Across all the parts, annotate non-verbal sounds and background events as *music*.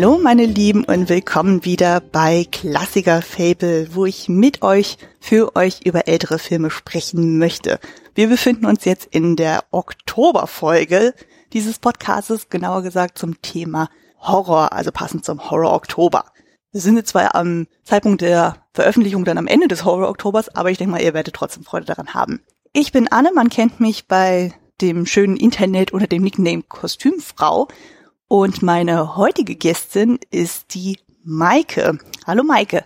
Hallo meine Lieben und willkommen wieder bei Klassiker Fable, wo ich mit euch für euch über ältere Filme sprechen möchte. Wir befinden uns jetzt in der Oktoberfolge dieses Podcastes, genauer gesagt zum Thema Horror, also passend zum Horror Oktober. Wir sind jetzt zwar am Zeitpunkt der Veröffentlichung dann am Ende des Horror Oktobers, aber ich denke mal, ihr werdet trotzdem Freude daran haben. Ich bin Anne, man kennt mich bei dem schönen Internet unter dem Nickname Kostümfrau und meine heutige Gästin ist die Maike. Hallo Maike.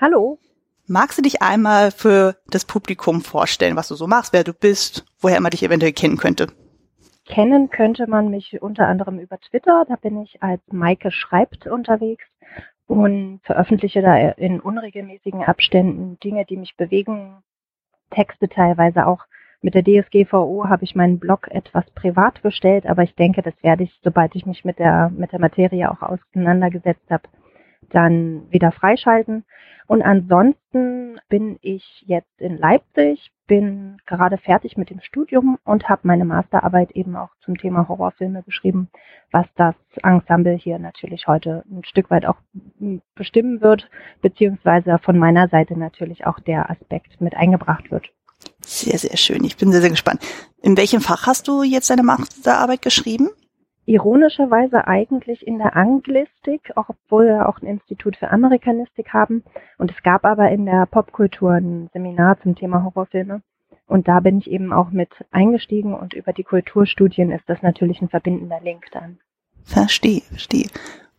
Hallo. Magst du dich einmal für das Publikum vorstellen, was du so machst, wer du bist, woher man dich eventuell kennen könnte? Kennen könnte man mich unter anderem über Twitter. Da bin ich als Maike Schreibt unterwegs und veröffentliche da in unregelmäßigen Abständen Dinge, die mich bewegen, Texte teilweise auch mit der DSGVO habe ich meinen Blog etwas privat gestellt, aber ich denke, das werde ich, sobald ich mich mit der, mit der Materie auch auseinandergesetzt habe, dann wieder freischalten. Und ansonsten bin ich jetzt in Leipzig, bin gerade fertig mit dem Studium und habe meine Masterarbeit eben auch zum Thema Horrorfilme geschrieben, was das Ensemble hier natürlich heute ein Stück weit auch bestimmen wird, beziehungsweise von meiner Seite natürlich auch der Aspekt mit eingebracht wird. Sehr, sehr schön. Ich bin sehr, sehr gespannt. In welchem Fach hast du jetzt deine Masterarbeit geschrieben? Ironischerweise eigentlich in der Anglistik, obwohl wir auch ein Institut für Amerikanistik haben. Und es gab aber in der Popkultur ein Seminar zum Thema Horrorfilme. Und da bin ich eben auch mit eingestiegen und über die Kulturstudien ist das natürlich ein verbindender Link dann. Verstehe, verstehe.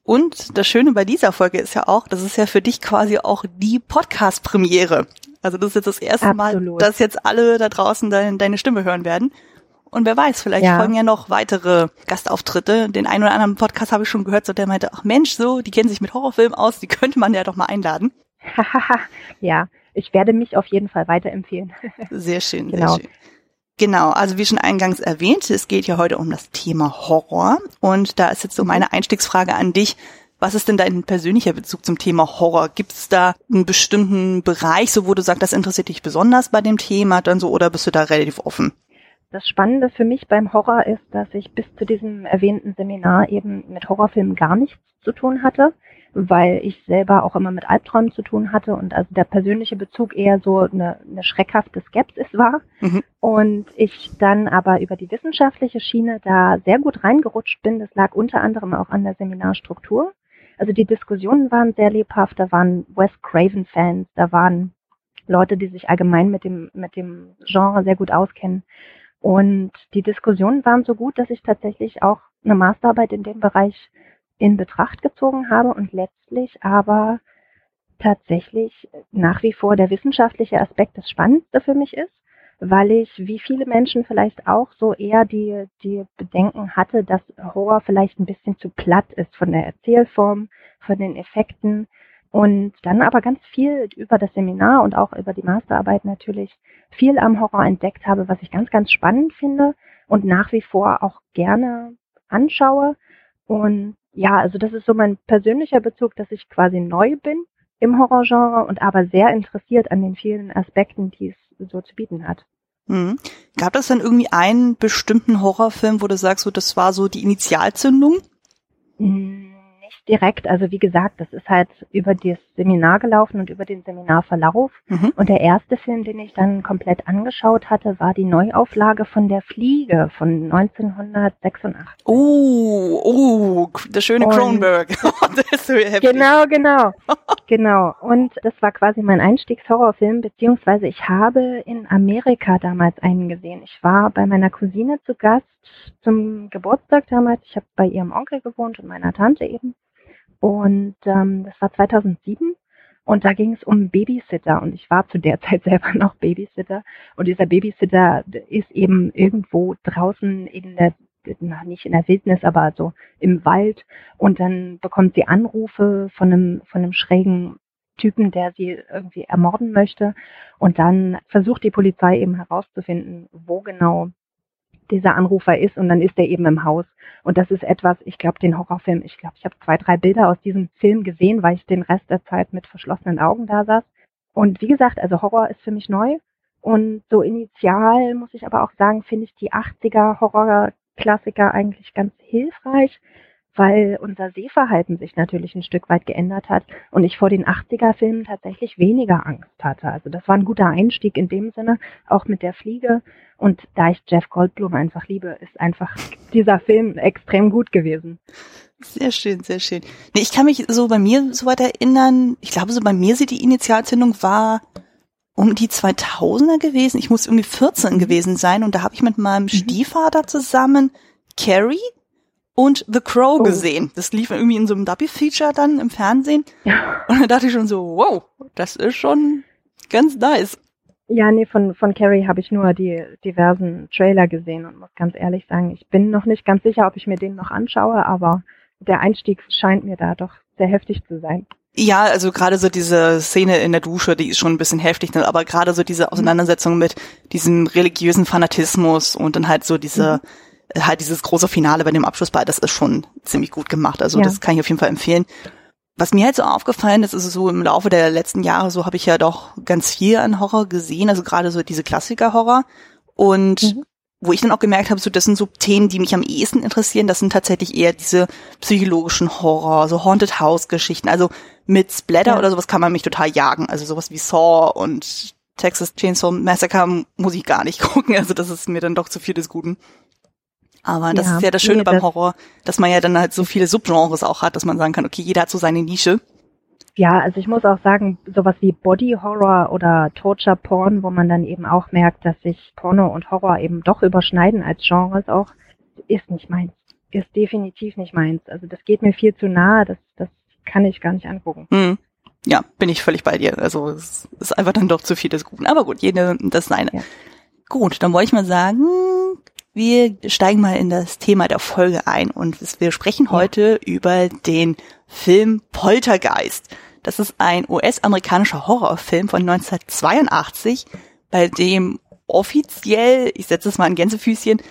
Und das Schöne bei dieser Folge ist ja auch, das ist ja für dich quasi auch die Podcast-Premiere. Also das ist jetzt das erste Absolut. Mal, dass jetzt alle da draußen dein, deine Stimme hören werden. Und wer weiß, vielleicht ja. folgen ja noch weitere Gastauftritte. Den einen oder anderen Podcast habe ich schon gehört, so der meinte, ach Mensch, so, die kennen sich mit Horrorfilmen aus, die könnte man ja doch mal einladen. *laughs* ja, ich werde mich auf jeden Fall weiterempfehlen. *laughs* sehr schön, genau. sehr schön. Genau, also wie schon eingangs erwähnt, es geht ja heute um das Thema Horror. Und da ist jetzt so meine Einstiegsfrage an dich. Was ist denn dein persönlicher Bezug zum Thema Horror? Gibt es da einen bestimmten Bereich, so wo du sagst, das interessiert dich besonders bei dem Thema dann so, oder bist du da relativ offen? Das Spannende für mich beim Horror ist, dass ich bis zu diesem erwähnten Seminar eben mit Horrorfilmen gar nichts zu tun hatte, weil ich selber auch immer mit Albträumen zu tun hatte und also der persönliche Bezug eher so eine, eine schreckhafte Skepsis war. Mhm. Und ich dann aber über die wissenschaftliche Schiene da sehr gut reingerutscht bin. Das lag unter anderem auch an der Seminarstruktur. Also die Diskussionen waren sehr lebhaft, da waren Wes Craven-Fans, da waren Leute, die sich allgemein mit dem, mit dem Genre sehr gut auskennen. Und die Diskussionen waren so gut, dass ich tatsächlich auch eine Masterarbeit in dem Bereich in Betracht gezogen habe und letztlich aber tatsächlich nach wie vor der wissenschaftliche Aspekt das Spannendste für mich ist weil ich, wie viele Menschen vielleicht auch, so eher die, die Bedenken hatte, dass Horror vielleicht ein bisschen zu platt ist von der Erzählform, von den Effekten. Und dann aber ganz viel über das Seminar und auch über die Masterarbeit natürlich viel am Horror entdeckt habe, was ich ganz, ganz spannend finde und nach wie vor auch gerne anschaue. Und ja, also das ist so mein persönlicher Bezug, dass ich quasi neu bin im Horrorgenre und aber sehr interessiert an den vielen Aspekten, die es so zu bieten hat. Mhm. Gab es dann irgendwie einen bestimmten Horrorfilm, wo du sagst, so das war so die Initialzündung? Mhm direkt. Also wie gesagt, das ist halt über das Seminar gelaufen und über den Seminarverlauf. Mhm. Und der erste Film, den ich dann komplett angeschaut hatte, war die Neuauflage von Der Fliege von 1986. Oh, oh, der schöne Kronberg. *laughs* so genau, genau, *laughs* genau. Und das war quasi mein Einstiegshorrorfilm, beziehungsweise ich habe in Amerika damals einen gesehen. Ich war bei meiner Cousine zu Gast zum Geburtstag damals. Ich habe bei ihrem Onkel gewohnt und meiner Tante eben. Und ähm, das war 2007 und da ging es um Babysitter und ich war zu der *laughs* Zeit selber noch Babysitter und dieser Babysitter ist eben irgendwo draußen in der nicht in der Wildnis, aber so im Wald und dann bekommt sie Anrufe von einem von einem schrägen Typen, der sie irgendwie ermorden möchte und dann versucht die Polizei eben herauszufinden, wo genau dieser Anrufer ist und dann ist er eben im Haus. Und das ist etwas, ich glaube, den Horrorfilm, ich glaube, ich habe zwei, drei Bilder aus diesem Film gesehen, weil ich den Rest der Zeit mit verschlossenen Augen da saß. Und wie gesagt, also Horror ist für mich neu. Und so initial muss ich aber auch sagen, finde ich die 80er Horrorklassiker eigentlich ganz hilfreich, weil unser Sehverhalten sich natürlich ein Stück weit geändert hat und ich vor den 80er-Filmen tatsächlich weniger Angst hatte. Also das war ein guter Einstieg in dem Sinne, auch mit der Fliege. Und da ich Jeff Goldblum einfach liebe, ist einfach dieser Film extrem gut gewesen. Sehr schön, sehr schön. Nee, ich kann mich so bei mir so weit erinnern, ich glaube so bei mir sie die Initialzündung war um die 2000er gewesen. Ich muss irgendwie 14 gewesen sein und da habe ich mit meinem mhm. Stiefvater zusammen Carrie und The Crow oh. gesehen. Das lief irgendwie in so einem Double-Feature dann im Fernsehen. Ja. *laughs* Und da dachte ich schon so, wow, das ist schon ganz nice. Ja, nee, von, von Carrie habe ich nur die diversen Trailer gesehen und muss ganz ehrlich sagen, ich bin noch nicht ganz sicher, ob ich mir den noch anschaue, aber der Einstieg scheint mir da doch sehr heftig zu sein. Ja, also gerade so diese Szene in der Dusche, die ist schon ein bisschen heftig, ne? aber gerade so diese Auseinandersetzung mit diesem religiösen Fanatismus und dann halt so diese mhm halt dieses große Finale bei dem Abschlussball, das ist schon ziemlich gut gemacht. Also ja. das kann ich auf jeden Fall empfehlen. Was mir halt so aufgefallen ist, ist so im Laufe der letzten Jahre, so habe ich ja doch ganz viel an Horror gesehen, also gerade so diese Klassiker-Horror. Und mhm. wo ich dann auch gemerkt habe, so das sind so Themen, die mich am ehesten interessieren, das sind tatsächlich eher diese psychologischen Horror, so Haunted House-Geschichten. Also mit Splatter ja. oder sowas kann man mich total jagen. Also sowas wie Saw und Texas Chainsaw Massacre muss ich gar nicht *laughs* gucken. Also das ist mir dann doch zu viel des Guten. Aber das ja, ist ja das Schöne nee, beim Horror, dass man ja dann halt so viele Subgenres auch hat, dass man sagen kann, okay, jeder hat so seine Nische. Ja, also ich muss auch sagen, sowas wie Body Horror oder Torture Porn, wo man dann eben auch merkt, dass sich Porno und Horror eben doch überschneiden als Genres auch, ist nicht meins. Ist definitiv nicht meins. Also das geht mir viel zu nahe, das, das kann ich gar nicht angucken. Mhm. Ja, bin ich völlig bei dir. Also es ist einfach dann doch zu viel des Guten. Aber gut, jede das seine. Ja. Gut, dann wollte ich mal sagen, wir steigen mal in das Thema der Folge ein und wir sprechen heute über den Film Poltergeist. Das ist ein US-amerikanischer Horrorfilm von 1982, bei dem offiziell, ich setze es mal in Gänsefüßchen,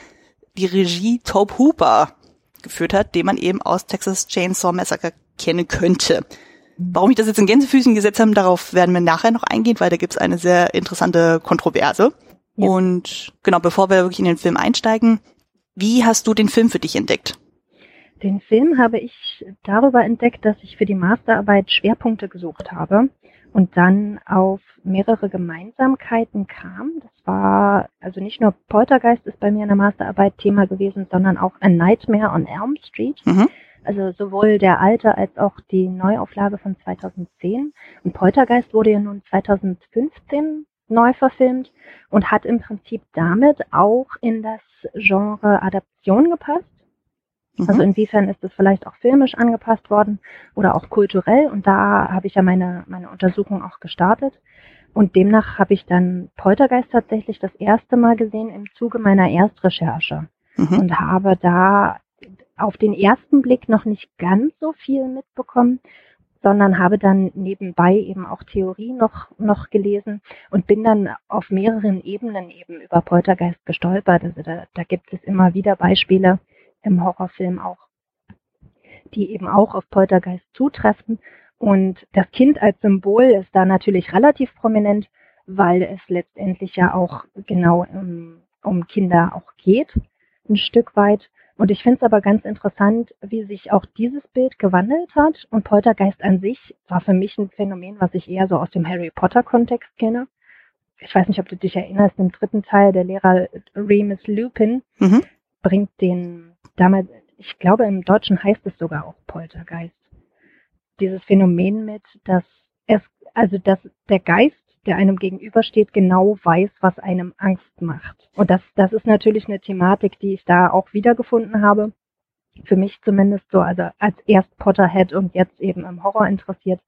die Regie Tobe Hooper geführt hat, den man eben aus Texas Chainsaw Massacre kennen könnte. Warum ich das jetzt in Gänsefüßchen gesetzt habe, darauf werden wir nachher noch eingehen, weil da gibt es eine sehr interessante Kontroverse. Ja. Und genau, bevor wir wirklich in den Film einsteigen, wie hast du den Film für dich entdeckt? Den Film habe ich darüber entdeckt, dass ich für die Masterarbeit Schwerpunkte gesucht habe und dann auf mehrere Gemeinsamkeiten kam. Das war also nicht nur Poltergeist ist bei mir in der Masterarbeit Thema gewesen, sondern auch A Nightmare on Elm Street. Mhm. Also sowohl der alte als auch die Neuauflage von 2010. Und Poltergeist wurde ja nun 2015 neu verfilmt und hat im Prinzip damit auch in das Genre Adaption gepasst. Mhm. Also inwiefern ist es vielleicht auch filmisch angepasst worden oder auch kulturell und da habe ich ja meine, meine Untersuchung auch gestartet. Und demnach habe ich dann Poltergeist tatsächlich das erste Mal gesehen im Zuge meiner Erstrecherche mhm. und habe da auf den ersten Blick noch nicht ganz so viel mitbekommen sondern habe dann nebenbei eben auch Theorie noch, noch gelesen und bin dann auf mehreren Ebenen eben über Poltergeist gestolpert. Also da, da gibt es immer wieder Beispiele im Horrorfilm auch, die eben auch auf Poltergeist zutreffen. Und das Kind als Symbol ist da natürlich relativ prominent, weil es letztendlich ja auch genau um, um Kinder auch geht, ein Stück weit. Und ich finde es aber ganz interessant, wie sich auch dieses Bild gewandelt hat. Und Poltergeist an sich war für mich ein Phänomen, was ich eher so aus dem Harry Potter-Kontext kenne. Ich weiß nicht, ob du dich erinnerst, im dritten Teil der Lehrer Remus Lupin mhm. bringt den damals, ich glaube im Deutschen heißt es sogar auch Poltergeist. Dieses Phänomen mit, dass es, also dass der Geist der einem gegenübersteht, genau weiß, was einem Angst macht. Und das, das ist natürlich eine Thematik, die ich da auch wiedergefunden habe. Für mich zumindest so, also als erst Potterhead und jetzt eben im Horror interessiert.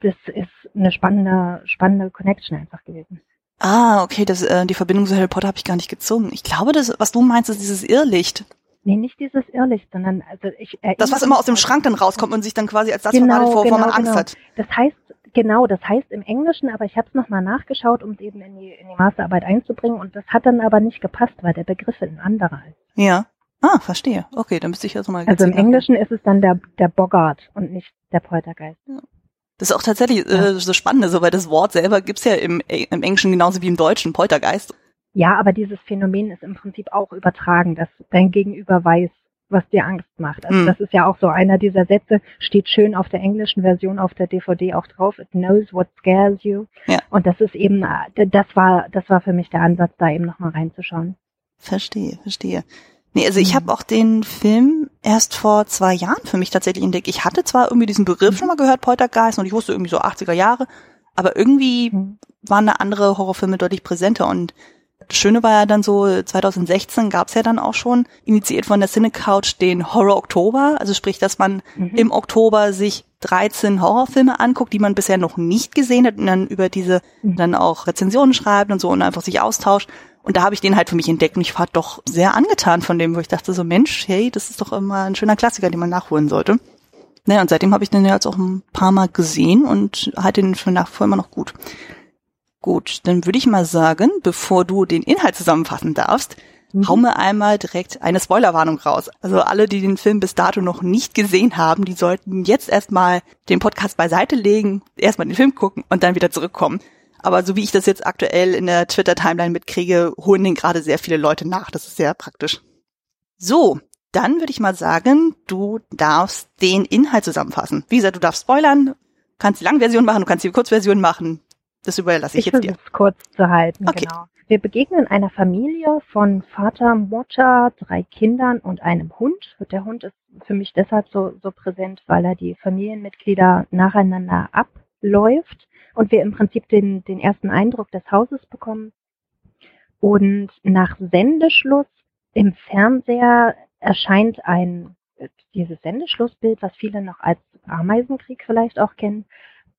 Das ist eine spannende, spannende Connection einfach gewesen. Ah, okay, das, äh, die Verbindung zu Harry Potter habe ich gar nicht gezogen. Ich glaube, das, was du meinst, ist dieses Irrlicht. Nee, nicht dieses Irrlicht, sondern also ich Das, was immer aus dem Schrank dann rauskommt und sich dann quasi als das genau, verwandelt, wovor genau, man Angst genau. hat. Das heißt, Genau, das heißt im Englischen, aber ich habe es nochmal nachgeschaut, um es eben in die, in die Masterarbeit einzubringen und das hat dann aber nicht gepasst, weil der Begriff ein anderer ist. Ja. Ah, verstehe. Okay, dann müsste ich also mal. Also im Englischen ist es dann der, der Bogart und nicht der Poltergeist. Ja. Das ist auch tatsächlich äh, so spannend, so, weil das Wort selber gibt's ja im, im Englischen genauso wie im Deutschen, Poltergeist. Ja, aber dieses Phänomen ist im Prinzip auch übertragen, dass dein Gegenüber weiß, was dir Angst macht. Also mhm. das ist ja auch so einer dieser Sätze, steht schön auf der englischen Version auf der DVD auch drauf. It knows what scares you. Ja. Und das ist eben, äh, das war, das war für mich der Ansatz, da eben nochmal reinzuschauen. Verstehe, verstehe. Nee, also ich mhm. habe auch den Film erst vor zwei Jahren für mich tatsächlich entdeckt. Ich hatte zwar irgendwie diesen Begriff mhm. schon mal gehört, Poltergeist, und ich wusste irgendwie so 80er Jahre, aber irgendwie mhm. waren da andere Horrorfilme deutlich präsenter und das Schöne war ja dann so, 2016 gab es ja dann auch schon, initiiert von der Cinecouch, den Horror Oktober. Also sprich, dass man mhm. im Oktober sich 13 Horrorfilme anguckt, die man bisher noch nicht gesehen hat und dann über diese mhm. dann auch Rezensionen schreibt und so und einfach sich austauscht. Und da habe ich den halt für mich entdeckt und ich war doch sehr angetan von dem, wo ich dachte so, Mensch, hey, das ist doch immer ein schöner Klassiker, den man nachholen sollte. Naja, und seitdem habe ich den jetzt auch ein paar Mal gesehen und halte den für nach vor immer noch gut. Gut, dann würde ich mal sagen, bevor du den Inhalt zusammenfassen darfst, mhm. hau mir einmal direkt eine Spoilerwarnung raus. Also alle, die den Film bis dato noch nicht gesehen haben, die sollten jetzt erstmal den Podcast beiseite legen, erstmal den Film gucken und dann wieder zurückkommen. Aber so wie ich das jetzt aktuell in der Twitter-Timeline mitkriege, holen den gerade sehr viele Leute nach. Das ist sehr praktisch. So, dann würde ich mal sagen, du darfst den Inhalt zusammenfassen. Wie gesagt, du darfst spoilern, kannst die Langversion machen, du kannst die Kurzversion machen. Das überlasse ich, ich jetzt dir. es kurz zu halten, okay. genau. Wir begegnen einer Familie von Vater, Mutter, drei Kindern und einem Hund. Der Hund ist für mich deshalb so, so präsent, weil er die Familienmitglieder nacheinander abläuft und wir im Prinzip den, den ersten Eindruck des Hauses bekommen. Und nach Sendeschluss im Fernseher erscheint ein, dieses Sendeschlussbild, was viele noch als Ameisenkrieg vielleicht auch kennen,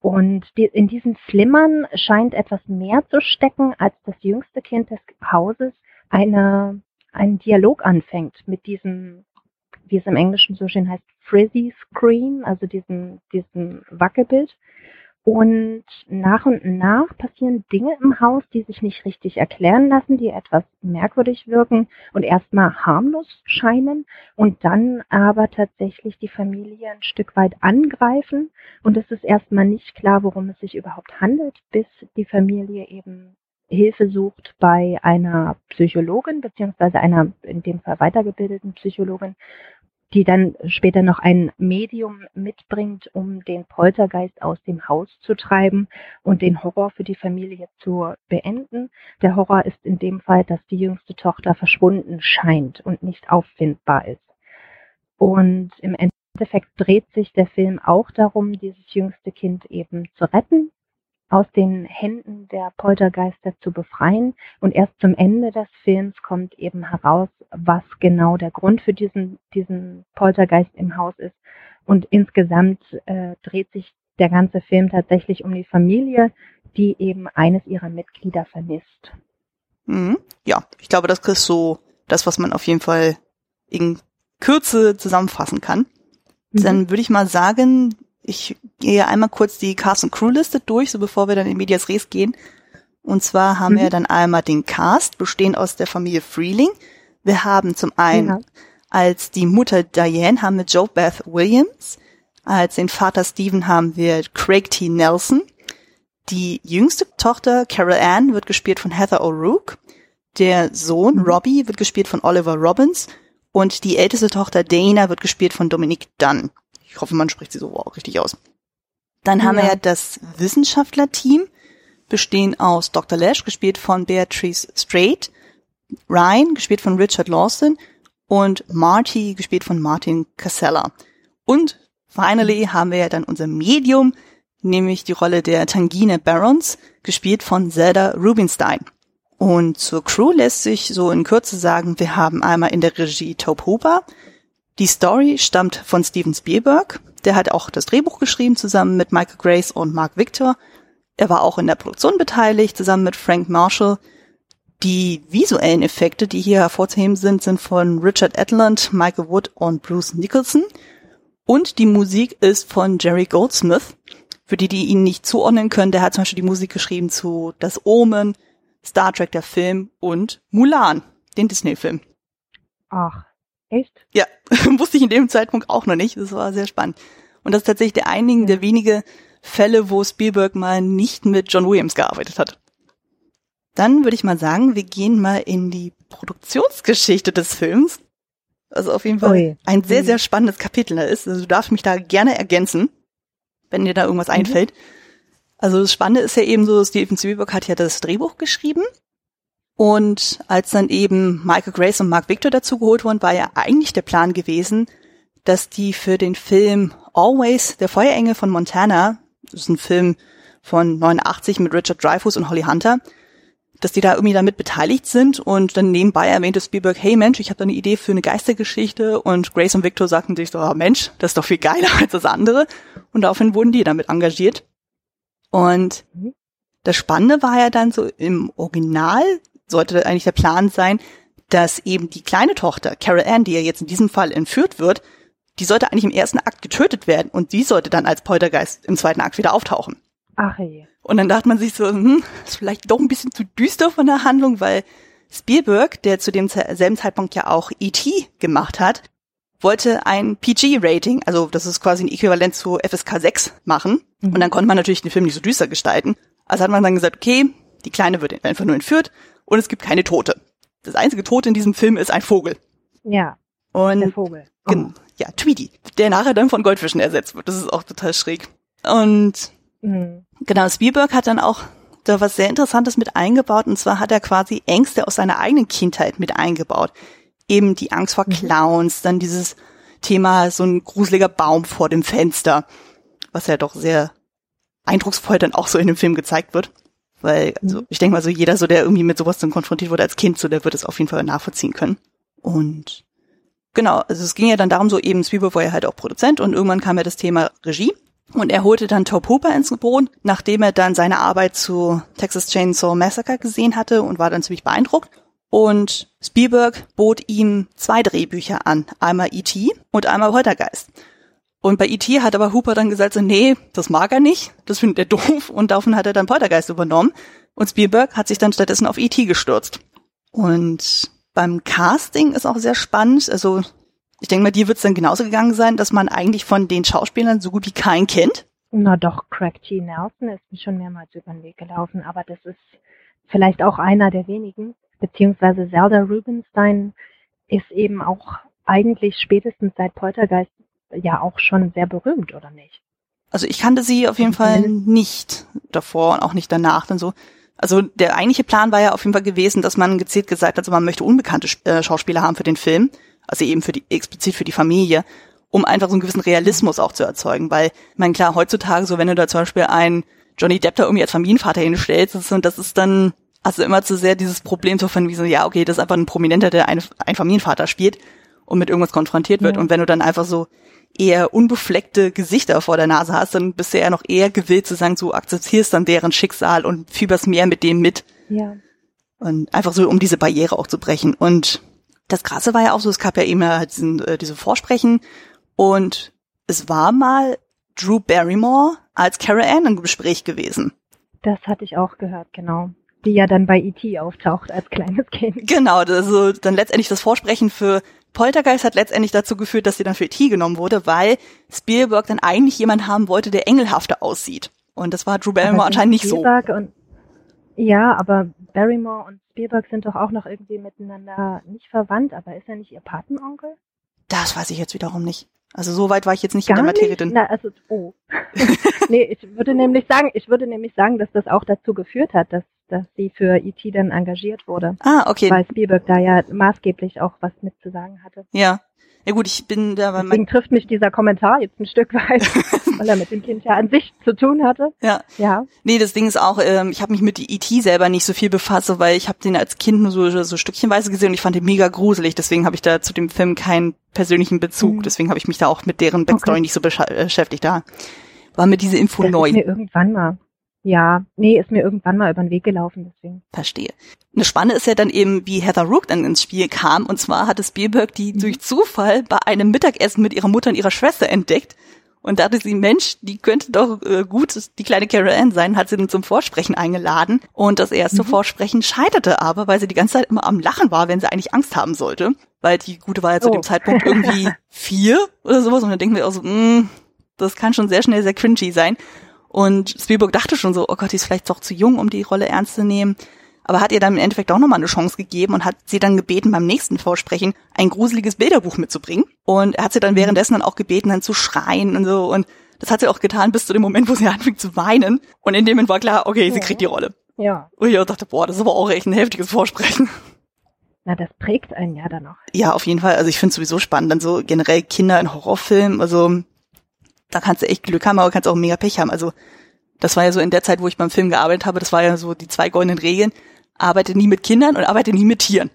und in diesem Flimmern scheint etwas mehr zu stecken, als das jüngste Kind des Hauses eine, einen Dialog anfängt mit diesem, wie es im Englischen so schön heißt, Frizzy Screen, also diesem, diesem Wackelbild. Und nach und nach passieren Dinge im Haus, die sich nicht richtig erklären lassen, die etwas merkwürdig wirken und erstmal harmlos scheinen und dann aber tatsächlich die Familie ein Stück weit angreifen. Und es ist erstmal nicht klar, worum es sich überhaupt handelt, bis die Familie eben Hilfe sucht bei einer Psychologin beziehungsweise einer in dem Fall weitergebildeten Psychologin die dann später noch ein Medium mitbringt, um den Poltergeist aus dem Haus zu treiben und den Horror für die Familie zu beenden. Der Horror ist in dem Fall, dass die jüngste Tochter verschwunden scheint und nicht auffindbar ist. Und im Endeffekt dreht sich der Film auch darum, dieses jüngste Kind eben zu retten aus den Händen der Poltergeister zu befreien. Und erst zum Ende des Films kommt eben heraus, was genau der Grund für diesen, diesen Poltergeist im Haus ist. Und insgesamt äh, dreht sich der ganze Film tatsächlich um die Familie, die eben eines ihrer Mitglieder vermisst. Mhm. Ja, ich glaube, das ist so das, was man auf jeden Fall in Kürze zusammenfassen kann. Mhm. Dann würde ich mal sagen, ich gehe einmal kurz die Cast- und Crew-Liste durch, so bevor wir dann in Medias Res gehen. Und zwar haben mhm. wir dann einmal den Cast, bestehend aus der Familie Freeling. Wir haben zum einen ja. als die Mutter Diane haben wir Joe Beth Williams. Als den Vater Stephen haben wir Craig T. Nelson. Die jüngste Tochter Carol Ann wird gespielt von Heather O'Rourke. Der Sohn mhm. Robbie wird gespielt von Oliver Robbins. Und die älteste Tochter Dana wird gespielt von Dominique Dunn. Ich hoffe, man spricht sie so richtig aus. Dann haben wir ja das Wissenschaftlerteam, bestehen aus Dr. Lash, gespielt von Beatrice Strait, Ryan, gespielt von Richard Lawson und Marty, gespielt von Martin Casella. Und finally haben wir ja dann unser Medium, nämlich die Rolle der Tangine Barons, gespielt von Zelda Rubinstein. Und zur Crew lässt sich so in Kürze sagen, wir haben einmal in der Regie Tobe Hooper, die Story stammt von Steven Spielberg. Der hat auch das Drehbuch geschrieben, zusammen mit Michael Grace und Mark Victor. Er war auch in der Produktion beteiligt, zusammen mit Frank Marshall. Die visuellen Effekte, die hier hervorzuheben sind, sind von Richard Edlund, Michael Wood und Bruce Nicholson. Und die Musik ist von Jerry Goldsmith. Für die, die ihn nicht zuordnen können, der hat zum Beispiel die Musik geschrieben zu Das Omen, Star Trek der Film und Mulan, den Disney-Film. Ach, Echt? Ja, *laughs* wusste ich in dem Zeitpunkt auch noch nicht. Das war sehr spannend. Und das ist tatsächlich der einigen ja. der wenige Fälle, wo Spielberg mal nicht mit John Williams gearbeitet hat. Dann würde ich mal sagen, wir gehen mal in die Produktionsgeschichte des Films. Also auf jeden Fall Ui. ein sehr, sehr spannendes Kapitel da ist. Also du darfst mich da gerne ergänzen, wenn dir da irgendwas mhm. einfällt. Also das Spannende ist ja eben so, Steven Spielberg hat ja das Drehbuch geschrieben. Und als dann eben Michael Grace und Mark Victor dazu geholt wurden, war ja eigentlich der Plan gewesen, dass die für den Film Always, der Feuerengel von Montana, das ist ein Film von 89 mit Richard Dreyfuss und Holly Hunter, dass die da irgendwie damit beteiligt sind und dann nebenbei erwähnte Spielberg, hey Mensch, ich habe da eine Idee für eine Geistergeschichte und Grace und Victor sagten sich so, oh Mensch, das ist doch viel geiler *laughs* als das andere und daraufhin wurden die damit engagiert. Und mhm. das Spannende war ja dann so im Original sollte eigentlich der Plan sein, dass eben die kleine Tochter, Carol Ann, die ja jetzt in diesem Fall entführt wird, die sollte eigentlich im ersten Akt getötet werden und sie sollte dann als Poltergeist im zweiten Akt wieder auftauchen. Ach je. Und dann dachte man sich so, hm, ist vielleicht doch ein bisschen zu düster von der Handlung, weil Spielberg, der zu demselben Zeitpunkt ja auch E.T. gemacht hat, wollte ein PG-Rating, also das ist quasi ein Äquivalent zu FSK 6 machen. Mhm. Und dann konnte man natürlich den Film nicht so düster gestalten. Also hat man dann gesagt, okay, die Kleine wird einfach nur entführt und es gibt keine Tote. Das einzige Tote in diesem Film ist ein Vogel. Ja. Und der Vogel. Oh. Ja, Tweety, der nachher dann von Goldfischen ersetzt wird. Das ist auch total schräg. Und mhm. genau, Spielberg hat dann auch da was sehr Interessantes mit eingebaut. Und zwar hat er quasi Ängste aus seiner eigenen Kindheit mit eingebaut. Eben die Angst vor mhm. Clowns, dann dieses Thema so ein gruseliger Baum vor dem Fenster, was ja doch sehr eindrucksvoll dann auch so in dem Film gezeigt wird. Weil, also mhm. ich denke mal so, jeder so, der irgendwie mit sowas dann konfrontiert wurde als Kind, so, der wird es auf jeden Fall nachvollziehen können. Und genau, also es ging ja dann darum, so eben Spielberg war ja halt auch Produzent und irgendwann kam ja das Thema Regie. Und er holte dann Top Hooper ins Boot, nachdem er dann seine Arbeit zu Texas Chainsaw Massacre gesehen hatte und war dann ziemlich beeindruckt. Und Spielberg bot ihm zwei Drehbücher an, einmal E.T. und einmal Poltergeist. Und bei E.T. hat aber Hooper dann gesagt, so, nee, das mag er nicht, das findet er *laughs* doof und davon hat er dann Poltergeist übernommen. Und Spielberg hat sich dann stattdessen auf E.T. gestürzt. Und beim Casting ist auch sehr spannend, also ich denke mal, dir wird es dann genauso gegangen sein, dass man eigentlich von den Schauspielern so gut wie keinen kennt. Na doch, Craig T. Nelson ist mir schon mehrmals über den Weg gelaufen, aber das ist vielleicht auch einer der wenigen, beziehungsweise Zelda Rubinstein ist eben auch eigentlich spätestens seit Poltergeist ja auch schon sehr berühmt, oder nicht? Also ich kannte sie auf jeden Fall nicht davor und auch nicht danach dann so. Also der eigentliche Plan war ja auf jeden Fall gewesen, dass man gezielt gesagt hat, also man möchte unbekannte äh, Schauspieler haben für den Film, also eben für die explizit für die Familie, um einfach so einen gewissen Realismus auch zu erzeugen, weil man klar heutzutage so, wenn du da zum Beispiel einen Johnny Depp da irgendwie als Familienvater hinstellst, und das ist dann also immer zu sehr dieses Problem so von wie so ja okay, das ist einfach ein Prominenter, der einen, einen Familienvater spielt und mit irgendwas konfrontiert wird ja. und wenn du dann einfach so eher unbefleckte Gesichter vor der Nase hast, dann bist du ja noch eher gewillt zu sagen, du akzeptierst dann deren Schicksal und fieberst mehr mit dem mit. Ja. Und einfach so, um diese Barriere auch zu brechen. Und das Krasse war ja auch so, es gab ja immer diesen, äh, diese Vorsprechen und es war mal Drew Barrymore als Carol Ann im Gespräch gewesen. Das hatte ich auch gehört, genau. Die ja dann bei E.T. auftaucht als kleines Kind. Genau, also dann letztendlich das Vorsprechen für Poltergeist hat letztendlich dazu geführt, dass sie dann für E.T. genommen wurde, weil Spielberg dann eigentlich jemand haben wollte, der engelhafter aussieht. Und das war Drew Barrymore anscheinend nicht Spielberg so. Ja, aber Barrymore und Spielberg sind doch auch noch irgendwie miteinander nicht verwandt, aber ist er nicht ihr Patenonkel? Das weiß ich jetzt wiederum nicht. Also so weit war ich jetzt nicht Gar in der Materie drin. Na, also, oh. *laughs* nee, ich würde nämlich sagen, ich würde nämlich sagen, dass das auch dazu geführt hat, dass dass sie für E.T. dann engagiert wurde. Ah, okay. Weil Spielberg da ja maßgeblich auch was mit zu sagen hatte. Ja. Ja gut, ich bin da bei Deswegen trifft mich dieser Kommentar jetzt ein Stück weit, *laughs* weil er mit dem Kind ja an sich zu tun hatte. Ja. Ja. Nee, das Ding ist auch, ähm, ich habe mich mit E.T. selber nicht so viel befasst, weil ich habe den als Kind nur so, so stückchenweise gesehen und ich fand den mega gruselig. Deswegen habe ich da zu dem Film keinen persönlichen Bezug. Mhm. Deswegen habe ich mich da auch mit deren Backstory okay. nicht so beschäftigt. Da war mir diese Info das neu. Ist mir irgendwann mal ja, nee, ist mir irgendwann mal über den Weg gelaufen, deswegen. Verstehe. Eine Spanne ist ja dann eben, wie Heather Rook dann ins Spiel kam. Und zwar hatte Spielberg die mhm. durch Zufall bei einem Mittagessen mit ihrer Mutter und ihrer Schwester entdeckt. Und dachte sie, Mensch, die könnte doch äh, gut die kleine Carol Ann sein, hat sie dann zum Vorsprechen eingeladen. Und das erste mhm. Vorsprechen scheiterte aber, weil sie die ganze Zeit immer am Lachen war, wenn sie eigentlich Angst haben sollte. Weil die Gute war ja zu oh. dem Zeitpunkt irgendwie *laughs* vier oder sowas. Und dann denken wir auch so, mh, mm, das kann schon sehr schnell sehr cringy sein. Und Spielberg dachte schon so, oh Gott, die ist vielleicht doch zu jung, um die Rolle ernst zu nehmen. aber hat ihr dann im Endeffekt auch nochmal eine Chance gegeben und hat sie dann gebeten, beim nächsten Vorsprechen ein gruseliges Bilderbuch mitzubringen. Und er hat sie dann währenddessen dann auch gebeten, dann zu schreien und so. Und das hat sie auch getan bis zu dem Moment, wo sie *laughs* anfing zu weinen. Und in dem Moment war klar, okay, sie kriegt die Rolle. Ja. Und ich dachte, boah, das ist aber auch echt ein heftiges Vorsprechen. Na, das prägt einen ja dann noch. Ja, auf jeden Fall. Also ich finde es sowieso spannend, dann so generell Kinder in Horrorfilmen. Also da kannst du echt Glück haben, aber kannst auch mega Pech haben. Also das war ja so in der Zeit, wo ich beim Film gearbeitet habe, das war ja so die zwei goldenen Regeln. Arbeite nie mit Kindern und arbeite nie mit Tieren.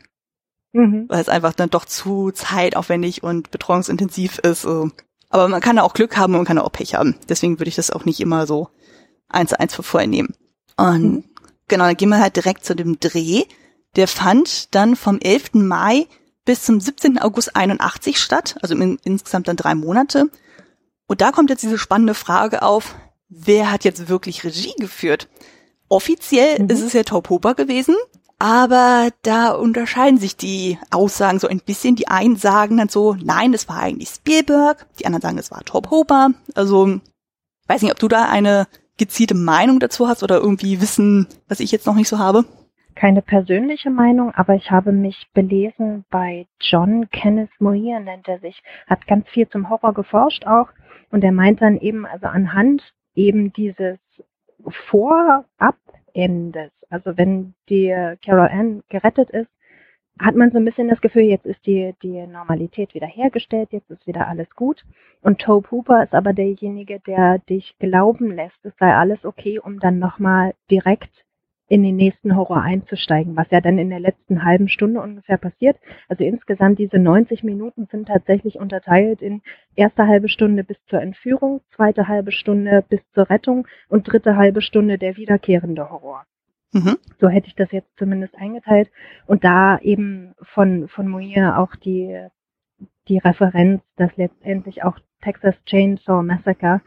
Mhm. Weil es einfach dann doch zu zeitaufwendig und betreuungsintensiv ist. Aber man kann auch Glück haben und man kann auch Pech haben. Deswegen würde ich das auch nicht immer so eins zu eins für vorher nehmen. Und mhm. genau, dann gehen wir halt direkt zu dem Dreh. Der fand dann vom 11. Mai bis zum 17. August 81 statt, also in, insgesamt dann drei Monate. Und da kommt jetzt diese spannende Frage auf, wer hat jetzt wirklich Regie geführt? Offiziell mhm. ist es ja Top Hooper gewesen, aber da unterscheiden sich die Aussagen so ein bisschen. Die einen sagen dann so, nein, es war eigentlich Spielberg, die anderen sagen, es war Top Hooper. Also, weiß nicht, ob du da eine gezielte Meinung dazu hast oder irgendwie Wissen, was ich jetzt noch nicht so habe keine persönliche Meinung, aber ich habe mich belesen bei John Kenneth Moir, nennt er sich, hat ganz viel zum Horror geforscht auch und er meint dann eben, also anhand eben dieses Vorabendes, also wenn die Carol Ann gerettet ist, hat man so ein bisschen das Gefühl, jetzt ist die, die Normalität wieder hergestellt, jetzt ist wieder alles gut. Und Tobe Hooper ist aber derjenige, der dich glauben lässt, es sei alles okay, um dann nochmal direkt in den nächsten Horror einzusteigen, was ja dann in der letzten halben Stunde ungefähr passiert. Also insgesamt diese 90 Minuten sind tatsächlich unterteilt in erste halbe Stunde bis zur Entführung, zweite halbe Stunde bis zur Rettung und dritte halbe Stunde der wiederkehrende Horror. Mhm. So hätte ich das jetzt zumindest eingeteilt. Und da eben von, von Moir auch die, die Referenz, dass letztendlich auch Texas Chainsaw Massacre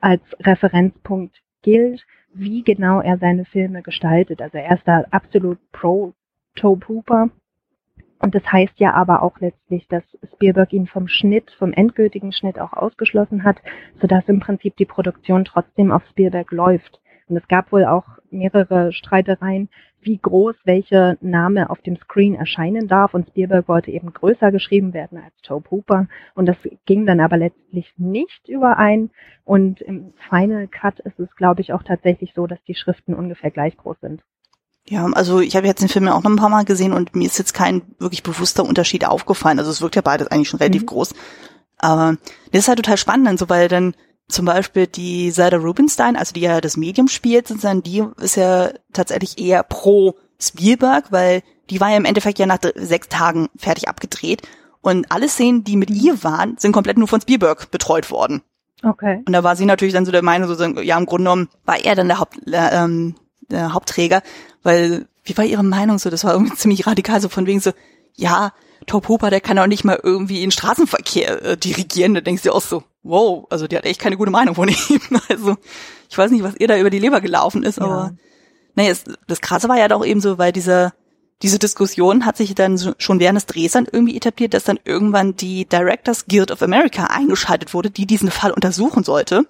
als Referenzpunkt gilt wie genau er seine Filme gestaltet. Also er ist da absolut pro Tobe Hooper. Und das heißt ja aber auch letztlich, dass Spielberg ihn vom Schnitt, vom endgültigen Schnitt auch ausgeschlossen hat, sodass im Prinzip die Produktion trotzdem auf Spielberg läuft. Und es gab wohl auch mehrere Streitereien, wie groß welcher Name auf dem Screen erscheinen darf. Und Spielberg wollte eben größer geschrieben werden als Tobe Hooper. Und das ging dann aber letztlich nicht überein. Und im Final Cut ist es, glaube ich, auch tatsächlich so, dass die Schriften ungefähr gleich groß sind. Ja, also ich habe jetzt den Film ja auch noch ein paar Mal gesehen und mir ist jetzt kein wirklich bewusster Unterschied aufgefallen. Also es wirkt ja beides eigentlich schon relativ mhm. groß. Aber das ist halt total spannend, so weil dann zum Beispiel die Zelda Rubinstein, also die ja das Medium spielt, sozusagen, die ist ja tatsächlich eher pro Spielberg, weil die war ja im Endeffekt ja nach sechs Tagen fertig abgedreht. Und alle Szenen, die mit ihr waren, sind komplett nur von Spielberg betreut worden. Okay. Und da war sie natürlich dann so der Meinung, so, ja, im Grunde genommen war er dann der, Haupt, äh, ähm, der Hauptträger, weil, wie war ihre Meinung so? Das war irgendwie ziemlich radikal, so von wegen so, ja, Top Hooper, der kann auch nicht mal irgendwie in Straßenverkehr äh, dirigieren. Da denkst du auch so, wow, also die hat echt keine gute Meinung von *laughs* ihm. Also ich weiß nicht, was ihr da über die Leber gelaufen ist, ja. aber naja, es, das Krasse war ja doch eben so, weil dieser diese Diskussion hat sich dann so, schon während des Drehs dann irgendwie etabliert, dass dann irgendwann die Directors Guild of America eingeschaltet wurde, die diesen Fall untersuchen sollte.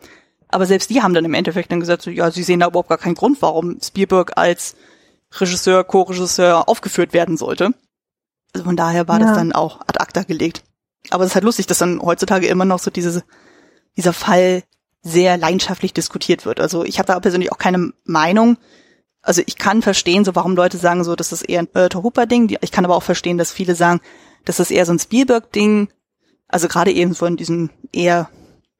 Aber selbst die haben dann im Endeffekt dann gesagt, so, ja, sie sehen da überhaupt gar keinen Grund, warum Spielberg als Regisseur, Co-Regisseur aufgeführt werden sollte. Also von daher war ja. das dann auch ad acta gelegt. Aber es ist halt lustig, dass dann heutzutage immer noch so diese, dieser Fall sehr leidenschaftlich diskutiert wird. Also ich habe da persönlich auch keine Meinung. Also ich kann verstehen, so warum Leute sagen, so, das ist eher ein Bertha Hooper-Ding. Ich kann aber auch verstehen, dass viele sagen, das ist eher so ein Spielberg-Ding. Also gerade eben von diesem eher,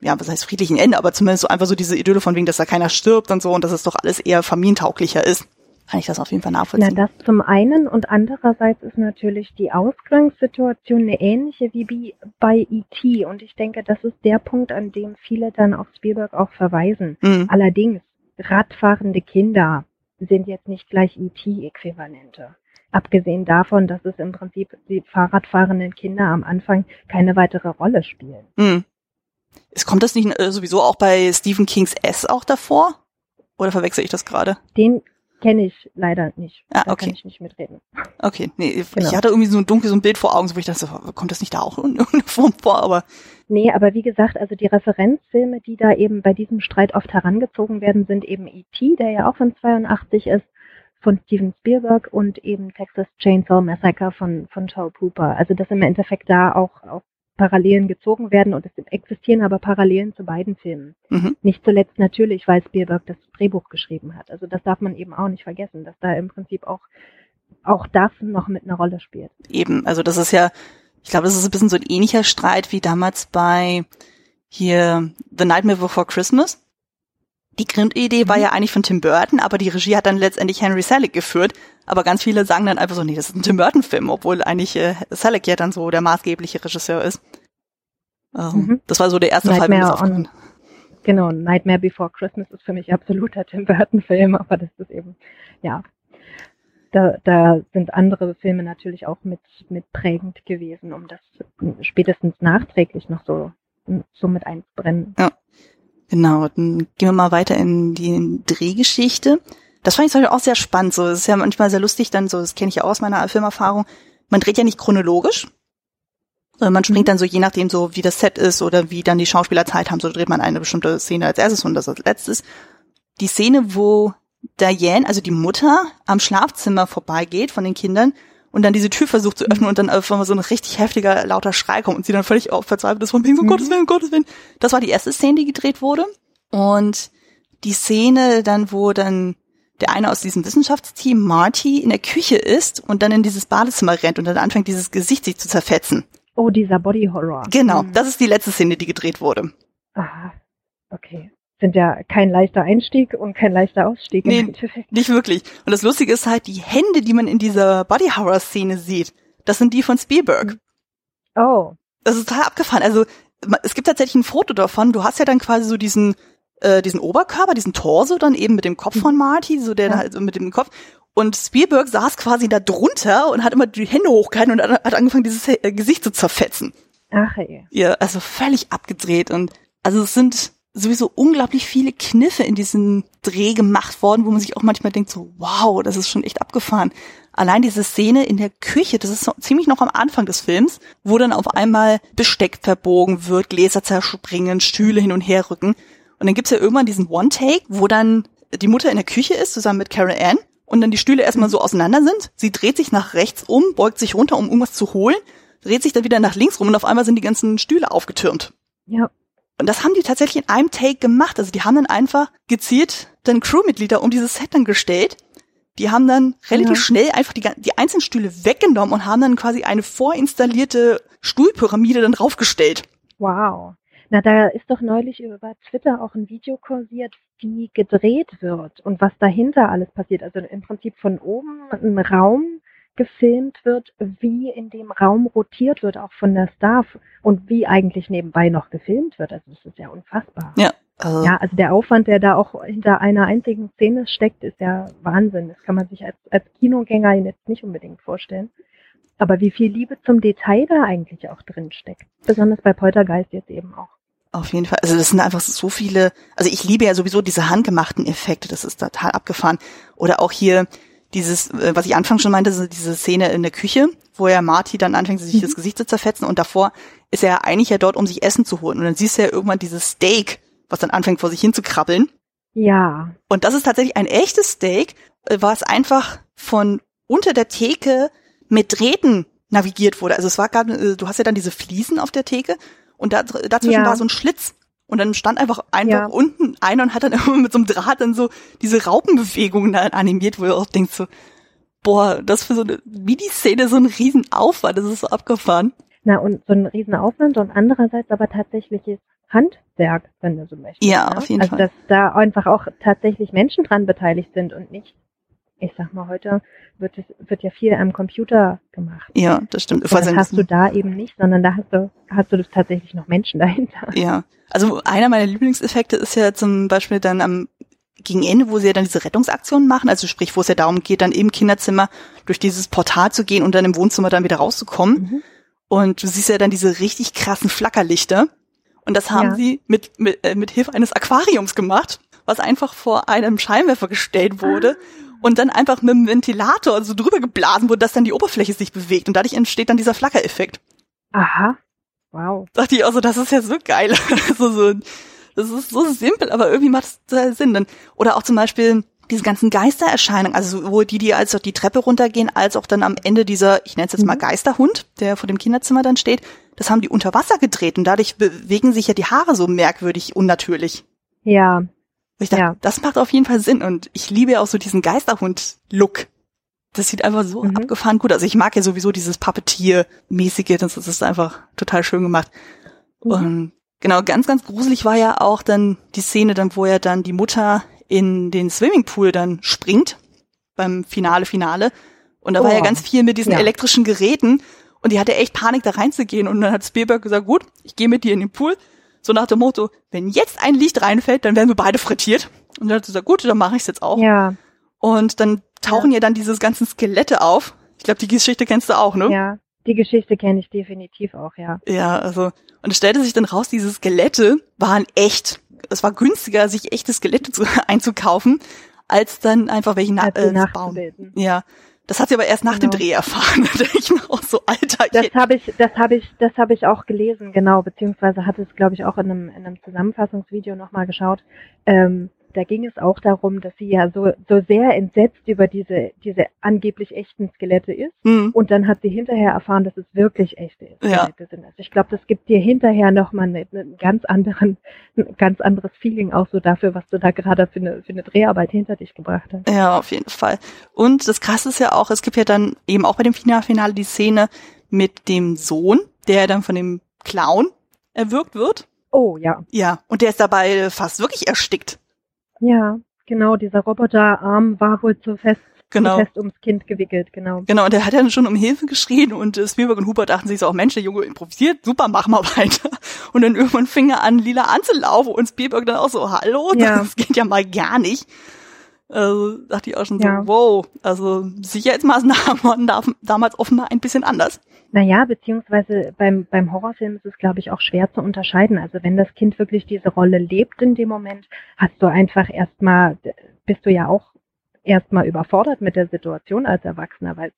ja, was heißt friedlichen Ende, aber zumindest so einfach so diese Idylle von wegen, dass da keiner stirbt und so und dass es doch alles eher familientauglicher ist kann ich das auf jeden Fall nachvollziehen. Na, das zum einen und andererseits ist natürlich die Ausgangssituation eine ähnliche wie bei E.T. und ich denke, das ist der Punkt, an dem viele dann auf Spielberg auch verweisen. Mhm. Allerdings, radfahrende Kinder sind jetzt nicht gleich E.T.-Äquivalente. Abgesehen davon, dass es im Prinzip die Fahrradfahrenden Kinder am Anfang keine weitere Rolle spielen. Mhm. Es kommt das nicht äh, sowieso auch bei Stephen Kings S auch davor? Oder verwechsel ich das gerade? Den Kenne ich leider nicht. Ah, okay. Da kann ich nicht mitreden. Okay, nee, genau. ich hatte irgendwie so ein dunkles so ein Bild vor Augen, so wo ich dachte, kommt das nicht da auch in *laughs* irgendeiner Form vor, aber. Nee, aber wie gesagt, also die Referenzfilme, die da eben bei diesem Streit oft herangezogen werden, sind eben E.T., der ja auch von 82 ist, von Steven Spielberg und eben Texas Chainsaw Massacre von, von Joe Cooper. Also dass im Endeffekt da auch, auch Parallelen gezogen werden und es existieren aber Parallelen zu beiden Filmen. Mhm. Nicht zuletzt natürlich, weil Spielberg das Drehbuch geschrieben hat. Also das darf man eben auch nicht vergessen, dass da im Prinzip auch auch das noch mit einer Rolle spielt. Eben, also das ist ja, ich glaube, das ist ein bisschen so ein ähnlicher Streit wie damals bei hier The Nightmare Before Christmas. Die Grundidee mhm. war ja eigentlich von Tim Burton, aber die Regie hat dann letztendlich Henry Selick geführt. Aber ganz viele sagen dann einfach so, nee, das ist ein Tim Burton-Film, obwohl eigentlich äh, Selick ja dann so der maßgebliche Regisseur ist. Ähm, mhm. Das war so der erste Nightmare Fall, on, Genau, Nightmare Before Christmas ist für mich absoluter Tim Burton-Film, *laughs* aber das ist eben, ja, da, da sind andere Filme natürlich auch mit, mit prägend gewesen, um das spätestens nachträglich noch so, so mit einzubrennen. Ja. Genau, dann gehen wir mal weiter in die Drehgeschichte. Das fand ich zum Beispiel auch sehr spannend. So, es ist ja manchmal sehr lustig, dann so, das kenne ich ja aus meiner Filmerfahrung. Man dreht ja nicht chronologisch, man springt dann so je nachdem so, wie das Set ist oder wie dann die Schauspieler Zeit haben, so dreht man eine bestimmte Szene als erstes und das als letztes. Die Szene, wo Diane, also die Mutter, am Schlafzimmer vorbeigeht von den Kindern und dann diese Tür versucht zu öffnen und dann einfach so ein richtig heftiger, lauter Schrei kommt und sie dann völlig auf verzweifelt ist von wegen, so mhm. Gottes Willen, Gottes Willen. Das war die erste Szene, die gedreht wurde. Und die Szene dann, wo dann der eine aus diesem Wissenschaftsteam, Marty, in der Küche ist und dann in dieses Badezimmer rennt und dann anfängt, dieses Gesicht sich zu zerfetzen. Oh, dieser Body Horror. Genau, mhm. das ist die letzte Szene, die gedreht wurde. Aha, okay sind ja kein leichter Einstieg und kein leichter Ausstieg. Nee, nicht wirklich. Und das Lustige ist halt, die Hände, die man in dieser Body Horror Szene sieht, das sind die von Spielberg. Oh. Das ist total abgefahren. Also es gibt tatsächlich ein Foto davon. Du hast ja dann quasi so diesen äh, diesen Oberkörper, diesen Torso dann eben mit dem Kopf von Marty, so der ja. halt so mit dem Kopf. Und Spielberg saß quasi da drunter und hat immer die Hände hochgehalten und hat angefangen, dieses äh, Gesicht zu zerfetzen. Ach ey. Ja, also völlig abgedreht und also es sind sowieso unglaublich viele Kniffe in diesem Dreh gemacht worden, wo man sich auch manchmal denkt so, wow, das ist schon echt abgefahren. Allein diese Szene in der Küche, das ist so ziemlich noch am Anfang des Films, wo dann auf einmal Besteck verbogen wird, Gläser zerspringen, Stühle hin und her rücken. Und dann gibt's ja irgendwann diesen One-Take, wo dann die Mutter in der Küche ist, zusammen mit Carol Ann, und dann die Stühle erstmal so auseinander sind. Sie dreht sich nach rechts um, beugt sich runter, um irgendwas zu holen, dreht sich dann wieder nach links rum und auf einmal sind die ganzen Stühle aufgetürmt. Ja. Und das haben die tatsächlich in einem Take gemacht. Also die haben dann einfach gezielt dann Crewmitglieder um dieses Set dann gestellt. Die haben dann relativ ja. schnell einfach die, die einzelnen Stühle weggenommen und haben dann quasi eine vorinstallierte Stuhlpyramide dann draufgestellt. Wow. Na, da ist doch neulich über Twitter auch ein Video kursiert, wie gedreht wird und was dahinter alles passiert. Also im Prinzip von oben ein Raum gefilmt wird, wie in dem Raum rotiert wird, auch von der Staff und wie eigentlich nebenbei noch gefilmt wird. Also das ist ja unfassbar. Ja. Also ja, also der Aufwand, der da auch hinter einer einzigen Szene steckt, ist ja Wahnsinn. Das kann man sich als, als Kinogänger jetzt nicht unbedingt vorstellen. Aber wie viel Liebe zum Detail da eigentlich auch drin steckt. Besonders bei Poltergeist jetzt eben auch. Auf jeden Fall. Also das sind einfach so viele, also ich liebe ja sowieso diese handgemachten Effekte, das ist total abgefahren. Oder auch hier dieses, äh, was ich anfangs schon meinte, diese Szene in der Küche, wo ja Marty dann anfängt, sich mhm. das Gesicht zu zerfetzen und davor ist er ja eigentlich ja dort, um sich Essen zu holen. Und dann siehst du ja irgendwann dieses Steak, was dann anfängt vor sich hin zu krabbeln. Ja. Und das ist tatsächlich ein echtes Steak, äh, was einfach von unter der Theke mit Drähten navigiert wurde. Also es war gerade, äh, du hast ja dann diese Fliesen auf der Theke und da, dazwischen ja. war so ein Schlitz und dann stand einfach einfach ja. unten einer und hat dann *laughs* immer mit so einem Draht dann so diese Raupenbewegungen dann animiert, wo du auch denkst so, boah, das für so eine Miniszene so ein Riesenaufwand, das ist so abgefahren. Na, und so ein Riesenaufwand und andererseits aber tatsächliches Handwerk, wenn du so möchtest. Ja, ne? auf jeden also, Fall. Also, dass da einfach auch tatsächlich Menschen dran beteiligt sind und nicht ich sag mal, heute wird es, wird ja viel am Computer gemacht. Ja, das stimmt. das hast du da eben nicht, sondern da hast du, hast du tatsächlich noch Menschen *laughs* dahinter. Ja. Also einer meiner Lieblingseffekte ist ja zum Beispiel dann am gegen Ende, wo sie ja dann diese Rettungsaktionen machen, also sprich, wo es ja darum geht, dann im Kinderzimmer durch dieses Portal zu gehen und dann im Wohnzimmer dann wieder rauszukommen. Mhm. Und du siehst ja dann diese richtig krassen Flackerlichter. Und das haben ja. sie mit, mit, äh, mit Hilfe eines Aquariums gemacht, was einfach vor einem Scheinwerfer gestellt wurde. Ah und dann einfach mit dem Ventilator so drüber geblasen wurde, dass dann die Oberfläche sich bewegt und dadurch entsteht dann dieser Flackereffekt. Aha. Wow. Dachte ich auch so, das ist ja so geil. *laughs* so, so, das ist so simpel, aber irgendwie macht es total Sinn. Dann, oder auch zum Beispiel, diese ganzen Geistererscheinungen, also sowohl die, die als auch die Treppe runtergehen, als auch dann am Ende dieser, ich nenne es jetzt mal mhm. Geisterhund, der vor dem Kinderzimmer dann steht, das haben die unter Wasser gedreht und dadurch bewegen sich ja die Haare so merkwürdig unnatürlich. Ja. Ich dachte, ja. das macht auf jeden Fall Sinn und ich liebe ja auch so diesen Geisterhund-Look. Das sieht einfach so mhm. abgefahren gut aus. Also ich mag ja sowieso dieses Puppetier-mäßige, das ist einfach total schön gemacht. Mhm. Und genau, ganz, ganz gruselig war ja auch dann die Szene dann, wo er dann die Mutter in den Swimmingpool dann springt beim Finale, Finale. Und da oh. war ja oh. ganz viel mit diesen ja. elektrischen Geräten und die hatte echt Panik, da reinzugehen. Und dann hat Spielberg gesagt, gut, ich gehe mit dir in den Pool. So nach dem Motto, wenn jetzt ein Licht reinfällt, dann werden wir beide frittiert. Und dann hat sie gesagt, gut, dann mache ich es jetzt auch. Ja. Und dann tauchen ja, ja dann diese ganzen Skelette auf. Ich glaube, die Geschichte kennst du auch, ne? Ja, die Geschichte kenne ich definitiv auch, ja. Ja, also, und es stellte sich dann raus, diese Skelette waren echt es war günstiger, sich echte Skelette zu, *laughs* einzukaufen, als dann einfach welche na äh, bauen. Ja. Das hat sie aber erst nach genau. dem Dreh erfahren. *laughs* Da ich noch so alter. Das habe ich, das habe ich, das habe ich auch gelesen, genau, beziehungsweise hatte es, glaube ich, auch in einem, in einem Zusammenfassungsvideo nochmal geschaut. Ähm, da ging es auch darum, dass sie ja so, so sehr entsetzt über diese, diese angeblich echten Skelette ist. Mhm. Und dann hat sie hinterher erfahren, dass es wirklich echte Skelette ja. sind. Also ich glaube, das gibt dir hinterher nochmal einen eine ganz anderen, *laughs* ein ganz anderes Feeling auch so dafür, was du da gerade für eine, für eine Dreharbeit hinter dich gebracht hast. Ja, auf jeden Fall. Und das Krasse ist ja auch, es gibt ja dann eben auch bei dem Finalfinale die Szene mit dem Sohn, der dann von dem Clown erwürgt wird. Oh, ja. Ja, und der ist dabei fast wirklich erstickt. Ja, genau, dieser Roboterarm war wohl zu fest, genau. fest ums Kind gewickelt, genau. Genau, und der hat dann schon um Hilfe geschrien und äh, Spielberg und Huber dachten sich so, oh Mensch, der Junge improvisiert, super, mach mal *laughs* weiter. Und dann irgendwann fing er an, lila anzulaufen und Spielberg dann auch so, hallo, ja. das geht ja mal gar nicht. Also dachte ich auch schon ja. so, wow, also Sicherheitsmaßnahmen waren damals offenbar ein bisschen anders. Naja, beziehungsweise beim, beim Horrorfilm ist es, glaube ich, auch schwer zu unterscheiden. Also wenn das Kind wirklich diese Rolle lebt in dem Moment, hast du einfach erstmal, bist du ja auch erstmal überfordert mit der Situation als Erwachsener, weil,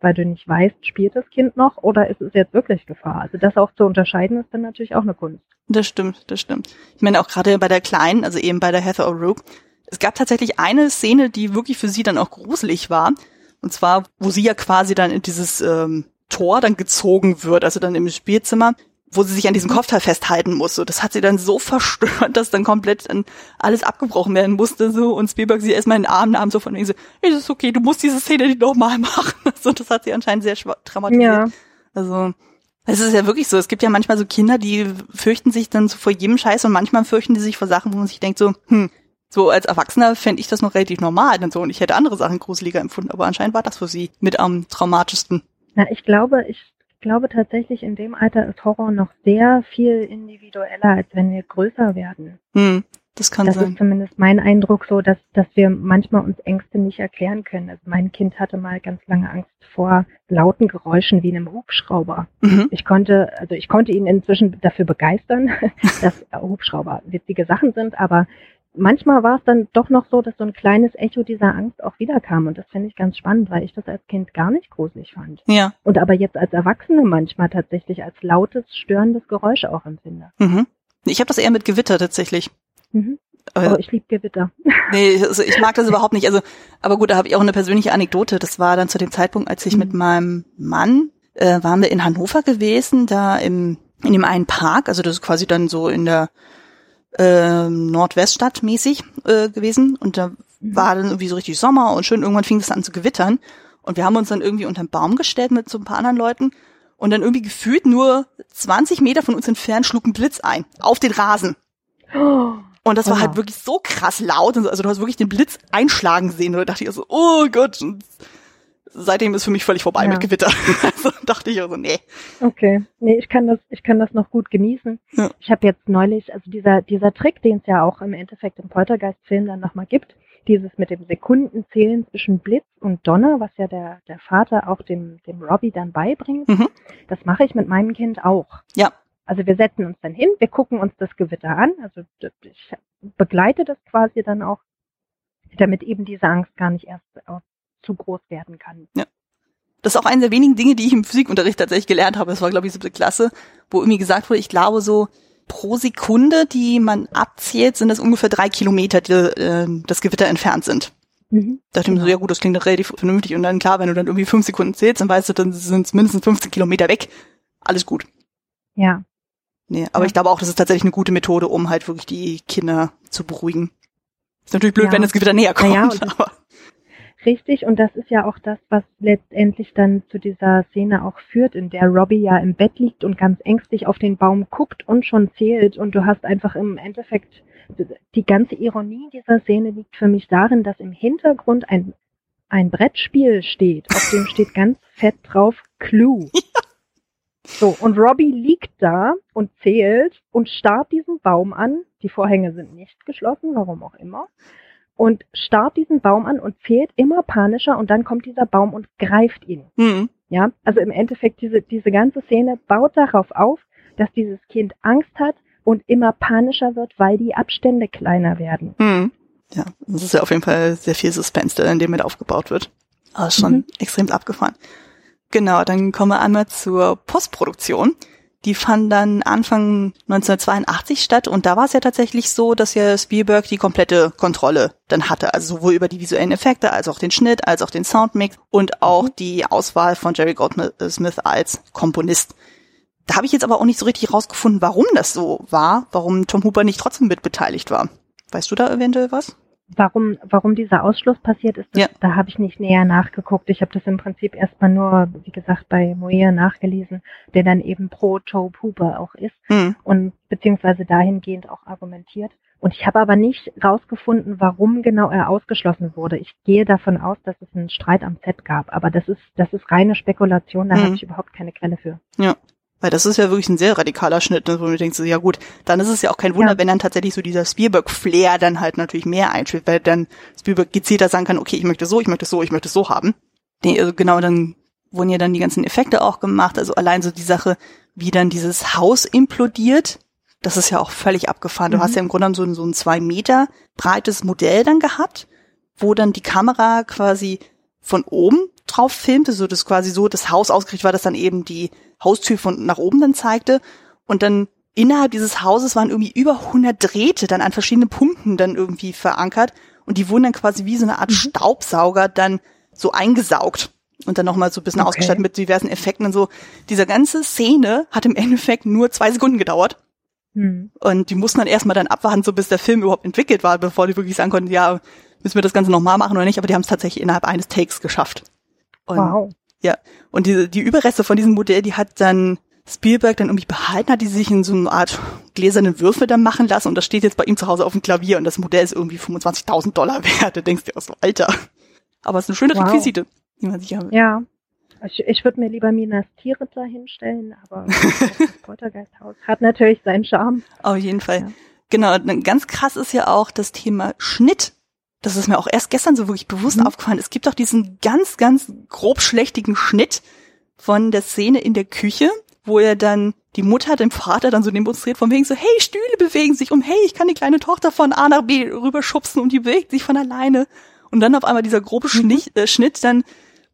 weil du nicht weißt, spielt das Kind noch oder ist es jetzt wirklich Gefahr? Also das auch zu unterscheiden ist dann natürlich auch eine Kunst. Das stimmt, das stimmt. Ich meine auch gerade bei der Kleinen, also eben bei der Heather O'Rourke, es gab tatsächlich eine Szene, die wirklich für sie dann auch gruselig war. Und zwar, wo sie ja quasi dann in dieses ähm, Tor dann gezogen wird, also dann im Spielzimmer, wo sie sich an diesem mhm. Kopfteil festhalten muss. So, das hat sie dann so *laughs* verstört, dass dann komplett dann alles abgebrochen werden musste. So und Spielberg sie erstmal in den Arm nahm, so von wegen so, ist es okay, du musst diese Szene nicht nochmal machen. *laughs* So, das hat sie anscheinend sehr traumatisiert. Ja. Also es ist ja wirklich so. Es gibt ja manchmal so Kinder, die fürchten sich dann so vor jedem Scheiß und manchmal fürchten die sich vor Sachen, wo man sich denkt so, hm, so als Erwachsener fände ich das noch relativ normal und so und ich hätte andere Sachen gruseliger empfunden, aber anscheinend war das für sie mit am traumatischsten. Na, ich glaube, ich glaube tatsächlich, in dem Alter ist Horror noch sehr viel individueller, als wenn wir größer werden. Hm, das kann das sein. Das ist zumindest mein Eindruck so, dass, dass wir manchmal uns Ängste nicht erklären können. Also mein Kind hatte mal ganz lange Angst vor lauten Geräuschen wie einem Hubschrauber. Mhm. Ich konnte, also ich konnte ihn inzwischen dafür begeistern, *laughs* dass Hubschrauber witzige Sachen sind, aber manchmal war es dann doch noch so, dass so ein kleines Echo dieser Angst auch wiederkam. Und das finde ich ganz spannend, weil ich das als Kind gar nicht gruselig fand. Ja. Und aber jetzt als Erwachsene manchmal tatsächlich als lautes, störendes Geräusch auch empfinde. Mhm. Ich habe das eher mit Gewitter tatsächlich. Mhm. Oh, ich liebe Gewitter. *laughs* Nee, also ich mag das überhaupt nicht. Also, aber gut, da habe ich auch eine persönliche Anekdote. Das war dann zu dem Zeitpunkt, als ich mhm. mit meinem Mann äh, waren wir in Hannover gewesen, da im in dem einen Park, also das ist quasi dann so in der äh, Nordweststadt mäßig äh, gewesen und da mhm. war dann irgendwie so richtig Sommer und schön irgendwann fing es an zu gewittern und wir haben uns dann irgendwie unter einen Baum gestellt mit so ein paar anderen Leuten und dann irgendwie gefühlt nur 20 Meter von uns entfernt schlug ein Blitz ein auf den Rasen. Und das war oh. halt wirklich so krass laut. Also du hast wirklich den Blitz einschlagen sehen. Und da dachte ich so, oh Gott. Seitdem ist für mich völlig vorbei ja. mit Gewitter. *laughs* also dachte ich also, nee. Okay. Nee, ich kann das, ich kann das noch gut genießen. Ja. Ich habe jetzt neulich, also dieser, dieser Trick, den es ja auch im Endeffekt im Poltergeist-Film dann nochmal gibt, dieses mit dem Sekundenzählen zwischen Blitz und Donner, was ja der, der Vater auch dem, dem Robbie dann beibringt, mhm. das mache ich mit meinem Kind auch. Ja. Also wir setzen uns dann hin, wir gucken uns das Gewitter an, also ich begleite das quasi dann auch, damit eben diese Angst gar nicht erst zu groß werden kann. Ja. Das ist auch eine der wenigen Dinge, die ich im Physikunterricht tatsächlich gelernt habe. Das war, glaube ich, siebte Klasse, wo irgendwie gesagt wurde, ich glaube so pro Sekunde, die man abzählt, sind es ungefähr drei Kilometer, die äh, das Gewitter entfernt sind. Mhm. Dachte genau. mir so, ja gut, das klingt relativ vernünftig. Und dann klar, wenn du dann irgendwie fünf Sekunden zählst, dann weißt du, dann sind es mindestens 15 Kilometer weg. Alles gut. Ja. Nee, aber ja. ich glaube auch, das ist tatsächlich eine gute Methode, um halt wirklich die Kinder zu beruhigen. Ist natürlich blöd, ja. wenn das Gewitter näher kommt. Ja, aber. Richtig, und das ist ja auch das, was letztendlich dann zu dieser Szene auch führt, in der Robbie ja im Bett liegt und ganz ängstlich auf den Baum guckt und schon zählt. Und du hast einfach im Endeffekt die ganze Ironie dieser Szene liegt für mich darin, dass im Hintergrund ein, ein Brettspiel steht, auf dem steht ganz fett drauf Clue. *laughs* So, und Robbie liegt da und zählt und starrt diesen Baum an. Die Vorhänge sind nicht geschlossen, warum auch immer. Und starrt diesen Baum an und zählt immer panischer und dann kommt dieser Baum und greift ihn. Mhm. Ja, also im Endeffekt diese, diese ganze Szene baut darauf auf, dass dieses Kind Angst hat, und immer panischer wird, weil die Abstände kleiner werden. Hm. Ja, das ist ja auf jeden Fall sehr viel Suspense, der in dem mit aufgebaut wird. Aber schon mhm. extrem abgefahren. Genau, dann kommen wir einmal zur Postproduktion. Die fand dann Anfang 1982 statt und da war es ja tatsächlich so, dass ja Spielberg die komplette Kontrolle dann hatte. Also sowohl über die visuellen Effekte als auch den Schnitt, als auch den Soundmix und auch mhm. die Auswahl von Jerry Goldsmith als Komponist. Da habe ich jetzt aber auch nicht so richtig rausgefunden, warum das so war, warum Tom Hooper nicht trotzdem mitbeteiligt war. Weißt du da eventuell was? Warum, warum dieser Ausschluss passiert ist, das, ja. da habe ich nicht näher nachgeguckt. Ich habe das im Prinzip erstmal nur, wie gesagt, bei Moir nachgelesen, der dann eben pro Joe Hooper auch ist mhm. und beziehungsweise dahingehend auch argumentiert. Und ich habe aber nicht rausgefunden, warum genau er ausgeschlossen wurde. Ich gehe davon aus, dass es einen Streit am Set gab, aber das ist, das ist reine Spekulation, da mhm. habe ich überhaupt keine Quelle für. Ja. Weil das ist ja wirklich ein sehr radikaler Schnitt, ne, wo du denkst, ja gut, dann ist es ja auch kein Wunder, ja. wenn dann tatsächlich so dieser Spielberg-Flair dann halt natürlich mehr einspielt, weil dann Spielberg gezielter sagen kann, okay, ich möchte so, ich möchte so, ich möchte so haben. Nee, also genau, dann wurden ja dann die ganzen Effekte auch gemacht, also allein so die Sache, wie dann dieses Haus implodiert, das ist ja auch völlig abgefahren. Du mhm. hast ja im Grunde so, so ein zwei Meter breites Modell dann gehabt, wo dann die Kamera quasi von oben drauf filmte, so das quasi so das Haus ausgerichtet war, dass dann eben die Haustür von nach oben dann zeigte und dann innerhalb dieses Hauses waren irgendwie über 100 Drähte dann an verschiedenen Punkten dann irgendwie verankert und die wurden dann quasi wie so eine Art mhm. Staubsauger dann so eingesaugt und dann nochmal so ein bisschen okay. ausgestattet mit diversen Effekten und so. Dieser ganze Szene hat im Endeffekt nur zwei Sekunden gedauert. Mhm. Und die mussten dann erstmal dann abwarten, so bis der Film überhaupt entwickelt war, bevor die wirklich sagen konnten, ja, müssen wir das Ganze nochmal machen oder nicht, aber die haben es tatsächlich innerhalb eines Takes geschafft. Und, wow. Ja. Und diese, die Überreste von diesem Modell, die hat dann Spielberg dann irgendwie behalten, hat die sich in so eine Art gläsernen Würfel dann machen lassen und das steht jetzt bei ihm zu Hause auf dem Klavier und das Modell ist irgendwie 25.000 Dollar *laughs* wert. Da denkst du auch so, Alter. Aber es ist eine schöne wow. Requisite, die man sich ja. Ja. Ich, ich würde mir lieber Minas Tirith hinstellen, aber *laughs* das Poltergeisthaus hat natürlich seinen Charme. Auf jeden Fall. Ja. Genau, ganz krass ist ja auch das Thema Schnitt das ist mir auch erst gestern so wirklich bewusst mhm. aufgefallen. Es gibt auch diesen ganz, ganz grob schlechtigen Schnitt von der Szene in der Küche, wo er dann die Mutter dem Vater dann so demonstriert von wegen so, hey, Stühle bewegen sich und hey, ich kann die kleine Tochter von A nach B rüberschubsen und die bewegt sich von alleine. Und dann auf einmal dieser grobe mhm. Äh, Schnitt dann,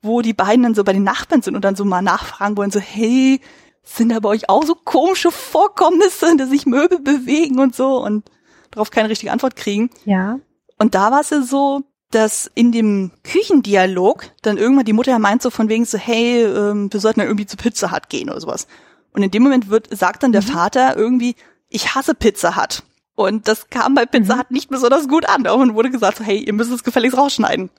wo die beiden dann so bei den Nachbarn sind und dann so mal nachfragen wollen, so, hey, sind da bei euch auch so komische Vorkommnisse, dass sich Möbel bewegen und so und darauf keine richtige Antwort kriegen. Ja. Und da war es ja so, dass in dem Küchendialog dann irgendwann die Mutter ja meint so von wegen so, hey, ähm, wir sollten ja irgendwie zu Pizza Hut gehen oder sowas. Und in dem Moment wird, sagt dann der mhm. Vater irgendwie, ich hasse Pizza Hut. Und das kam bei Pizza mhm. Hut nicht besonders gut an. Und wurde gesagt so, hey, ihr müsst es gefälligst rausschneiden.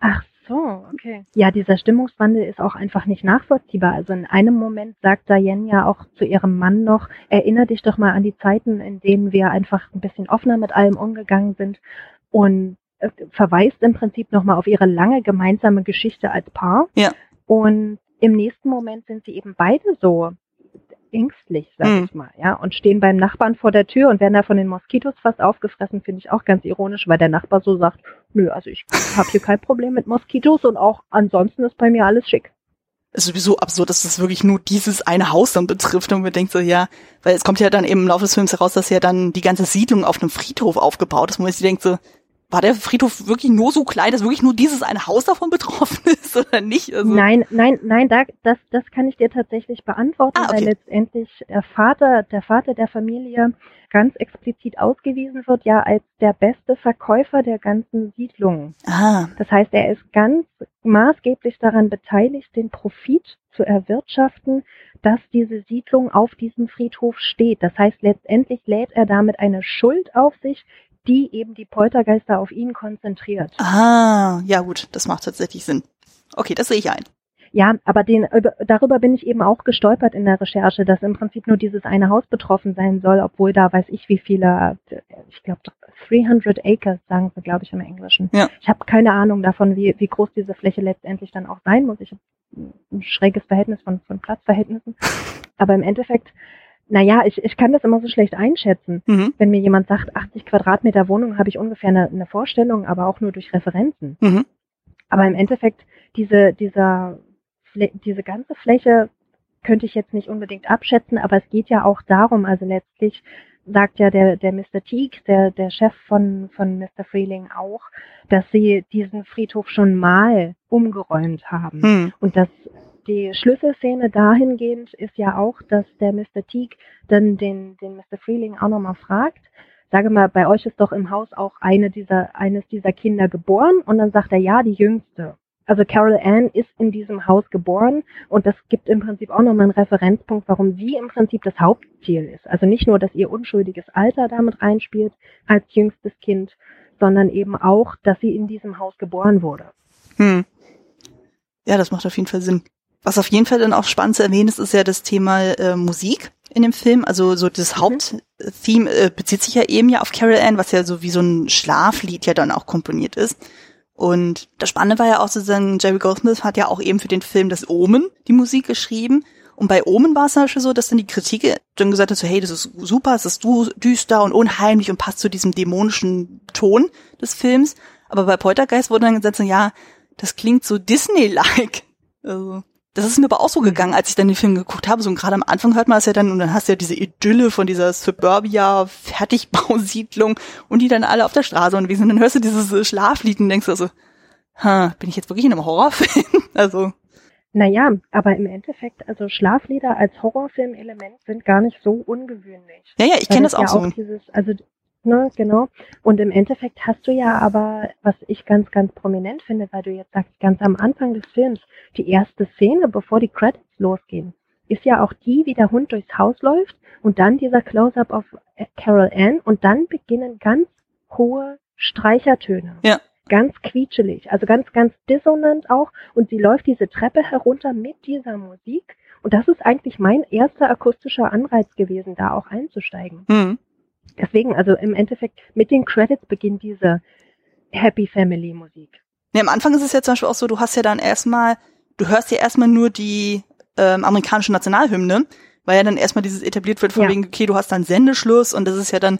Ach so, okay. Ja, dieser Stimmungswandel ist auch einfach nicht nachvollziehbar. Also in einem Moment sagt Diane ja auch zu ihrem Mann noch, erinnere dich doch mal an die Zeiten, in denen wir einfach ein bisschen offener mit allem umgegangen sind und äh, verweist im Prinzip nochmal auf ihre lange gemeinsame Geschichte als Paar. Ja. Und im nächsten Moment sind sie eben beide so ängstlich, sag mhm. ich mal, ja, und stehen beim Nachbarn vor der Tür und werden da von den Moskitos fast aufgefressen, finde ich auch ganz ironisch, weil der Nachbar so sagt, nö, also ich habe hier kein Problem mit Moskitos und auch ansonsten ist bei mir alles schick. Es ist sowieso absurd, dass das wirklich nur dieses eine Haus dann betrifft und man denkt so, ja, weil es kommt ja dann eben im Laufe des Films heraus, dass ja dann die ganze Siedlung auf einem Friedhof aufgebaut ist, wo man sich denkt so, war der Friedhof wirklich nur so klein, dass wirklich nur dieses eine Haus davon betroffen *laughs* ist oder nicht? Also nein, nein, nein, da, das, das kann ich dir tatsächlich beantworten, ah, okay. weil letztendlich der Vater, der Vater der Familie ganz explizit ausgewiesen wird, ja als der beste Verkäufer der ganzen Siedlung. Ah. Das heißt, er ist ganz maßgeblich daran beteiligt, den Profit zu erwirtschaften, dass diese Siedlung auf diesem Friedhof steht. Das heißt, letztendlich lädt er damit eine Schuld auf sich, die eben die Poltergeister auf ihn konzentriert. Ah, ja gut, das macht tatsächlich Sinn. Okay, das sehe ich ein. Ja, aber den, darüber bin ich eben auch gestolpert in der Recherche, dass im Prinzip nur dieses eine Haus betroffen sein soll, obwohl da weiß ich wie viele, ich glaube 300 Acres sagen sie, glaube ich, im Englischen. Ja. Ich habe keine Ahnung davon, wie, wie groß diese Fläche letztendlich dann auch sein muss. Ich habe ein schräges Verhältnis von, von Platzverhältnissen. *laughs* Aber im Endeffekt naja, ich, ich kann das immer so schlecht einschätzen. Mhm. Wenn mir jemand sagt, 80 Quadratmeter Wohnung, habe ich ungefähr eine, eine Vorstellung, aber auch nur durch Referenzen. Mhm. Aber im Endeffekt, diese, dieser, diese ganze Fläche könnte ich jetzt nicht unbedingt abschätzen, aber es geht ja auch darum, also letztlich sagt ja der, der Mr. Teague, der, der Chef von, von Mr. Freeling auch, dass sie diesen Friedhof schon mal umgeräumt haben. Hm. Und dass die Schlüsselszene dahingehend ist ja auch, dass der Mr. Teague dann den, den Mr. Freeling auch nochmal fragt, sage mal, bei euch ist doch im Haus auch eine dieser, eines dieser Kinder geboren und dann sagt er, ja, die jüngste. Also Carol Ann ist in diesem Haus geboren und das gibt im Prinzip auch nochmal einen Referenzpunkt, warum sie im Prinzip das Hauptziel ist. Also nicht nur, dass ihr unschuldiges Alter damit reinspielt als jüngstes Kind, sondern eben auch, dass sie in diesem Haus geboren wurde. Hm. Ja, das macht auf jeden Fall Sinn. Was auf jeden Fall dann auch spannend zu erwähnen ist, ist ja das Thema äh, Musik in dem Film. Also so das mhm. Haupttheme äh, bezieht sich ja eben ja auf Carol Ann, was ja so wie so ein Schlaflied ja dann auch komponiert ist. Und das Spannende war ja auch sozusagen, Jerry Goldsmith hat ja auch eben für den Film das Omen die Musik geschrieben. Und bei Omen war es zum Beispiel so, dass dann die Kritik dann gesagt hat, so, hey, das ist super, es ist düster und unheimlich und passt zu diesem dämonischen Ton des Films. Aber bei Poltergeist wurde dann gesagt, so, ja, das klingt so Disney-like. *laughs* Also, das ist mir aber auch so gegangen, als ich dann den Film geguckt habe. So und gerade am Anfang hört man es ja dann und dann hast du ja diese Idylle von dieser Suburbia Fertigbausiedlung und die dann alle auf der Straße und wie sind. Dann hörst du dieses Schlaflied und denkst du so, ha, bin ich jetzt wirklich in einem Horrorfilm? *laughs* also. Naja, aber im Endeffekt, also Schlaflieder als Horrorfilm-Element sind gar nicht so ungewöhnlich. Ja, ja, ich kenne das auch ja so. Auch dieses, also Ne, genau. Und im Endeffekt hast du ja aber, was ich ganz, ganz prominent finde, weil du jetzt sagst, ganz am Anfang des Films, die erste Szene, bevor die Credits losgehen, ist ja auch die, wie der Hund durchs Haus läuft und dann dieser Close-up auf Carol Ann und dann beginnen ganz hohe Streichertöne. Ja. Ganz quietschelig, also ganz, ganz dissonant auch. Und sie läuft diese Treppe herunter mit dieser Musik. Und das ist eigentlich mein erster akustischer Anreiz gewesen, da auch einzusteigen. Mhm. Deswegen, also im Endeffekt mit den Credits beginnt diese Happy Family Musik. Ja, am Anfang ist es ja zum Beispiel auch so, du hast ja dann erstmal, du hörst ja erstmal nur die ähm, amerikanische Nationalhymne, weil ja dann erstmal dieses etabliert wird von ja. wegen, okay, du hast dann Sendeschluss und das ist ja dann,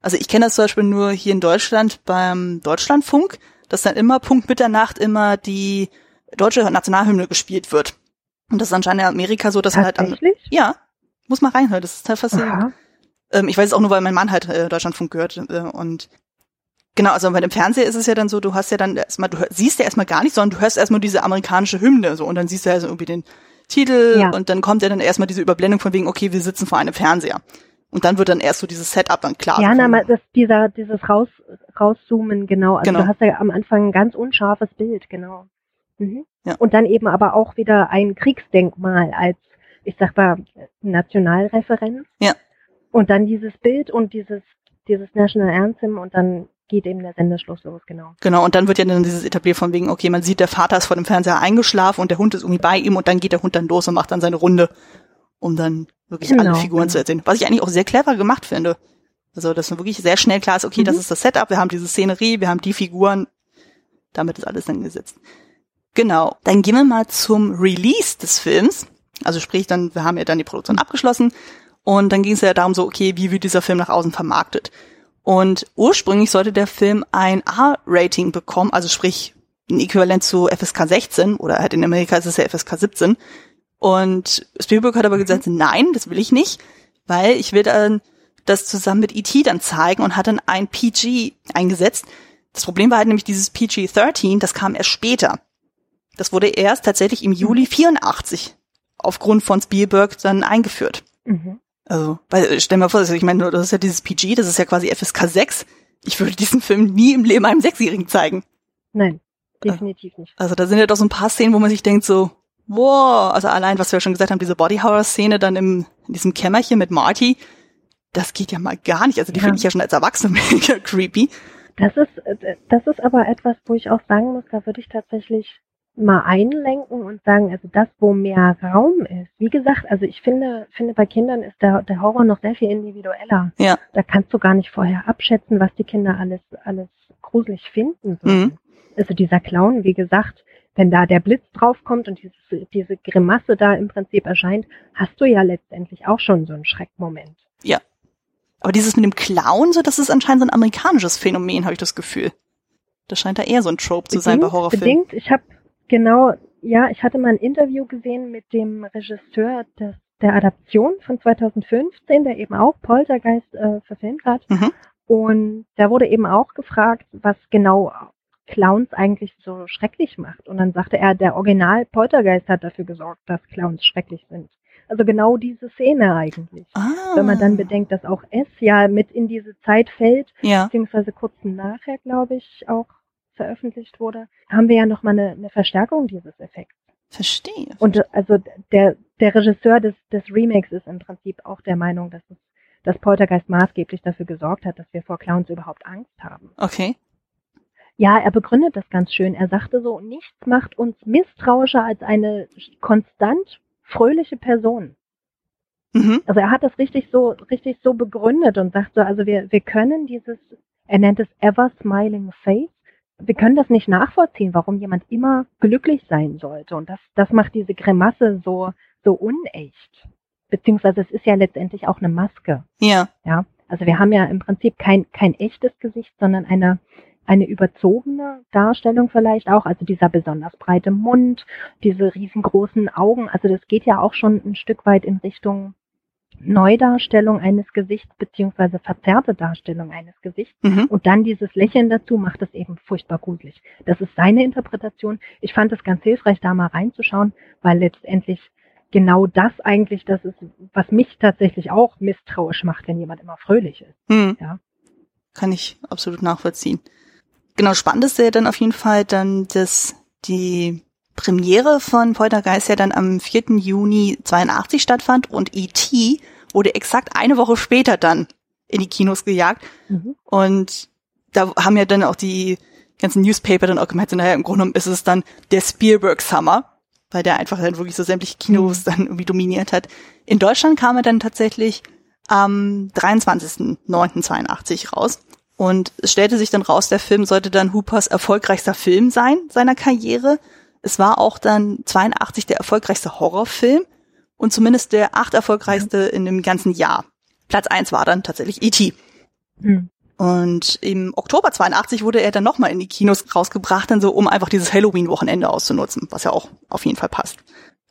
also ich kenne das zum Beispiel nur hier in Deutschland beim Deutschlandfunk, dass dann immer Punkt Mitternacht immer die deutsche Nationalhymne gespielt wird. Und das ist anscheinend in Amerika so, dass man halt am, ja, muss man reinhören, das ist halt faszinierend. Ähm, ich weiß es auch nur, weil mein Mann halt äh, Deutschlandfunk gehört äh, und Genau, also bei dem Fernseher ist es ja dann so, du hast ja dann erstmal, du siehst ja erstmal gar nicht, sondern du hörst erstmal diese amerikanische Hymne so und dann siehst du ja so irgendwie den Titel ja. und dann kommt ja dann erstmal diese Überblendung von wegen, okay, wir sitzen vor einem Fernseher. Und dann wird dann erst so dieses Setup dann klar. Ja, na, das, dieser, dieses raus, rauszoomen, genau. Also genau. du hast ja am Anfang ein ganz unscharfes Bild, genau. Mhm. Ja. Und dann eben aber auch wieder ein Kriegsdenkmal als, ich sag mal, Nationalreferenz. Ja. Und dann dieses Bild und dieses, dieses National Anthem und dann geht eben der Sendeschluss los, genau. Genau, und dann wird ja dann dieses etabliert von wegen, okay, man sieht, der Vater ist vor dem Fernseher eingeschlafen und der Hund ist irgendwie bei ihm und dann geht der Hund dann los und macht dann seine Runde, um dann wirklich genau, alle Figuren genau. zu erzählen. Was ich eigentlich auch sehr clever gemacht finde. Also, dass man wirklich sehr schnell klar ist, okay, mhm. das ist das Setup, wir haben diese Szenerie, wir haben die Figuren, damit ist alles dann gesetzt. Genau. Dann gehen wir mal zum Release des Films. Also sprich, dann, wir haben ja dann die Produktion abgeschlossen und dann ging es ja darum so, okay, wie wird dieser Film nach außen vermarktet? Und ursprünglich sollte der Film ein R-Rating bekommen, also sprich ein Äquivalent zu FSK 16 oder halt in Amerika ist es ja FSK 17. Und Spielberg hat aber gesagt, nein, das will ich nicht, weil ich will dann das zusammen mit E.T. dann zeigen und hat dann ein PG eingesetzt, Das Problem war halt nämlich dieses PG-13, das kam erst später. Das wurde erst tatsächlich im Juli 84 aufgrund von Spielberg dann eingeführt. Mhm. Also, weil, stell dir mal vor, also ich meine, das ist ja dieses PG, das ist ja quasi FSK 6. Ich würde diesen Film nie im Leben einem Sechsjährigen zeigen. Nein, definitiv nicht. Also da sind ja doch so ein paar Szenen, wo man sich denkt so, wow, also allein, was wir ja schon gesagt haben, diese Body-Horror-Szene dann im, in diesem Kämmerchen mit Marty, das geht ja mal gar nicht. Also die ja. finde ich ja schon als Erwachsene *laughs* mega creepy. Das ist, äh, das ist aber etwas, wo ich auch sagen muss, da würde ich tatsächlich mal einlenken und sagen, also das, wo mehr Raum ist. Wie gesagt, also ich finde, finde bei Kindern ist der, der Horror noch sehr viel individueller. Ja. Da kannst du gar nicht vorher abschätzen, was die Kinder alles, alles gruselig finden. Mhm. Also dieser Clown, wie gesagt, wenn da der Blitz draufkommt und dieses, diese Grimasse da im Prinzip erscheint, hast du ja letztendlich auch schon so einen Schreckmoment. Ja. Aber dieses mit dem Clown, so, das ist anscheinend so ein amerikanisches Phänomen, habe ich das Gefühl. Das scheint da eher so ein Trope zu sein bei Horrorfilmen. Bedingt. Ich habe genau, ja, ich hatte mal ein Interview gesehen mit dem Regisseur des, der Adaption von 2015, der eben auch Poltergeist äh, verfilmt hat. Mhm. Und da wurde eben auch gefragt, was genau Clowns eigentlich so schrecklich macht. Und dann sagte er, der Original Poltergeist hat dafür gesorgt, dass Clowns schrecklich sind. Also genau diese Szene eigentlich. Ah. Wenn man dann bedenkt, dass auch es ja mit in diese Zeit fällt, ja. beziehungsweise kurz nachher, glaube ich, auch veröffentlicht wurde, haben wir ja nochmal eine, eine Verstärkung dieses Effekts. Verstehe. Und also der, der Regisseur des, des Remakes ist im Prinzip auch der Meinung, dass es dass Poltergeist maßgeblich dafür gesorgt hat, dass wir vor Clowns überhaupt Angst haben. Okay. Ja, er begründet das ganz schön. Er sagte so, nichts macht uns misstrauischer als eine konstant fröhliche Person. Mhm. Also er hat das richtig so, richtig so begründet und sagt so, also wir, wir können dieses, er nennt es ever smiling face. Wir können das nicht nachvollziehen, warum jemand immer glücklich sein sollte. Und das, das macht diese Grimasse so, so unecht. Beziehungsweise es ist ja letztendlich auch eine Maske. Ja. Ja. Also wir haben ja im Prinzip kein, kein echtes Gesicht, sondern eine, eine überzogene Darstellung vielleicht auch, also dieser besonders breite Mund, diese riesengroßen Augen, also das geht ja auch schon ein Stück weit in Richtung Neudarstellung eines Gesichts beziehungsweise verzerrte Darstellung eines Gesichts mhm. und dann dieses Lächeln dazu macht es eben furchtbar gruselig. Das ist seine Interpretation. Ich fand es ganz hilfreich, da mal reinzuschauen, weil letztendlich genau das eigentlich das ist, was mich tatsächlich auch misstrauisch macht, wenn jemand immer fröhlich ist. Mhm. Ja. Kann ich absolut nachvollziehen genau, spannend ist ja dann auf jeden Fall dann, dass die Premiere von Poltergeist ja dann am 4. Juni 82 stattfand und E.T. wurde exakt eine Woche später dann in die Kinos gejagt. Mhm. Und da haben ja dann auch die ganzen Newspaper dann auch gemeint, so, naja, im Grunde genommen ist es dann der Spielberg Summer, weil der einfach dann wirklich so sämtliche Kinos mhm. dann irgendwie dominiert hat. In Deutschland kam er dann tatsächlich am 23.09.82 raus. Und es stellte sich dann raus, der Film sollte dann Hoopers erfolgreichster Film sein seiner Karriere. Es war auch dann 82 der erfolgreichste Horrorfilm und zumindest der acht erfolgreichste in dem ganzen Jahr. Platz eins war dann tatsächlich E.T. Mhm. Und im Oktober 82 wurde er dann nochmal in die Kinos rausgebracht, dann so, um einfach dieses Halloween-Wochenende auszunutzen, was ja auch auf jeden Fall passt.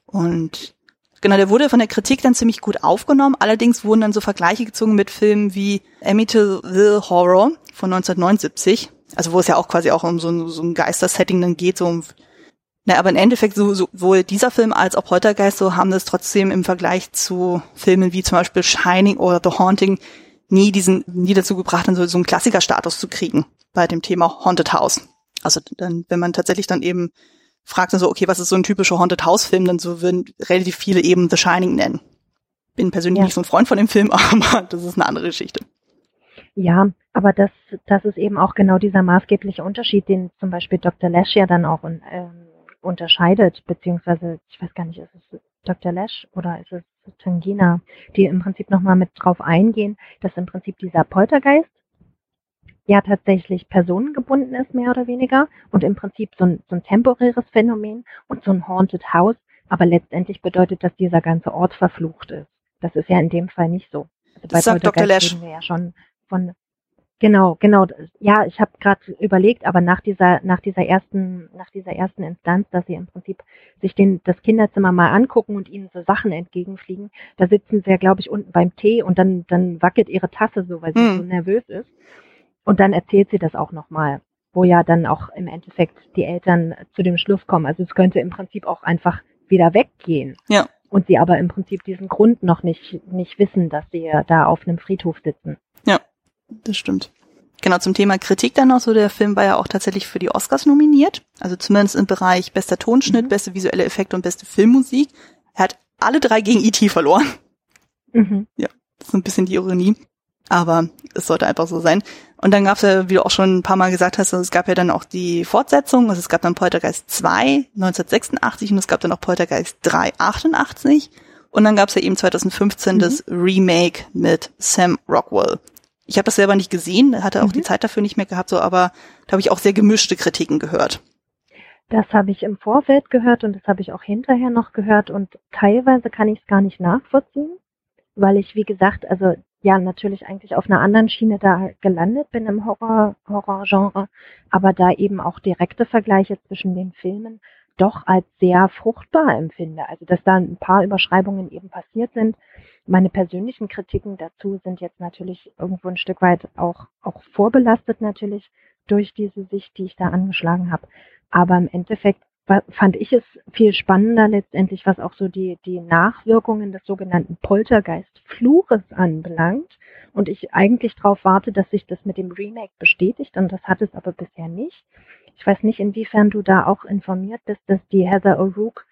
Und Genau, der wurde von der Kritik dann ziemlich gut aufgenommen. Allerdings wurden dann so Vergleiche gezogen mit Filmen wie Amityville Horror von 1979. Also wo es ja auch quasi auch um so ein, so ein Geister-Setting dann geht, so um na, aber im Endeffekt so, sowohl dieser Film als auch Poltergeist so haben das trotzdem im Vergleich zu Filmen wie zum Beispiel Shining oder The Haunting nie diesen, nie dazu gebracht, dann so, so einen Klassikerstatus zu kriegen bei dem Thema Haunted House. Also dann, wenn man tatsächlich dann eben fragt dann so, okay, was ist so ein typischer Haunted House Film, dann so würden relativ viele eben The Shining nennen. Bin persönlich ja. nicht so ein Freund von dem Film, *laughs* aber das ist eine andere Geschichte. Ja, aber das, das ist eben auch genau dieser maßgebliche Unterschied, den zum Beispiel Dr. Lash ja dann auch ähm, unterscheidet, beziehungsweise, ich weiß gar nicht, ist es Dr. Lash oder ist es Tangina, die im Prinzip nochmal mit drauf eingehen, dass im Prinzip dieser Poltergeist ja tatsächlich personengebunden ist, mehr oder weniger, und im Prinzip so ein, so ein temporäres Phänomen und so ein Haunted House, aber letztendlich bedeutet, dass dieser ganze Ort verflucht ist. Das ist ja in dem Fall nicht so. Also das sagt Dr. Lesch. wir ja schon von Genau, genau. Ja, ich habe gerade überlegt, aber nach dieser, nach dieser ersten, nach dieser ersten Instanz, dass sie im Prinzip sich den, das Kinderzimmer mal angucken und ihnen so Sachen entgegenfliegen, da sitzen sie ja, glaube ich, unten beim Tee und dann, dann wackelt ihre Tasse so, weil sie hm. so nervös ist. Und dann erzählt sie das auch nochmal. wo ja dann auch im Endeffekt die Eltern zu dem Schluss kommen. Also es könnte im Prinzip auch einfach wieder weggehen. Ja. Und sie aber im Prinzip diesen Grund noch nicht, nicht wissen, dass sie da auf einem Friedhof sitzen. Das stimmt. Genau, zum Thema Kritik dann noch so, der Film war ja auch tatsächlich für die Oscars nominiert. Also zumindest im Bereich bester Tonschnitt, mhm. beste visuelle Effekte und beste Filmmusik. Er hat alle drei gegen E.T. verloren. Mhm. Ja, das ist ein bisschen die Ironie. Aber es sollte einfach so sein. Und dann gab es ja, wie du auch schon ein paar Mal gesagt hast, es gab ja dann auch die Fortsetzung. Also es gab dann Poltergeist 2 1986 und es gab dann auch Poltergeist 3 88. Und dann gab es ja eben 2015 mhm. das Remake mit Sam Rockwell. Ich habe das selber nicht gesehen, hatte auch mhm. die Zeit dafür nicht mehr gehabt, so, aber da habe ich auch sehr gemischte Kritiken gehört. Das habe ich im Vorfeld gehört und das habe ich auch hinterher noch gehört und teilweise kann ich es gar nicht nachvollziehen, weil ich, wie gesagt, also ja, natürlich eigentlich auf einer anderen Schiene da gelandet bin im Horror, Horror-Genre, aber da eben auch direkte Vergleiche zwischen den Filmen doch als sehr fruchtbar empfinde. Also, dass da ein paar Überschreibungen eben passiert sind. Meine persönlichen Kritiken dazu sind jetzt natürlich irgendwo ein Stück weit auch, auch vorbelastet natürlich durch diese Sicht, die ich da angeschlagen habe. Aber im Endeffekt fand ich es viel spannender letztendlich, was auch so die, die Nachwirkungen des sogenannten Poltergeist-Fluches anbelangt. Und ich eigentlich darauf warte, dass sich das mit dem Remake bestätigt und das hat es aber bisher nicht. Ich weiß nicht, inwiefern du da auch informiert bist, dass die Heather O'Rourke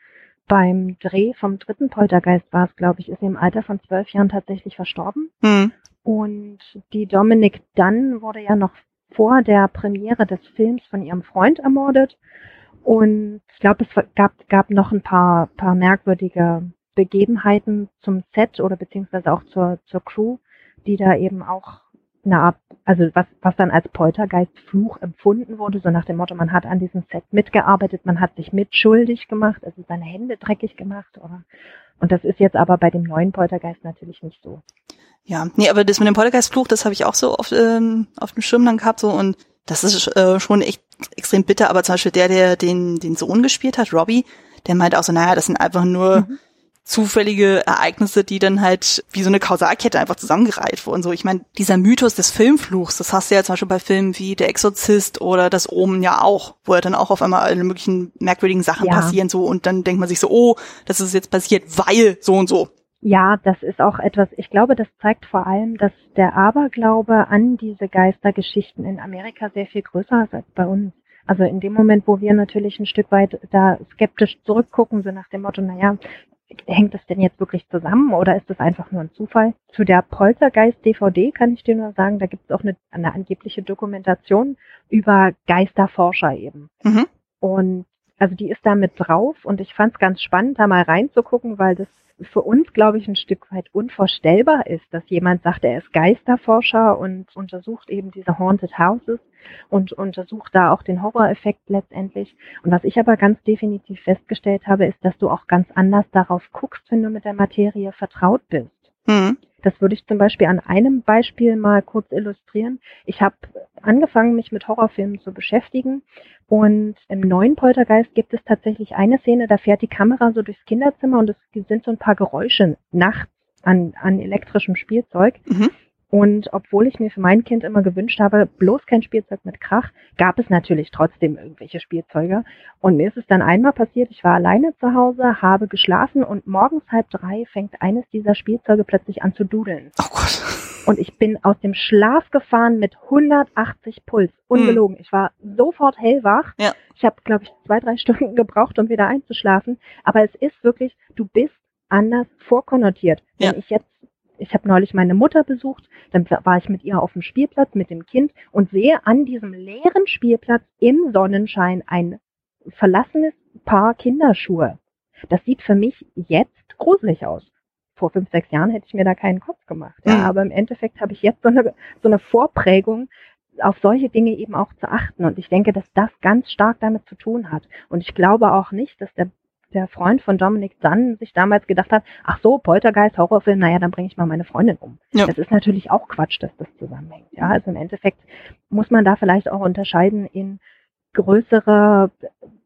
beim Dreh vom dritten Poltergeist war es, glaube ich, ist im Alter von zwölf Jahren tatsächlich verstorben. Mhm. Und die Dominic Dunn wurde ja noch vor der Premiere des Films von ihrem Freund ermordet. Und ich glaube, es gab, gab noch ein paar, paar merkwürdige Begebenheiten zum Set oder beziehungsweise auch zur, zur Crew, die da eben auch eine Art, also was, was dann als Poltergeist-Fluch empfunden wurde, so nach dem Motto, man hat an diesem Set mitgearbeitet, man hat sich mitschuldig gemacht, also seine Hände dreckig gemacht, oder? Und das ist jetzt aber bei dem neuen Poltergeist natürlich nicht so. Ja, nee, aber das mit dem Poltergeist-Fluch, das habe ich auch so oft ähm, auf dem Schirm dann gehabt, so und das ist äh, schon echt extrem bitter, aber zum Beispiel der, der den, den Sohn gespielt hat, Robbie, der meinte auch so, naja, das sind einfach nur mhm. Zufällige Ereignisse, die dann halt wie so eine Kausalkette einfach zusammengereiht wurden. So, ich meine, dieser Mythos des Filmfluchs, das hast du ja zum Beispiel bei Filmen wie Der Exorzist oder Das Omen ja auch, wo ja dann auch auf einmal alle möglichen merkwürdigen Sachen ja. passieren so und dann denkt man sich so, oh, das ist jetzt passiert, weil so und so. Ja, das ist auch etwas, ich glaube, das zeigt vor allem, dass der Aberglaube an diese Geistergeschichten in Amerika sehr viel größer ist als bei uns. Also in dem Moment, wo wir natürlich ein Stück weit da skeptisch zurückgucken, so nach dem Motto, naja, hängt das denn jetzt wirklich zusammen oder ist das einfach nur ein Zufall? Zu der Poltergeist-DVD kann ich dir nur sagen, da gibt es auch eine, eine angebliche Dokumentation über Geisterforscher eben. Mhm. Und also die ist da mit drauf und ich fand es ganz spannend, da mal reinzugucken, weil das für uns, glaube ich, ein Stück weit unvorstellbar ist, dass jemand sagt, er ist Geisterforscher und untersucht eben diese Haunted Houses und untersucht da auch den Horroreffekt letztendlich. Und was ich aber ganz definitiv festgestellt habe, ist, dass du auch ganz anders darauf guckst, wenn du mit der Materie vertraut bist. Mhm. Das würde ich zum Beispiel an einem Beispiel mal kurz illustrieren. Ich habe angefangen, mich mit Horrorfilmen zu beschäftigen und im neuen Poltergeist gibt es tatsächlich eine Szene, da fährt die Kamera so durchs Kinderzimmer und es sind so ein paar Geräusche nachts an, an elektrischem Spielzeug. Mhm. Und obwohl ich mir für mein Kind immer gewünscht habe, bloß kein Spielzeug mit Krach, gab es natürlich trotzdem irgendwelche Spielzeuge. Und mir ist es dann einmal passiert, ich war alleine zu Hause, habe geschlafen und morgens halb drei fängt eines dieser Spielzeuge plötzlich an zu dudeln. Oh Gott. Und ich bin aus dem Schlaf gefahren mit 180 Puls. Ungelogen. Hm. Ich war sofort hellwach. Ja. Ich habe, glaube ich, zwei, drei Stunden *laughs* gebraucht, um wieder einzuschlafen. Aber es ist wirklich, du bist anders vorkonnotiert. Wenn ja. ich jetzt ich habe neulich meine Mutter besucht, dann war ich mit ihr auf dem Spielplatz mit dem Kind und sehe an diesem leeren Spielplatz im Sonnenschein ein verlassenes Paar Kinderschuhe. Das sieht für mich jetzt gruselig aus. Vor fünf, sechs Jahren hätte ich mir da keinen Kopf gemacht. Ja, mhm. aber im Endeffekt habe ich jetzt so eine, so eine Vorprägung, auf solche Dinge eben auch zu achten. Und ich denke, dass das ganz stark damit zu tun hat. Und ich glaube auch nicht, dass der der Freund von Dominic Dunn sich damals gedacht hat, ach so, Poltergeist, Horrorfilm, naja, dann bringe ich mal meine Freundin um. Ja. Das ist natürlich auch Quatsch, dass das zusammenhängt. Ja, also im Endeffekt muss man da vielleicht auch unterscheiden in größere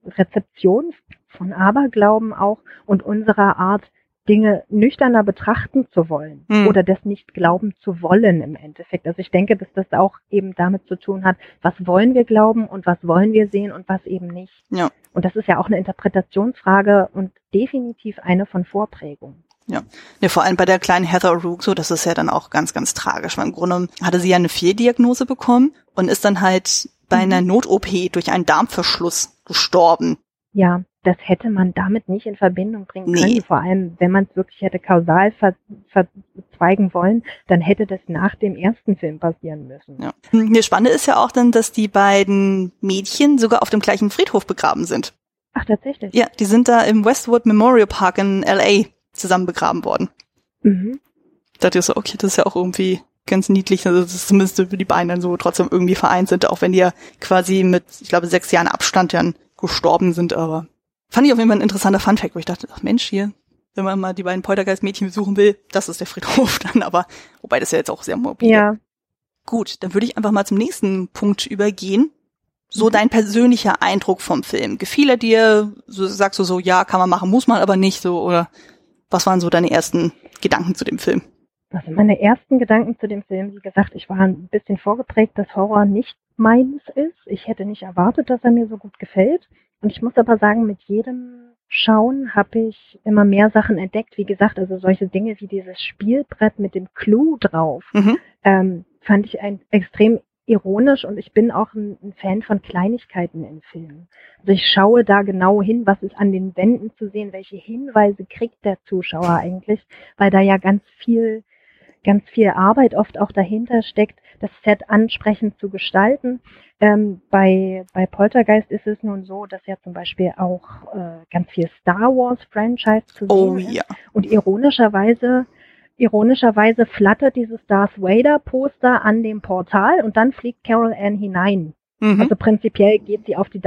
Rezeption von Aberglauben auch und unserer Art, Dinge nüchterner betrachten zu wollen Hm. oder das nicht glauben zu wollen im Endeffekt. Also ich denke, dass das auch eben damit zu tun hat, was wollen wir glauben und was wollen wir sehen und was eben nicht. Ja. Und das ist ja auch eine Interpretationsfrage und definitiv eine von Vorprägung. Ja, vor allem bei der kleinen Heather Rook, so, das ist ja dann auch ganz, ganz tragisch. Weil Im Grunde hatte sie ja eine Fehldiagnose bekommen und ist dann halt bei Mhm. einer Not-OP durch einen Darmverschluss gestorben. Ja, das hätte man damit nicht in Verbindung bringen Nee. können. Vor allem, wenn man es wirklich hätte kausal ver verzweigen wollen, dann hätte das nach dem ersten Film passieren müssen. Ja. Hm, Das Spannende ist ja auch dann, dass die beiden Mädchen sogar auf dem gleichen Friedhof begraben sind. Ach, tatsächlich? Ja, die sind da im Westwood Memorial Park in LA zusammen begraben worden. Mhm. Da dachte ich so, okay, das ist ja auch irgendwie ganz niedlich, also das ist zumindest für die beiden dann so trotzdem irgendwie vereint sind, auch wenn die ja quasi mit, ich glaube, sechs Jahren Abstand dann gestorben sind, aber fand ich auf jeden Fall ein interessanter Funfact, wo ich dachte, ach Mensch, hier, wenn man mal die beiden Poltergeist-Mädchen besuchen will, das ist der Friedhof dann, aber wobei das ja jetzt auch sehr mobil Ja, Gut, dann würde ich einfach mal zum nächsten Punkt übergehen. So Mhm. dein persönlicher Eindruck vom Film. Gefiel er dir? So, sagst du so, ja, kann man machen, muss man aber nicht so, oder was waren so deine ersten Gedanken zu dem Film? also meine ersten Gedanken zu dem Film, wie gesagt, ich war ein bisschen vorgeprägt, dass Horror nicht meins ist. Ich hätte nicht erwartet, dass er mir so gut gefällt. Und ich muss aber sagen, mit jedem Schauen habe ich immer mehr Sachen entdeckt. Wie gesagt, also solche Dinge wie dieses Spielbrett mit dem Clou drauf, Mhm. ähm, fand ich ein, extrem ironisch und ich bin auch ein, ein Fan von Kleinigkeiten in Filmen. Also ich schaue da genau hin, was ist an den Wänden zu sehen, welche Hinweise kriegt der Zuschauer eigentlich, weil da ja ganz viel, ganz viel Arbeit oft auch dahinter steckt, das Set ansprechend zu gestalten. Ähm, bei, bei Poltergeist ist es nun so, dass ja zum Beispiel auch äh, ganz viel Star Wars Franchise zu sehen Oh ist. ja. Und ironischerweise, ironischerweise flattert dieses Darth Vader Poster an dem Portal und dann fliegt Carol Ann hinein. Mhm. Also prinzipiell geht sie auf die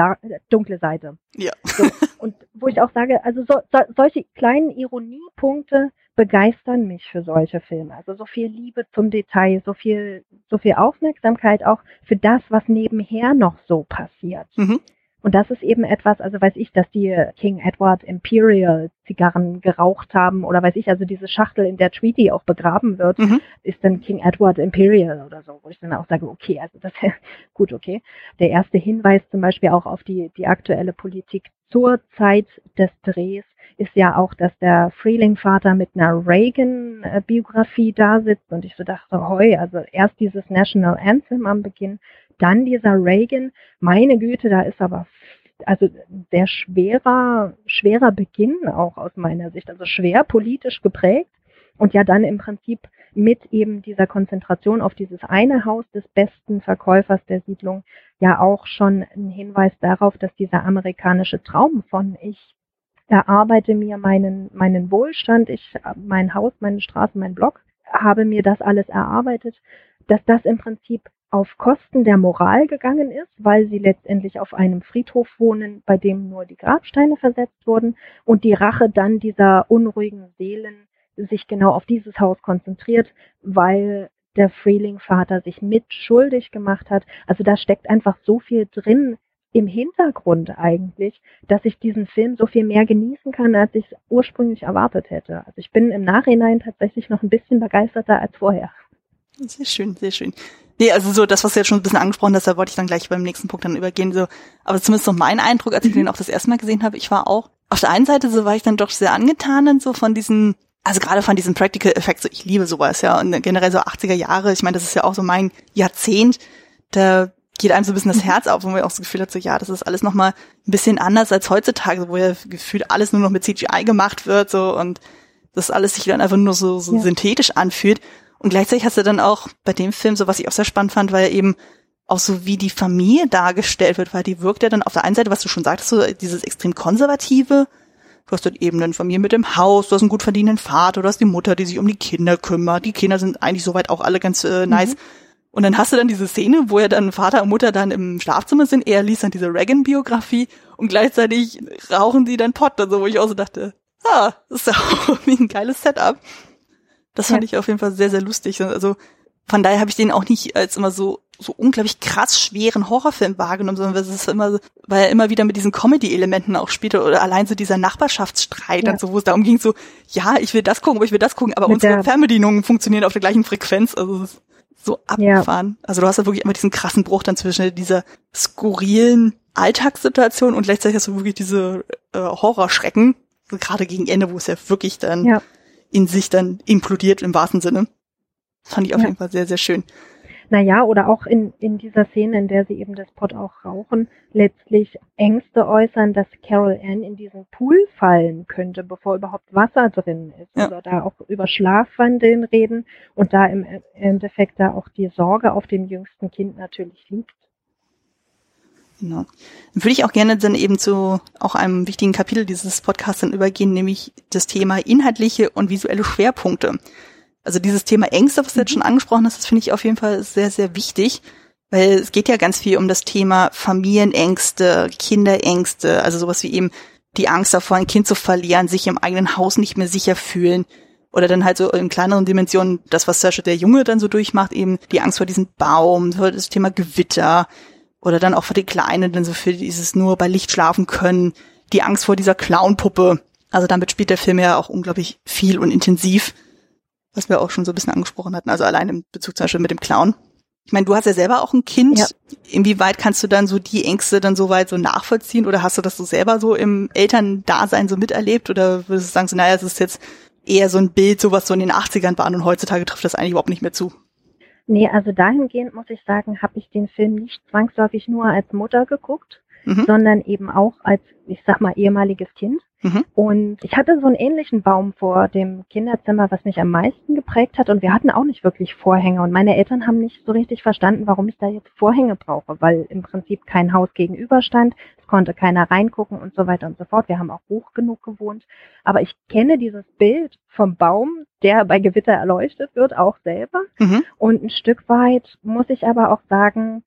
dunkle Seite. ja. So. Und wo ich auch sage, also so, so, solche kleinen Ironiepunkte begeistern mich für solche Filme. Also so viel Liebe zum Detail, so viel, so viel Aufmerksamkeit auch für das, was nebenher noch so passiert. Mhm. Und das ist eben etwas, also weiß ich, dass die King Edward Imperial Zigarren geraucht haben oder weiß ich, also diese Schachtel, in der Tweety auch begraben wird, Mhm. ist dann King Edward Imperial oder so, wo ich dann auch sage, okay, also das ist *laughs* gut, okay. Der erste Hinweis zum Beispiel auch auf die, die aktuelle Politik zur Zeit des Drehs ist ja auch, dass der Freeling-Vater mit einer Reagan-Biografie da sitzt und ich so dachte, hoi, also erst dieses National Anthem am Beginn, dann dieser Reagan, meine Güte, da ist aber also sehr schwerer, schwerer Beginn auch aus meiner Sicht, also schwer politisch geprägt. Und ja dann im Prinzip mit eben dieser Konzentration auf dieses eine Haus des besten Verkäufers der Siedlung ja auch schon ein Hinweis darauf, dass dieser amerikanische Traum von ich erarbeite mir meinen, meinen Wohlstand, ich, mein Haus, meine Straße, mein Block, habe mir das alles erarbeitet, dass das im Prinzip auf Kosten der Moral gegangen ist, weil sie letztendlich auf einem Friedhof wohnen, bei dem nur die Grabsteine versetzt wurden und die Rache dann dieser unruhigen Seelen sich genau auf dieses Haus konzentriert, weil der Freeling-Vater sich mit schuldig gemacht hat. Also da steckt einfach so viel drin im Hintergrund eigentlich, dass ich diesen Film so viel mehr genießen kann, als ich es ursprünglich erwartet hätte. Also ich bin im Nachhinein tatsächlich noch ein bisschen begeisterter als vorher. Sehr schön, sehr schön. Nee, also so das, was du jetzt schon ein bisschen angesprochen hast, da wollte ich dann gleich beim nächsten Punkt dann übergehen. So, aber zumindest so mein Eindruck, als ich Mhm. den auch das erste Mal gesehen habe, ich war auch auf der einen Seite so war ich dann doch sehr angetan dann so von diesen, also gerade von diesen Practical Effects. So, ich liebe sowas ja und generell so 80er Jahre. Ich meine, das ist ja auch so mein Jahrzehnt. Da geht einem so ein bisschen das Herz auf, wo man auch so das Gefühl hat, so ja, das ist alles nochmal ein bisschen anders als heutzutage, wo ja gefühlt alles nur noch mit CGI gemacht wird so und das alles sich dann einfach nur so, so Ja. synthetisch anfühlt. Und gleichzeitig hast du dann auch bei dem Film, so was ich auch sehr spannend fand, weil eben auch so wie die Familie dargestellt wird, weil die wirkt ja dann auf der einen Seite, was du schon sagtest, so dieses extrem konservative. Du hast dann eben eine Familie mit dem Haus, du hast einen gut verdienenden Vater, du hast die Mutter, die sich um die Kinder kümmert. Die Kinder sind eigentlich soweit auch alle ganz äh, nice. Und dann hast du dann diese Szene, wo ja dann Vater und Mutter dann im Schlafzimmer sind. Er liest dann diese Reagan-Biografie und gleichzeitig rauchen die dann Pott, also wo ich auch so dachte, ah, das ist ja *laughs* auch irgendwie ein geiles Setup. Das fand Ja. ich auf jeden Fall sehr, sehr lustig. Also von daher habe ich den auch nicht als immer so so unglaublich krass schweren Horrorfilm wahrgenommen, sondern es ist immer, weil er immer wieder mit diesen Comedy-Elementen auch spielte oder allein so dieser Nachbarschaftsstreit Ja. und so, wo es darum ging, so, ja, ich will das gucken, aber ich will das gucken, aber Mit unsere Fernbedienungen funktionieren auf der gleichen Frequenz, also es ist so Ja. abgefahren. Also du hast da wirklich immer diesen krassen Bruch dann zwischen dieser skurrilen Alltagssituation und gleichzeitig hast du wirklich diese äh, Horrorschrecken, gerade gegen Ende, wo es ja wirklich dann Ja. In sich dann implodiert im wahrsten Sinne. Das fand ich auf Ja. jeden Fall sehr, sehr schön. Naja, oder auch in, in dieser Szene, in der sie eben das Pot auch rauchen, letztlich Ängste äußern, dass Carol Ann in diesen Pool fallen könnte, bevor überhaupt Wasser drin ist. Ja. Oder da auch über Schlafwandeln reden und da im Endeffekt da auch die Sorge auf dem jüngsten Kind natürlich liegt. Genau. Dann würde ich auch gerne dann eben zu auch einem wichtigen Kapitel dieses Podcasts dann übergehen, nämlich das Thema inhaltliche und visuelle Schwerpunkte. Also dieses Thema Ängste, was du jetzt schon angesprochen hast, das finde ich auf jeden Fall sehr, sehr wichtig, weil es geht ja ganz viel um das Thema Familienängste, Kinderängste, also sowas wie eben die Angst davor, ein Kind zu verlieren, sich im eigenen Haus nicht mehr sicher fühlen. Oder dann halt so in kleineren Dimensionen, das, was Sascha der Junge dann so durchmacht, eben die Angst vor diesem Baum, das Thema Gewitter, oder dann auch für die Kleinen, dann so für dieses nur bei Licht schlafen können, die Angst vor dieser Clownpuppe. Also damit spielt der Film ja auch unglaublich viel und intensiv, was wir auch schon so ein bisschen angesprochen hatten, also allein im Bezug zum Beispiel mit dem Clown. Ich meine, du hast ja selber auch ein Kind. Ja. Inwieweit kannst du dann so die Ängste dann so weit so nachvollziehen oder hast du das so selber so im Elterndasein so miterlebt oder würdest du sagen, so, naja, es ist jetzt eher so ein Bild, so was so in den 80ern war und heutzutage trifft das eigentlich überhaupt nicht mehr zu? Nee, also dahingehend muss ich sagen, habe ich den Film nicht zwangsläufig nur als Mutter geguckt, Mhm. sondern eben auch als, ich sag mal, ehemaliges Kind. Mhm. Und ich hatte so einen ähnlichen Baum vor dem Kinderzimmer, was mich am meisten geprägt hat. Und wir hatten auch nicht wirklich Vorhänge. Und meine Eltern haben nicht so richtig verstanden, warum ich da jetzt Vorhänge brauche, weil im Prinzip kein Haus gegenüber stand. Es konnte keiner reingucken und so weiter und so fort. Wir haben auch hoch genug gewohnt. Aber ich kenne dieses Bild vom Baum, der bei Gewitter erleuchtet wird, auch selber. Mhm. Und ein Stück weit muss ich aber auch sagen,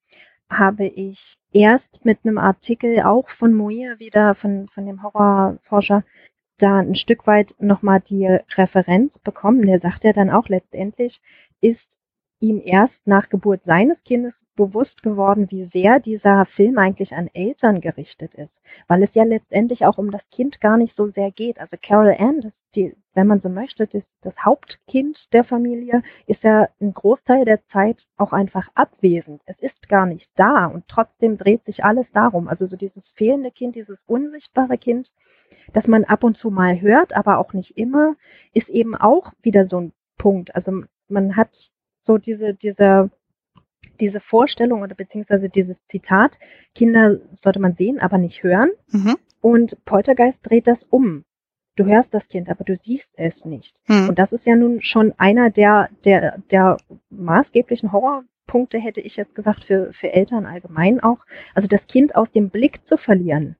habe ich erst mit einem Artikel auch von Moir wieder, von, von dem Horrorforscher, da ein Stück weit nochmal die Referenz bekommen. Der sagt ja dann auch letztendlich, ist ihm erst nach Geburt seines Kindes bewusst geworden, wie sehr dieser Film eigentlich an Eltern gerichtet ist. Weil es ja letztendlich auch um das Kind gar nicht so sehr geht. Also Carol Ann, das die, wenn man so möchte, das, das Hauptkind der Familie, ist ja ein Großteil der Zeit auch einfach abwesend. Es ist gar nicht da und trotzdem dreht sich alles darum. Also so dieses fehlende Kind, dieses unsichtbare Kind, das man ab und zu mal hört, aber auch nicht immer, ist eben auch wieder so ein Punkt. Also man hat so diese, diese, diese Vorstellung oder beziehungsweise dieses Zitat, Kinder sollte man sehen, aber nicht hören. Mhm. Und Poltergeist dreht das um. Du hörst das Kind, aber du siehst es nicht. Mhm. Und das ist ja nun schon einer der, der, der maßgeblichen Horrorpunkte, hätte ich jetzt gesagt, für, für Eltern allgemein auch. Also das Kind aus dem Blick zu verlieren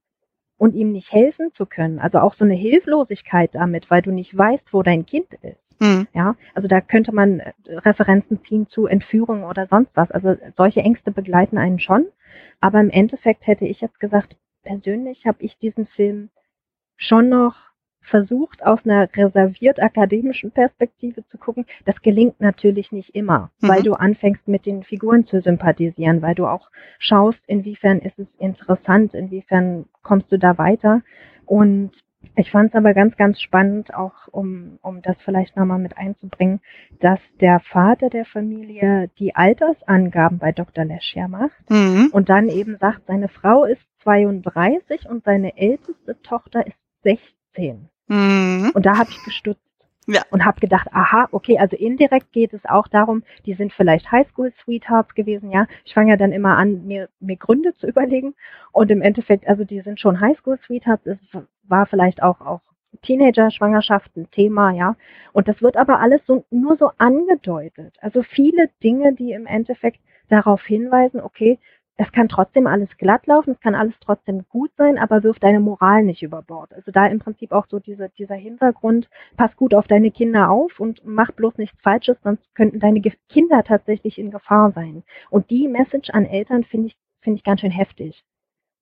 und ihm nicht helfen zu können. Also auch so eine Hilflosigkeit damit, weil du nicht weißt, wo dein Kind ist. Mhm. Ja, also da könnte man äh, Referenzen ziehen zu Entführung oder sonst was. Also solche Ängste begleiten einen schon. Aber im Endeffekt hätte ich jetzt gesagt, persönlich habe ich diesen Film schon noch versucht, aus einer reserviert akademischen Perspektive zu gucken. Das gelingt natürlich nicht immer, Mhm. weil du anfängst mit den Figuren zu sympathisieren, weil du auch schaust, inwiefern ist es interessant, inwiefern kommst du da weiter. Und ich fand es aber ganz, ganz spannend, auch um, um das vielleicht nochmal mit einzubringen, dass der Vater der Familie die Altersangaben bei Dr. Leschia macht Mhm. und dann eben sagt, seine Frau ist 32 und seine älteste Tochter ist 16. Mhm. Und da habe ich gestutzt Ja. und habe gedacht, aha, okay, also indirekt geht es auch darum, die sind vielleicht Highschool-Sweethearts gewesen, ja. Ich fange ja dann immer an, mir, mir Gründe zu überlegen und im Endeffekt, also die sind schon Highschool-Sweethearts, es war vielleicht auch, auch Teenager-Schwangerschaft ein Thema, ja. Und das wird aber alles so, nur so angedeutet. Also viele Dinge, die im Endeffekt darauf hinweisen, okay, es kann trotzdem alles glatt laufen, es kann alles trotzdem gut sein, aber wirf deine Moral nicht über Bord. Also da im Prinzip auch so diese, dieser Hintergrund, pass gut auf deine Kinder auf und mach bloß nichts Falsches, sonst könnten deine Kinder tatsächlich in Gefahr sein. Und die Message an Eltern finde ich, finde ich ganz schön heftig.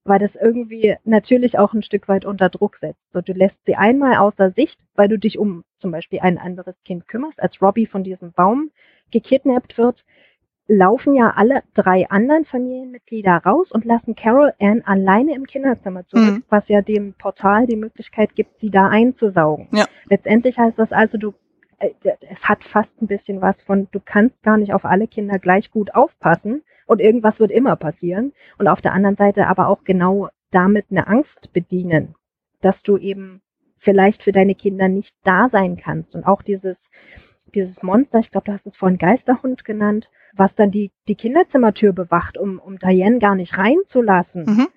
Weil das irgendwie natürlich auch ein Stück weit unter Druck setzt. So, du lässt sie einmal außer Sicht, weil du dich um zum Beispiel ein anderes Kind kümmerst, als Robbie von diesem Baum gekidnappt wird, laufen ja alle drei anderen Familienmitglieder raus und lassen Carol Ann alleine im Kinderzimmer zurück, Mhm. was ja dem Portal die Möglichkeit gibt, sie da einzusaugen. Ja. Letztendlich heißt das also, du äh, es hat fast ein bisschen was von, du kannst gar nicht auf alle Kinder gleich gut aufpassen und irgendwas wird immer passieren. Und auf der anderen Seite aber auch genau damit eine Angst bedienen, dass du eben vielleicht für deine Kinder nicht da sein kannst. Und auch dieses, dieses Monster, ich glaube, du hast es vorhin Geisterhund genannt, was dann die, die Kinderzimmertür bewacht, um, um Diane gar nicht reinzulassen. Mhm.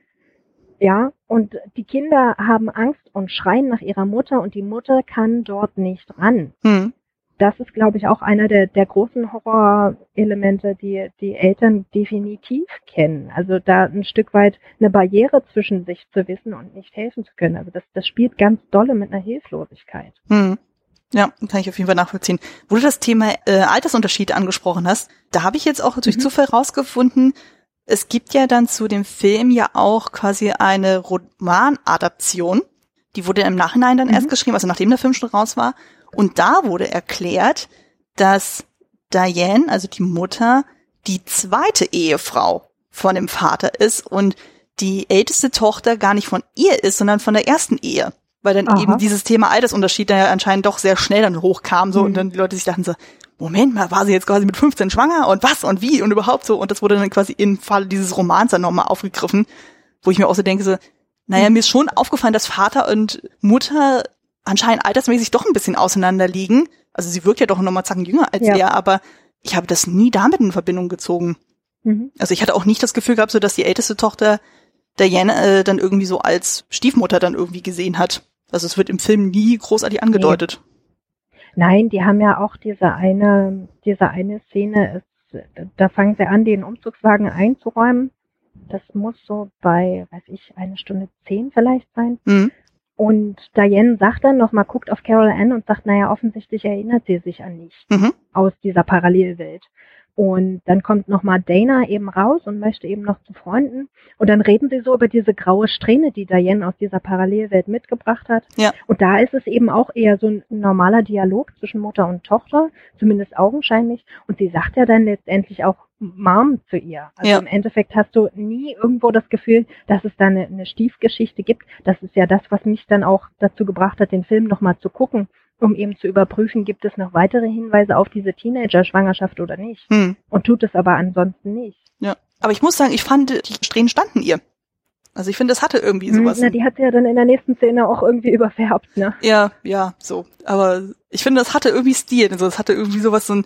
Ja, und die Kinder haben Angst und schreien nach ihrer Mutter und die Mutter kann dort nicht ran. Mhm. Das ist, glaube ich, auch einer der, der großen Horrorelemente, die die Eltern definitiv kennen. Also da ein Stück weit eine Barriere zwischen sich zu wissen und nicht helfen zu können. Also das, das spielt ganz dolle mit einer Hilflosigkeit. Hm. Ja, kann ich auf jeden Fall nachvollziehen. Wo du das Thema äh, Altersunterschied angesprochen hast, da habe ich jetzt auch durch Mhm. Zufall rausgefunden, es gibt ja dann zu dem Film ja auch quasi eine Romanadaption. Die wurde im Nachhinein dann Mhm. erst geschrieben, also nachdem der Film schon raus war. Und da wurde erklärt, dass Diane, also die Mutter, die zweite Ehefrau von dem Vater ist und die älteste Tochter gar nicht von ihr ist, sondern von der ersten Ehe. Weil dann Aha. eben dieses Thema Altersunterschied da ja anscheinend doch sehr schnell dann hochkam, so, Mhm. und dann die Leute sich dachten so, Moment mal, war sie jetzt quasi mit 15 schwanger und was und wie und überhaupt so, und das wurde dann quasi im Falle dieses Romans dann nochmal aufgegriffen, wo ich mir auch so denke, so, naja, mir ist schon aufgefallen, dass Vater und Mutter anscheinend altersmäßig doch ein bisschen auseinander liegen. Also sie wirkt ja doch nochmal zacken jünger als Ja. er, aber ich habe das nie damit in Verbindung gezogen. Mhm. Also ich hatte auch nicht das Gefühl gehabt, so dass die älteste Tochter Diane äh, dann irgendwie so als Stiefmutter dann irgendwie gesehen hat. Also es wird im Film nie großartig angedeutet. Nein, die haben ja auch diese eine, diese eine Szene, ist, da fangen sie an, den Umzugswagen einzuräumen. Das muss so bei, weiß ich, eine Stunde zehn vielleicht sein. Mhm. Und Diane sagt dann nochmal, guckt auf Carol Ann und sagt, naja, offensichtlich erinnert sie sich an nichts Mhm. aus dieser Parallelwelt. Und dann kommt nochmal Dana eben raus und möchte eben noch zu Freunden. Und dann reden sie so über diese graue Strähne, die Diane aus dieser Parallelwelt mitgebracht hat. Ja. Und da ist es eben auch eher so ein normaler Dialog zwischen Mutter und Tochter, zumindest augenscheinlich. Und sie sagt ja dann letztendlich auch Mom zu ihr. Also Ja. im Endeffekt hast du nie irgendwo das Gefühl, dass es da eine, eine Stiefgeschichte gibt. Das ist ja das, was mich dann auch dazu gebracht hat, den Film nochmal zu gucken, um eben zu überprüfen, gibt es noch weitere Hinweise auf diese Teenager-Schwangerschaft oder nicht. Hm. Und tut es aber ansonsten nicht. Ja. Aber ich muss sagen, ich fand, die Strähnen standen ihr. Also ich finde, das hatte irgendwie sowas. Hm, Na, die hat sie ja dann in der nächsten Szene auch irgendwie *laughs* überfärbt, ne? Ja, ja, so. Aber ich finde, das hatte irgendwie Stil. Also es hatte irgendwie sowas so ein,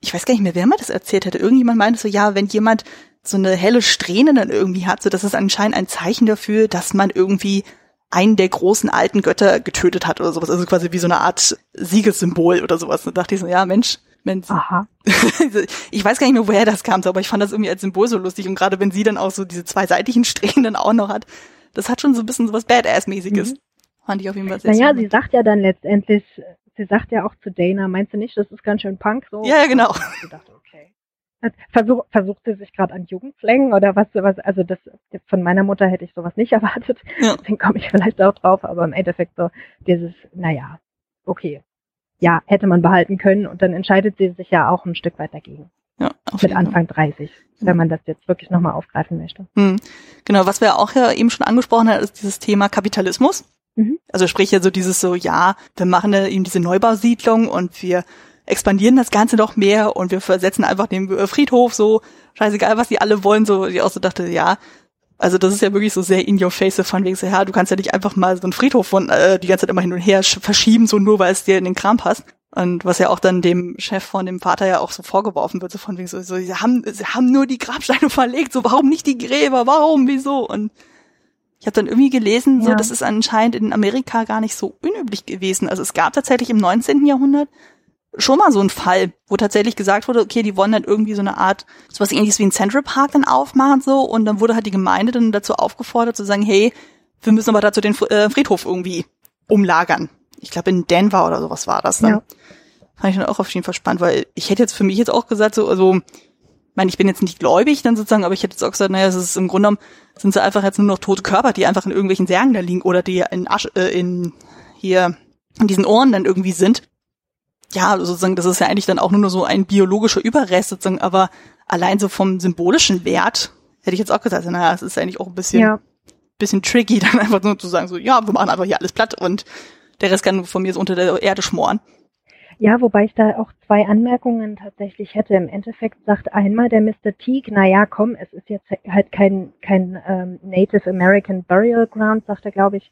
ich weiß gar nicht mehr, wer mir das erzählt hätte. Irgendjemand meinte so, ja, wenn jemand so eine helle Strähne dann irgendwie hat, so das ist anscheinend ein Zeichen dafür, dass man irgendwie einen der großen alten Götter getötet hat oder sowas. Also quasi wie so eine Art Siegessymbol oder sowas. Da dachte ich so, ja, Mensch, Mensch. Aha. *laughs* ich weiß gar nicht mehr, woher das kam, so, aber ich fand das irgendwie als Symbol so lustig. Und gerade wenn sie dann auch so diese zwei seitlichen Strähnen dann auch noch hat, das hat schon so ein bisschen so was Badass-mäßiges. Mhm. Fand ich auf jeden Fall sehr Naja, sie sagt ja dann letztendlich, sie sagt ja auch zu Dana, meinst du nicht, das ist ganz schön Punk so? Ja, genau. Ich dachte. Versuch, versucht sie sich gerade an Jugendslang oder was, was, also das von meiner Mutter hätte ich sowas nicht *laughs* erwartet. Ja. Deswegen komme ich vielleicht auch drauf, aber im Endeffekt so dieses, naja, okay. Ja, hätte man behalten können und dann entscheidet sie sich ja auch ein Stück weit dagegen. Ja, auf Mit. Anfang 30, wenn man das jetzt wirklich nochmal aufgreifen möchte. Hm. Genau, was wir auch ja eben schon angesprochen haben, ist dieses Thema Kapitalismus. Mhm. Also sprich ja so dieses so, ja, wir machen ja eben diese Neubausiedlung und wir expandieren das Ganze noch mehr und wir versetzen einfach den Friedhof so, scheißegal, was die alle wollen, so, ich auch so dachte, ja, also das ist ja wirklich so sehr in your face so von wegen so, ja, du kannst ja nicht einfach mal so einen Friedhof von, äh, die ganze Zeit immer hin und her sch- verschieben, so nur weil es dir in den Kram passt. Und was ja auch dann dem Chef von dem Vater ja auch so vorgeworfen wird, so von wegen so, so sie haben, sie haben nur die Grabsteine *laughs* verlegt, so warum nicht die Gräber, warum, wieso? Und ich habe dann irgendwie gelesen, so Ja. das ist anscheinend in Amerika gar nicht so unüblich gewesen. Also es gab tatsächlich im 19. Jahrhundert schon mal so einen Fall, wo tatsächlich gesagt wurde, okay, die wollen dann irgendwie so eine Art, sowas ähnliches wie ein Central Park dann aufmachen so und dann wurde halt die Gemeinde dann dazu aufgefordert zu sagen, hey, wir müssen aber dazu den äh, Friedhof irgendwie umlagern. Ich glaube in Denver oder sowas war das dann. Ja. Fand ich dann auch auf jeden Fall spannend, weil ich hätte jetzt für mich jetzt auch gesagt, so, also, ich meine, ich bin jetzt nicht gläubig dann sozusagen, aber ich hätte jetzt auch gesagt, naja, es ist im Grunde genommen, sind sie einfach jetzt nur noch tote Körper, die einfach in irgendwelchen Särgen da liegen oder die in Asche, äh, in hier in diesen Ohren dann irgendwie sind. Ja, sozusagen, das ist ja eigentlich dann auch nur so ein biologischer Überrest sozusagen, aber allein so vom symbolischen Wert hätte ich jetzt auch gesagt, naja, es ist eigentlich auch ein bisschen, Ja. bisschen tricky, *laughs* dann einfach nur zu sagen, so, ja, wir machen einfach hier alles platt und der Rest kann von mir so unter der Erde schmoren. Ja, wobei ich da auch zwei Anmerkungen tatsächlich hätte. Im Endeffekt sagt einmal der Mr. Teague, na ja, komm, es ist jetzt halt kein, kein ähm, Native American Burial Ground, sagt er, glaube ich.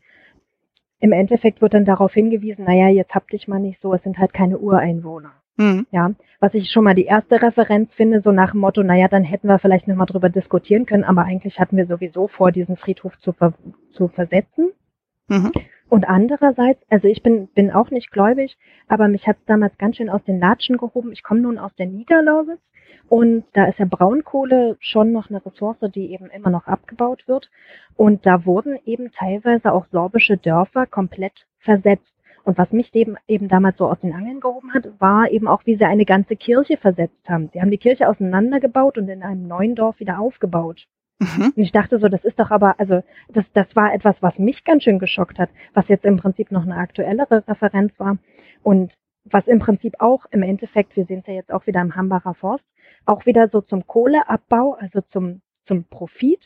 Im Endeffekt wird dann darauf hingewiesen, na ja, jetzt habt dich mal nicht so, es sind halt keine Ureinwohner. Hm. Ja, was ich schon mal die erste Referenz finde, so nach dem Motto, naja, dann hätten wir vielleicht nochmal drüber diskutieren können, aber eigentlich hatten wir sowieso vor, diesen Friedhof zu, ver zu versetzen. Mhm. Und andererseits, also ich bin, bin auch nicht gläubig, aber mich hat es damals ganz schön aus den Latschen gehoben. Ich komme nun aus der Niederlausitz und da ist ja Braunkohle schon noch eine Ressource, die eben immer noch abgebaut wird. Und da wurden eben teilweise auch sorbische Dörfer komplett versetzt. Und was mich eben, eben damals so aus den Angeln gehoben hat, war eben auch, wie sie eine ganze Kirche versetzt haben. Sie haben die Kirche auseinandergebaut und in einem neuen Dorf wieder aufgebaut. Mhm. Und ich dachte so, das ist doch aber, also das, das war etwas, was mich ganz schön geschockt hat, was jetzt im Prinzip noch eine aktuellere Referenz war und was im Prinzip auch im Endeffekt, wir sehen es ja jetzt auch wieder im Hambacher Forst, auch wieder so zum Kohleabbau, also zum, zum Profit,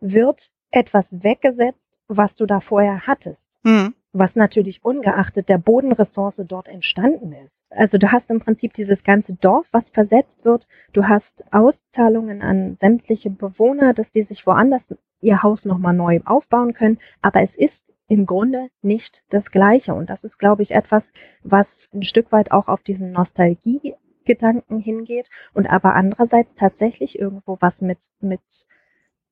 wird etwas weggesetzt, was du da vorher hattest Mhm. was natürlich ungeachtet der Bodenressource dort entstanden ist. Also du hast im Prinzip dieses ganze Dorf, was versetzt wird. Du hast Auszahlungen an sämtliche Bewohner, dass die sich woanders ihr Haus nochmal neu aufbauen können. Aber es ist im Grunde nicht das Gleiche. Und das ist, glaube ich, etwas, was ein Stück weit auch auf diesen Nostalgie-Gedanken hingeht und aber andererseits tatsächlich irgendwo was mit, mit,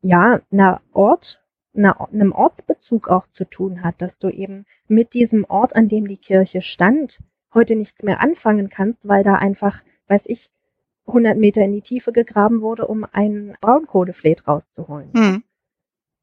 ja, einer Ort, einer, einem Ortsbezug auch zu tun hat, dass du eben mit diesem Ort, an dem die Kirche stand, heute nichts mehr anfangen kannst, weil da einfach, weiß ich, 100 Meter in die Tiefe gegraben wurde, um einen Braunkohleflet rauszuholen. Hm.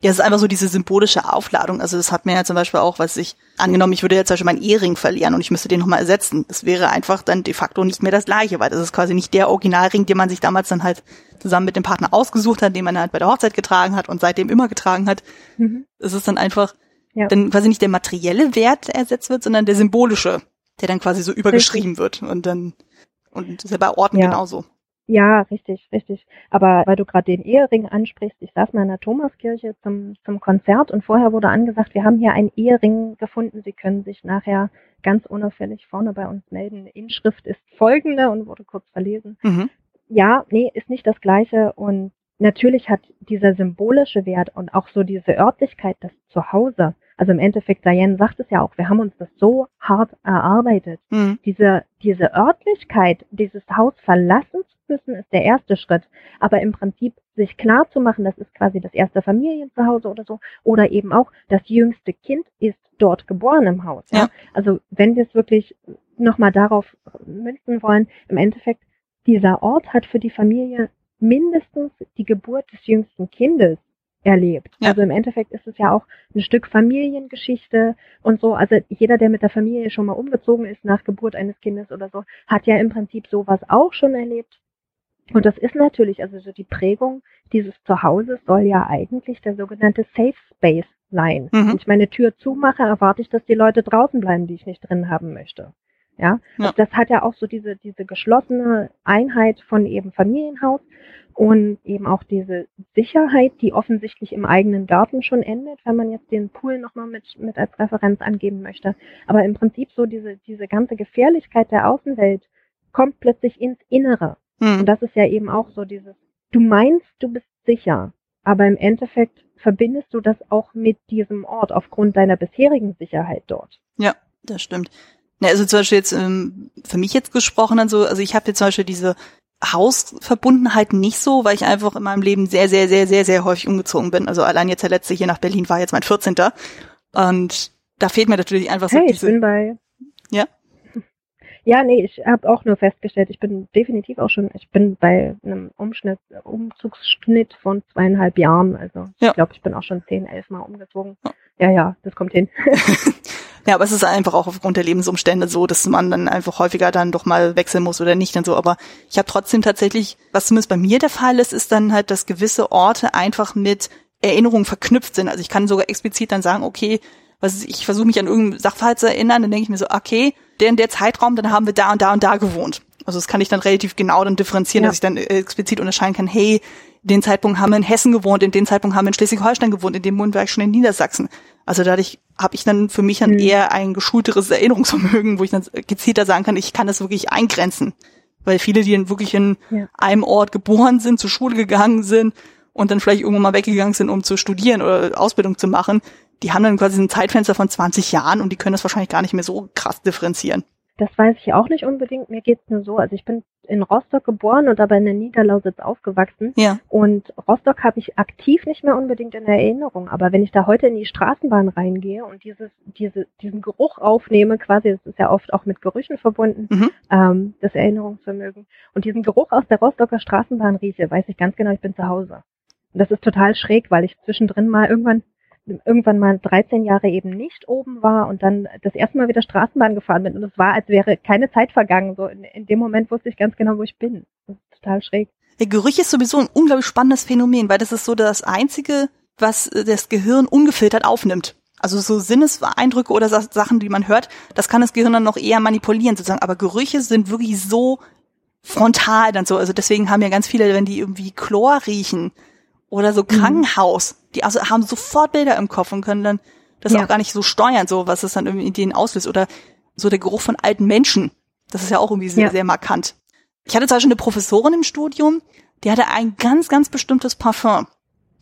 Ja, es ist einfach so diese symbolische Aufladung. Also das hat mir ja zum Beispiel auch, was ich angenommen, ich würde jetzt zum Beispiel meinen Ehering verlieren und ich müsste den nochmal ersetzen. Das wäre einfach dann de facto nicht mehr das gleiche, weil das ist quasi nicht der Originalring, den man sich damals dann halt zusammen mit dem Partner ausgesucht hat, den man halt bei der Hochzeit getragen hat und seitdem immer getragen hat. Mhm. Es ist dann einfach Ja. dann quasi nicht der materielle Wert ersetzt wird, sondern der symbolische, der dann quasi so übergeschrieben wird und dann und das ist ja bei Orten Ja. genauso. Ja, richtig, richtig. Aber weil du gerade den Ehering ansprichst, ich saß mal in der Thomaskirche zum, zum Konzert und vorher wurde angesagt, wir haben hier einen Ehering gefunden. Sie können sich nachher ganz unauffällig vorne bei uns melden. Inschrift ist folgende und wurde kurz verlesen. Mhm. ja, nee, ist nicht das Gleiche. Und natürlich hat dieser symbolische Wert und auch so diese Örtlichkeit, das Zuhause, also im Endeffekt, Diane sagt es ja auch, wir haben uns das so hart erarbeitet. Mhm. Diese, diese Örtlichkeit, dieses Haus verlassen zu müssen, ist der erste Schritt. Aber im Prinzip sich klar zu machen, das ist quasi das erste Familienzuhause oder so, oder eben auch das jüngste Kind ist dort geboren im Haus. Ja? Ja. Also wenn wir es wirklich nochmal darauf münzen wollen, im Endeffekt dieser Ort hat für die Familie mindestens die Geburt des jüngsten Kindes erlebt. Ja. Also im Endeffekt ist es ja auch ein Stück Familiengeschichte und so. Also jeder, der mit der Familie schon mal umgezogen ist nach Geburt eines Kindes oder so, hat ja im Prinzip sowas auch schon erlebt. Und das ist natürlich, also so die Prägung dieses Zuhauses soll ja eigentlich der sogenannte Safe Space sein. Mhm. Wenn ich meine Tür zumache, erwarte ich, dass die Leute draußen bleiben, die ich nicht drin haben möchte. Ja, Ja. Also das hat ja auch so diese, diese geschlossene Einheit von eben Familienhaus und eben auch diese Sicherheit, die offensichtlich im eigenen Garten schon endet, wenn man jetzt den Pool nochmal mit, mit als Referenz angeben möchte. Aber im Prinzip so diese, diese ganze Gefährlichkeit der Außenwelt kommt plötzlich ins Innere. Mhm. Und das ist ja eben auch so dieses, du meinst, du bist sicher, aber im Endeffekt verbindest du das auch mit diesem Ort aufgrund deiner bisherigen Sicherheit dort. Ja, das stimmt. Ne, also zum Beispiel jetzt ähm, für mich jetzt gesprochen dann so, also ich habe jetzt zum Beispiel diese Hausverbundenheit nicht so, weil ich einfach in meinem Leben sehr, sehr, sehr, sehr, sehr häufig umgezogen bin. Also allein jetzt der letzte hier nach Berlin war jetzt mein 14. Und da fehlt mir natürlich einfach so Hey, ich bin bei. Ja? Ja, nee, ich habe auch nur festgestellt, ich bin definitiv auch schon, ich bin bei einem Umschnitt, Umzugsschnitt von zweieinhalb Jahren. Also Ja. ich glaube, ich bin auch schon zehn, elf Mal umgezogen. Ja. Ja, ja, das kommt hin. *laughs* Ja, aber es ist einfach auch aufgrund der Lebensumstände so, dass man dann einfach häufiger dann doch mal wechseln muss oder nicht und so. Aber ich habe trotzdem tatsächlich, was zumindest bei mir der Fall ist, ist dann halt, dass gewisse Orte einfach mit Erinnerungen verknüpft sind. Also ich kann sogar explizit dann sagen, okay, was ist, ich versuche mich an irgendeinen Sachverhalt zu erinnern, dann denke ich mir so, okay, der in der Zeitraum, dann haben wir da und da und da gewohnt. Also das kann ich dann relativ genau dann differenzieren, Ja. dass ich dann äh, explizit unterscheiden kann, hey, den Zeitpunkt haben wir in Hessen gewohnt, in den Zeitpunkt haben wir in Schleswig-Holstein gewohnt, in dem Moment war ich schon in Niedersachsen. Also dadurch habe ich dann für mich dann Mhm. eher ein geschulteres Erinnerungsvermögen, wo ich dann gezielter sagen kann, ich kann das wirklich eingrenzen. Weil viele, die dann wirklich in Ja. einem Ort geboren sind, zur Schule gegangen sind und dann vielleicht irgendwann mal weggegangen sind, um zu studieren oder Ausbildung zu machen, die haben dann quasi ein Zeitfenster von 20 Jahren und die können das wahrscheinlich gar nicht mehr so krass differenzieren. Das weiß ich auch nicht unbedingt. Mir geht's nur so. Also ich bin in Rostock geboren und aber in der Niederlausitz aufgewachsen. Ja. Und Rostock habe ich aktiv nicht mehr unbedingt in Erinnerung. Aber wenn ich da heute in die Straßenbahn reingehe und dieses, diese, diesen Geruch aufnehme, quasi, das ist ja oft auch mit Gerüchen verbunden, Mhm. ähm, das Erinnerungsvermögen, und diesen Geruch aus der Rostocker Straßenbahn rieche, weiß ich ganz genau, ich bin zu Hause. Und das ist total schräg, weil ich zwischendrin mal irgendwann irgendwann mal 13 Jahre eben nicht oben war und dann das erste Mal wieder Straßenbahn gefahren bin und es war, als wäre keine Zeit vergangen. So in, in dem Moment wusste ich ganz genau, wo ich bin. Das ist total schräg. Der Gerüche ist sowieso ein unglaublich spannendes Phänomen, weil das ist so das Einzige, was äh, das Gehirn ungefiltert aufnimmt. Also so Sinneseindrücke oder Sa- Sachen, die man hört, das kann das Gehirn dann noch eher manipulieren sozusagen. Aber Gerüche sind wirklich so frontal dann so. Also deswegen haben ja ganz viele, wenn die irgendwie Chlor riechen oder so Krankenhaus, die also haben sofort Bilder im Kopf und können dann das Ja. auch gar nicht so steuern, so was es dann irgendwie in denen auslöst. Oder so der Geruch von alten Menschen. Das ist ja auch irgendwie sehr, Ja. sehr markant. Ich hatte zwar schon eine Professorin im Studium, die hatte ein ganz, ganz bestimmtes Parfum.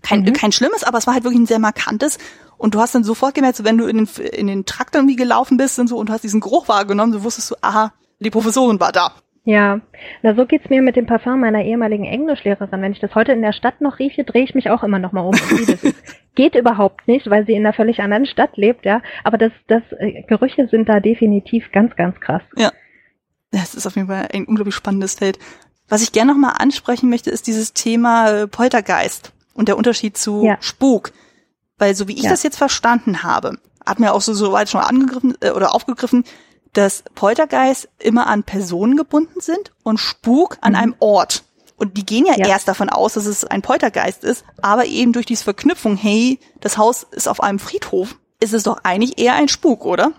Kein, Mhm. kein schlimmes, aber es war halt wirklich ein sehr markantes. Und du hast dann sofort gemerkt, so wenn du in den, in den Trakt irgendwie gelaufen bist und so und du hast diesen Geruch wahrgenommen, so wusstest du, aha, die Professorin war da. Ja, na so geht's mir mit dem Parfum meiner ehemaligen Englischlehrerin. Wenn ich das heute in der Stadt noch rieche, drehe ich mich auch immer noch mal um. *laughs* Geht überhaupt nicht, weil sie in einer völlig anderen Stadt lebt, ja. Aber das, das äh, Gerüche sind da definitiv ganz, ganz krass. Das ist auf jeden Fall ein unglaublich spannendes Feld. Was ich gerne nochmal ansprechen möchte, ist dieses Thema äh, Poltergeist und der Unterschied zu Ja. Spuk. Weil so wie ich Ja. das jetzt verstanden habe, hat mir auch so soweit schon angegriffen äh, oder aufgegriffen, dass Poltergeist immer an Personen gebunden sind und Spuk an Mhm. einem Ort. Und die gehen ja, Ja. erst davon aus, dass es ein Poltergeist ist, aber eben durch diese Verknüpfung, hey, das Haus ist auf einem Friedhof, ist es doch eigentlich eher ein Spuk, oder?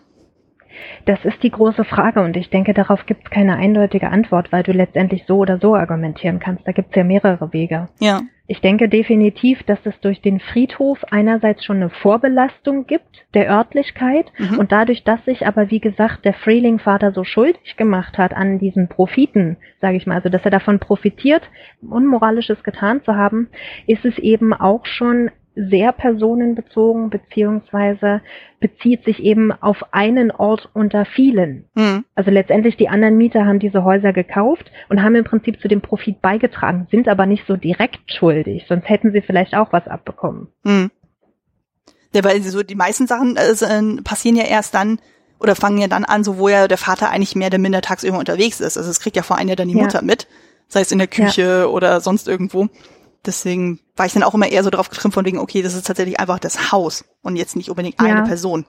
Das ist die große Frage und ich denke, darauf gibt es keine eindeutige Antwort, weil du letztendlich so oder so argumentieren kannst. Da gibt es ja mehrere Wege. Ja. Ich denke definitiv, dass es durch den Friedhof einerseits schon eine Vorbelastung gibt der Örtlichkeit Mhm. und dadurch, dass sich aber, wie gesagt, der Freeling-Vater so schuldig gemacht hat an diesen Profiten, sage ich mal, also dass er davon profitiert, Unmoralisches getan zu haben, ist es eben auch schon sehr personenbezogen, beziehungsweise bezieht sich eben auf einen Ort unter vielen. Hm. Also letztendlich die anderen Mieter haben diese Häuser gekauft und haben im Prinzip zu dem Profit beigetragen, sind aber nicht so direkt schuldig, sonst hätten sie vielleicht auch was abbekommen. Hm. Ja, weil so die meisten Sachen äh, äh, passieren ja erst dann oder fangen ja dann an, so wo ja der Vater eigentlich mehr oder minder tagsüber unterwegs ist. Also es kriegt ja vor allem ja dann die Ja. Mutter mit, sei es in der Küche oder sonst irgendwo. Deswegen war ich dann auch immer eher so drauf getrimmt von wegen, okay, das ist tatsächlich einfach das Haus und jetzt nicht unbedingt eine Ja. Person.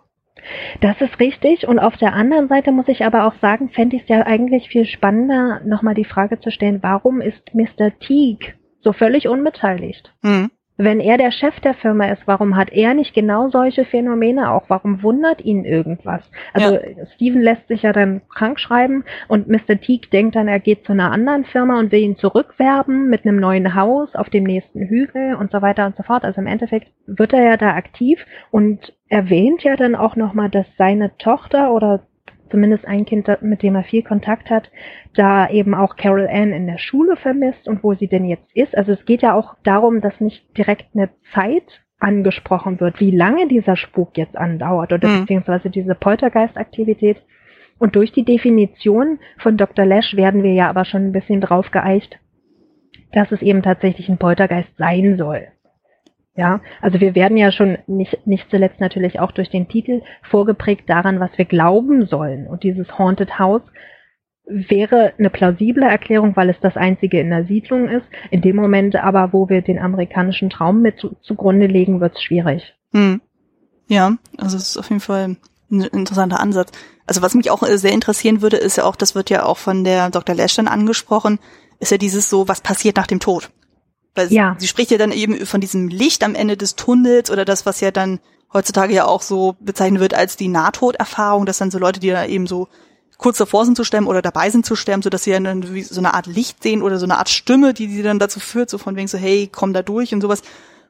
Das ist richtig. Und auf der anderen Seite muss ich aber auch sagen, fände ich es ja eigentlich viel spannender, nochmal die Frage zu stellen, warum ist Mr. Teague so völlig unbeteiligt? Hm. Wenn er der Chef der Firma ist, warum hat er nicht genau solche Phänomene auch? Warum wundert ihn irgendwas? Also Steven lässt sich ja dann krank schreiben und Mr. Teague denkt dann, er geht zu einer anderen Firma und will ihn zurückwerben mit einem neuen Haus auf dem nächsten Hügel und so weiter und so fort. Also im Endeffekt wird er ja da aktiv und erwähnt ja dann auch nochmal, dass seine Tochter oder zumindest ein Kind, mit dem er viel Kontakt hat, da eben auch Carol Ann in der Schule vermisst und wo sie denn jetzt ist. Also es geht ja auch darum, dass nicht direkt eine Zeit angesprochen wird, wie lange dieser Spuk jetzt andauert oder Mhm. beziehungsweise diese Poltergeistaktivität. Und durch die Definition von Dr. Lesch werden wir ja aber schon ein bisschen drauf geeicht, dass es eben tatsächlich ein Poltergeist sein soll. Ja, also wir werden ja schon nicht, nicht zuletzt natürlich auch durch den Titel vorgeprägt daran, was wir glauben sollen. Und dieses Haunted House wäre eine plausible Erklärung, weil es das einzige in der Siedlung ist. In dem Moment aber, wo wir den amerikanischen Traum mit zu, zugrunde legen, wird es schwierig. Hm. Ja, also es ist auf jeden Fall ein interessanter Ansatz. Also was mich auch äh, sehr interessieren würde, ist ja auch, das wird ja auch von der Dr. Lesch dann angesprochen, ist ja dieses so, was passiert nach dem Tod? Weil sie- Ja. sie spricht ja dann eben von diesem Licht am Ende des Tunnels oder das, was ja dann heutzutage ja auch so bezeichnet wird als die Nahtoderfahrung, dass dann so Leute, die da eben so kurz davor sind zu sterben oder dabei sind zu sterben, so dass sie dann so eine Art Licht sehen oder so eine Art Stimme, die sie dann dazu führt, so von wegen so, hey, komm da durch und sowas.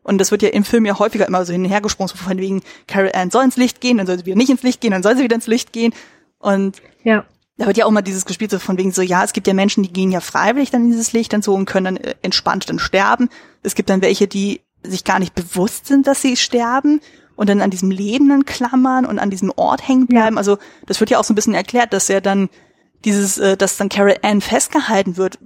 Und das wird ja im Film ja häufiger immer so hinhergesprungen, so von wegen, Carol Ann soll ins Licht gehen, dann soll sie wieder nicht ins Licht gehen, dann soll sie wieder ins Licht gehen. Und ja. Da wird ja auch mal dieses gespielt, so von wegen so, ja, es gibt ja Menschen, die gehen ja freiwillig dann in dieses Licht und so und können dann äh, entspannt dann sterben. Es gibt dann welche, die sich gar nicht bewusst sind, dass sie sterben und dann an diesem Lebenden klammern und an diesem Ort hängen bleiben. Ja. Also das wird ja auch so ein bisschen erklärt, dass ja dann dieses, äh, dass dann Carol Ann festgehalten wird,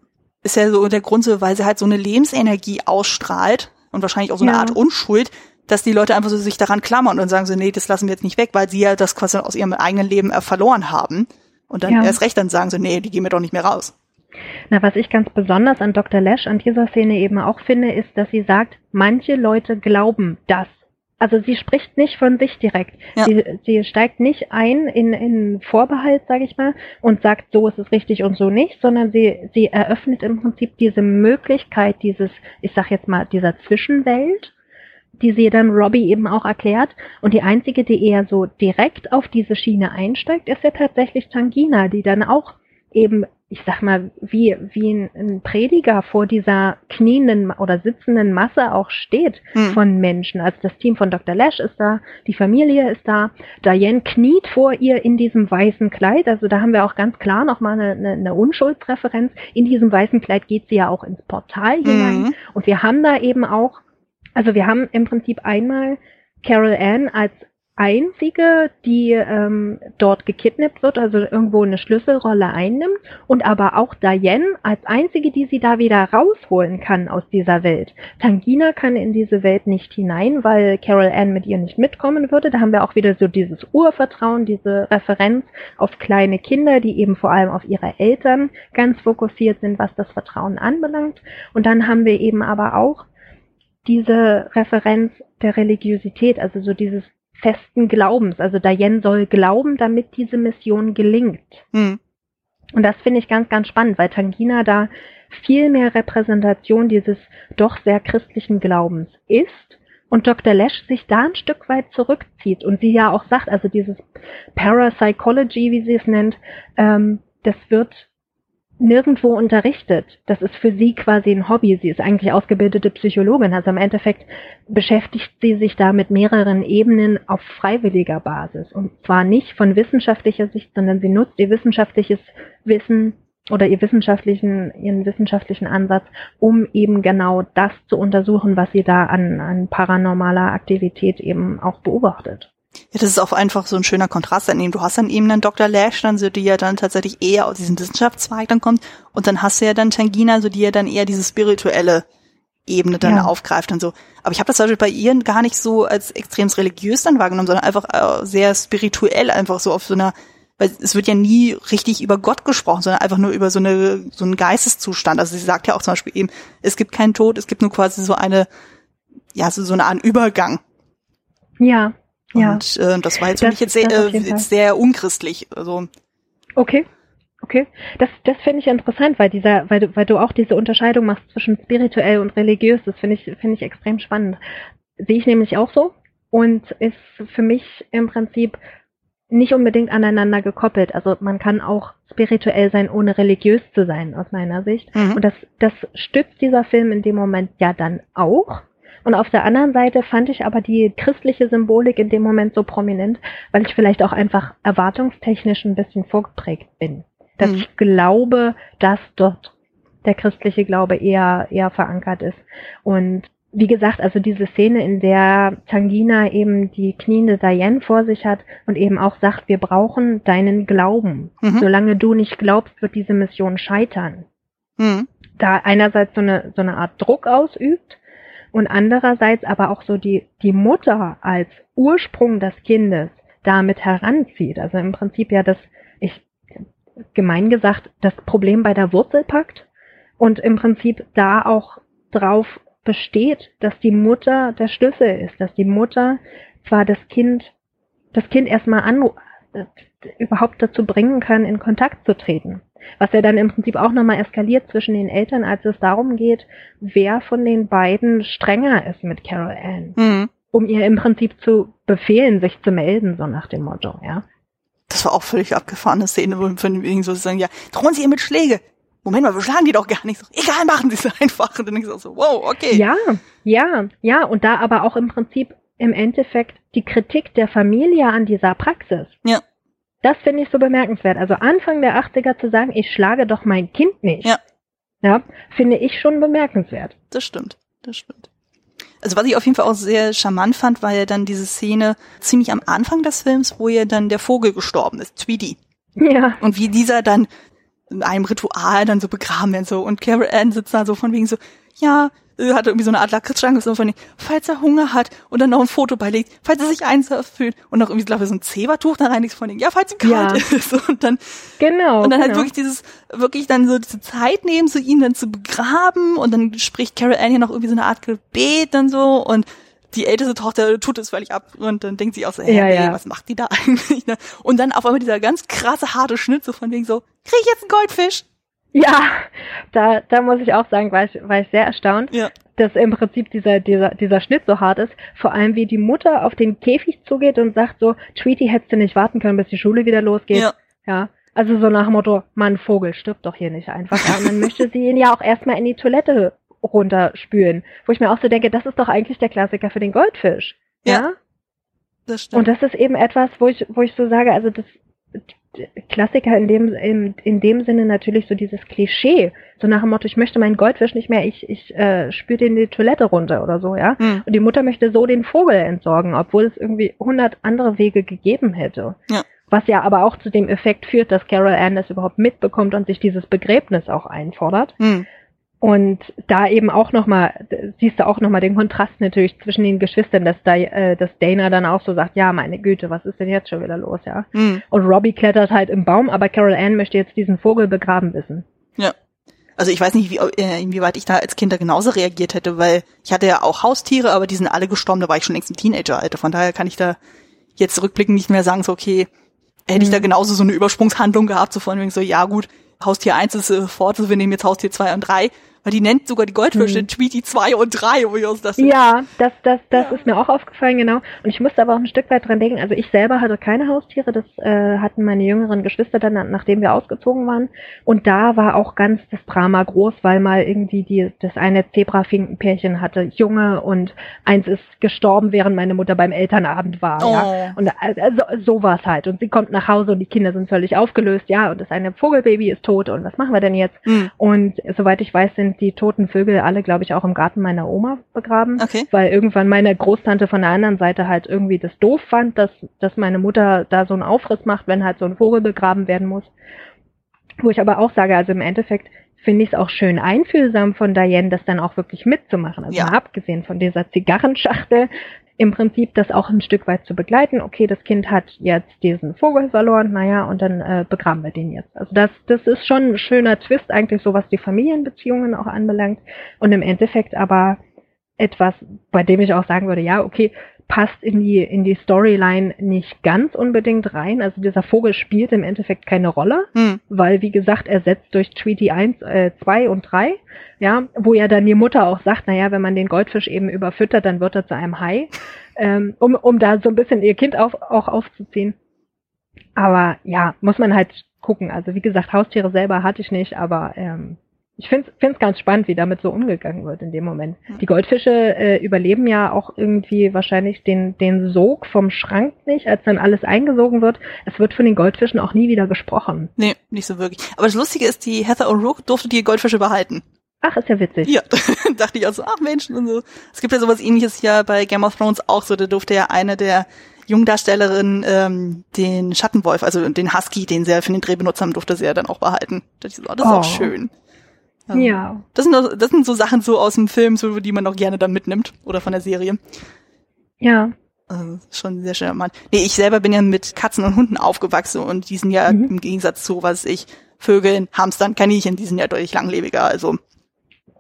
ist ja so der Grund, so, weil sie halt so eine Lebensenergie ausstrahlt und wahrscheinlich auch so eine ja. Art Unschuld, dass die Leute einfach so sich daran klammern und sagen so, nee, das lassen wir jetzt nicht weg, weil sie ja das quasi aus ihrem eigenen Leben verloren haben. Und dann ja. erst recht dann sagen so, nee, die gehen wir doch nicht mehr raus. Na, was ich ganz besonders an Dr. Lesch an dieser Szene eben auch finde, ist, dass sie sagt, manche Leute glauben das. Also sie spricht nicht von sich direkt. Ja. Sie, sie steigt nicht ein in, in Vorbehalt, sage ich mal, und sagt, so ist es richtig und so nicht, sondern sie, sie eröffnet im Prinzip diese Möglichkeit dieses, ich sag jetzt mal, dieser Zwischenwelt, die sie dann Robbie eben auch erklärt. Und die einzige, die eher so direkt auf diese Schiene einsteigt, ist ja tatsächlich Tangina, die dann auch eben ich sag mal, wie, wie ein, ein, Prediger vor dieser knienden oder sitzenden Masse auch steht hm. von Menschen. Also das Team von Dr. Lash ist da, die Familie ist da, Diane kniet vor ihr in diesem weißen Kleid. Also da haben wir auch ganz klar nochmal eine, eine, eine Unschuldsreferenz. In diesem weißen Kleid geht sie ja auch ins Portal hinein. Mhm. Und wir haben da eben auch, also wir haben im Prinzip einmal Carol Ann als einzige, die ähm, dort gekidnappt wird, also irgendwo eine Schlüsselrolle einnimmt und aber auch Diane als einzige, die sie da wieder rausholen kann aus dieser Welt. Tangina kann in diese Welt nicht hinein, weil Carol Ann mit ihr nicht mitkommen würde. Da haben wir auch wieder so dieses Urvertrauen, diese Referenz auf kleine Kinder, die eben vor allem auf ihre Eltern ganz fokussiert sind, was das Vertrauen anbelangt. Und dann haben wir eben aber auch diese Referenz der Religiosität, also so dieses festen Glaubens. Also Diane soll glauben, damit diese Mission gelingt. Mhm. Und das finde ich ganz, ganz spannend, weil Tangina da viel mehr Repräsentation dieses doch sehr christlichen Glaubens ist und Dr. Lesch sich da ein Stück weit zurückzieht und sie ja auch sagt, also dieses Parapsychology, wie sie es nennt, ähm, das wird nirgendwo unterrichtet. Das ist für sie quasi ein Hobby. Sie ist eigentlich ausgebildete Psychologin. Also im Endeffekt beschäftigt sie sich da mit mehreren Ebenen auf freiwilliger Basis. Und zwar nicht von wissenschaftlicher Sicht, sondern sie nutzt ihr wissenschaftliches Wissen oder ihr wissenschaftlichen, ihren wissenschaftlichen Ansatz, um eben genau das zu untersuchen, was sie da an, an paranormaler Aktivität eben auch beobachtet. Ja, das ist auch einfach so ein schöner Kontrast daneben. Du hast dann eben dann Dr. Lash, dann so, die ja dann tatsächlich eher aus diesem Wissenschaftszweig dann kommt. Und dann hast du ja dann Tangina, so die ja dann eher diese spirituelle Ebene dann ja. aufgreift und so. Aber ich habe das zum Beispiel bei ihr gar nicht so als extrem religiös dann wahrgenommen, sondern einfach äh, sehr spirituell, einfach so auf so einer, weil es wird ja nie richtig über Gott gesprochen, sondern einfach nur über so eine so einen Geisteszustand. Also sie sagt ja auch zum Beispiel eben, es gibt keinen Tod, es gibt nur quasi so eine, ja, so, so eine Art Übergang. Ja. Und ja. äh, das war jetzt für mich jetzt sehr, äh, jetzt sehr unchristlich. Also. Okay. Okay, das, das finde ich interessant, weil dieser, weil du, weil du auch diese Unterscheidung machst zwischen spirituell und religiös. Das finde ich, finde ich extrem spannend. Sehe ich nämlich auch so und ist für mich im Prinzip nicht unbedingt aneinander gekoppelt. Also man kann auch spirituell sein, ohne religiös zu sein, aus meiner Sicht. Mhm. Und das, das stützt dieser Film in dem Moment ja dann auch. Und auf der anderen Seite fand ich aber die christliche Symbolik in dem Moment so prominent, weil ich vielleicht auch einfach erwartungstechnisch ein bisschen vorgeprägt bin. Dass mhm. ich glaube, dass dort der christliche Glaube eher, eher verankert ist. Und wie gesagt, also diese Szene, in der Tangina eben die kniende Diane vor sich hat und eben auch sagt, wir brauchen deinen Glauben. Mhm. Solange du nicht glaubst, wird diese Mission scheitern. Mhm. Da einerseits so eine, so eine Art Druck ausübt und andererseits aber auch so die, die Mutter als Ursprung des Kindes damit heranzieht. Also im Prinzip ja das, ich, gemein gesagt, das Problem bei der Wurzel packt und im Prinzip da auch drauf besteht, dass die Mutter der Schlüssel ist, dass die Mutter zwar das Kind, das Kind erstmal an, äh, überhaupt dazu bringen kann, in Kontakt zu treten. Was ja dann im Prinzip auch nochmal eskaliert zwischen den Eltern, als es darum geht, wer von den beiden strenger ist mit Carol Ann. Mhm. Um ihr im Prinzip zu befehlen, sich zu melden, so nach dem Motto, ja. Das war auch völlig abgefahrene Szene, wo von wegen so sagen, ja, drohen Sie ihr mit Schläge. Moment mal, wir schlagen die doch gar nicht. So, egal, machen Sie es einfach. Und dann denke ich so, wow, okay. Ja, ja, ja. Und da aber auch im Prinzip im Endeffekt die Kritik der Familie an dieser Praxis. Ja. Das finde ich so bemerkenswert. Also Anfang der 80er zu sagen, ich schlage doch mein Kind nicht. Ja. Ja, finde ich schon bemerkenswert. Das stimmt, das stimmt. Also was ich auf jeden Fall auch sehr charmant fand, war ja dann diese Szene ziemlich am Anfang des Films, wo ja dann der Vogel gestorben ist, Tweety. Ja. Und wie dieser dann in einem Ritual dann so begraben wird so und Carol Ann sitzt da so von wegen so, ja, hat irgendwie so eine Art Lakritzschrank, so von, falls er Hunger hat und dann noch ein Foto beilegt, falls er sich einsam fühlt und noch irgendwie, glaube ich, so ein Zebertuch da rein von denen, ja, falls ihm kalt Ja. ist *laughs* und dann Genau. und dann halt genau. wirklich dieses, wirklich dann so diese Zeit nehmen, so ihn dann zu begraben und dann spricht Carol Ann ja noch irgendwie so eine Art Gebet dann so und die älteste Tochter tut es völlig ab und dann denkt sie auch so, hey, Ja, ey, ja. was macht die da *laughs* eigentlich? Ne? Und dann auf einmal dieser ganz krasse, harte Schnitt so von wegen so, krieg ich jetzt einen Goldfisch? Ja, da, da muss ich auch sagen, war ich, war ich sehr erstaunt, Ja. dass im Prinzip dieser, dieser, dieser Schnitt so hart ist. Vor allem, wie die Mutter auf den Käfig zugeht und sagt so, Tweety hättest du nicht warten können, bis die Schule wieder losgeht. Ja. Ja. Also so nach dem Motto, Mann, Vogel, stirbt doch hier nicht einfach. Ja, und dann möchte sie ihn ja auch erstmal in die Toilette runterspülen. Wo ich mir auch so denke, das ist doch eigentlich der Klassiker für den Goldfisch. Ja. ja? Das stimmt. Und das ist eben etwas, wo ich, wo ich so sage, also das Klassiker in dem, in, in dem Sinne natürlich so dieses Klischee, so nach dem Motto, ich möchte meinen Goldfisch nicht mehr, ich, ich äh, spüre den in die Toilette runter oder so, ja. Hm. Und die Mutter möchte so den Vogel entsorgen, obwohl es irgendwie hundert andere Wege gegeben hätte. Ja. Was ja aber auch zu dem Effekt führt, dass Carol Ann das überhaupt mitbekommt und sich dieses Begräbnis auch einfordert. Hm. Und da eben auch nochmal, siehst du auch nochmal den Kontrast natürlich zwischen den Geschwistern, dass, da, äh, dass Dana dann auch so sagt, ja, meine Güte, was ist denn jetzt schon wieder los, ja? Hm. Und Robbie klettert halt im Baum, aber Carol Ann möchte jetzt diesen Vogel begraben wissen. Also ich weiß nicht, wie, äh, inwieweit ich da als Kind da genauso reagiert hätte, weil ich hatte ja auch Haustiere, aber die sind alle gestorben, da war ich schon längst im Teenageralter. Von daher kann ich da jetzt rückblickend nicht mehr sagen, so okay, hätte ich da Mhm. genauso so eine Übersprungshandlung gehabt, so von wegen so, ja gut, Haustier 1 ist äh, fort, also wir nehmen jetzt Haustier 2 und 3, weil die nennt sogar die Goldfische Mhm. Tweety 2 und 3, wo ich aus das Ja, *laughs* das, das, das Ja. ist mir auch aufgefallen, genau. Und ich musste aber auch ein Stück weit dran denken. Also ich selber hatte keine Haustiere, das äh, hatten meine jüngeren Geschwister dann, nachdem wir ausgezogen waren. Und da war auch ganz das Drama groß, weil mal irgendwie die, das eine Zebrafinkenpärchen hatte Junge und eins ist gestorben, während meine Mutter beim Elternabend war. Ja. Oh. Und also, so war es halt. Und sie kommt nach Hause und die Kinder sind völlig aufgelöst, ja, und das eine Vogelbaby ist tot und was machen wir denn jetzt? Hm. Und soweit ich weiß, sind die toten Vögel alle, glaube ich, auch im Garten meiner Oma begraben. Okay. Weil irgendwann meine Großtante von der anderen Seite halt irgendwie das doof fand, dass, dass meine Mutter da so einen Aufriss macht, wenn halt so ein Vogel begraben werden muss. Wo ich aber auch sage, also im Endeffekt finde ich es auch schön einfühlsam von Diane, das dann auch wirklich mitzumachen. Also Ja. mal abgesehen von dieser Zigarrenschachtel, im Prinzip das auch ein Stück weit zu begleiten. Okay, das Kind hat jetzt diesen Vogel verloren, naja, und dann äh, begraben wir den jetzt. Also das, das ist schon ein schöner Twist eigentlich, so was die Familienbeziehungen auch anbelangt. Und im Endeffekt aber etwas, bei dem ich auch sagen würde, ja, okay, passt in die, in die Storyline nicht ganz unbedingt rein. Also dieser Vogel spielt im Endeffekt keine Rolle Hm. weil wie gesagt, ersetzt durch Tweety 1, äh, 2 und 3, ja, wo ja dann die Mutter auch sagt, naja, wenn man den Goldfisch eben überfüttert, dann wird er zu einem Hai, *laughs* ähm, um, um da so ein bisschen ihr Kind auf, auch aufzuziehen. Aber ja, muss man halt gucken. Also wie gesagt, Haustiere selber hatte ich nicht, aber ähm, ich finde es ganz spannend, wie damit so umgegangen wird in dem Moment. Die Goldfische äh, überleben ja auch irgendwie wahrscheinlich den, den Sog vom Schrank nicht, als dann alles eingesogen wird. Es wird von den Goldfischen auch nie wieder gesprochen. Nee, nicht so wirklich. Aber das Lustige ist, die Heather O'Rourke durfte die Goldfische behalten. Ach, ist ja witzig. Ja, *laughs* dachte ich auch so, ach Mensch, und so. Es gibt ja sowas ähnliches ja bei Game of Thrones auch so, da durfte ja eine der Jungdarstellerinnen ähm, den Schattenwolf, also den Husky, den sie ja für den Dreh benutzt haben, durfte sie ja dann auch behalten. Da dachte ich so, oh, das ist Oh. auch schön. Ähm, Ja. Das sind, das sind so Sachen so aus dem Film, so, die man auch gerne dann mitnimmt oder von der Serie. Ja. Also, schon sehr charmant. Nee, ich selber bin ja mit Katzen und Hunden aufgewachsen und die sind ja Mhm. im Gegensatz zu, was ich, Vögeln, Hamstern, Kaninchen, die sind ja deutlich langlebiger. Also,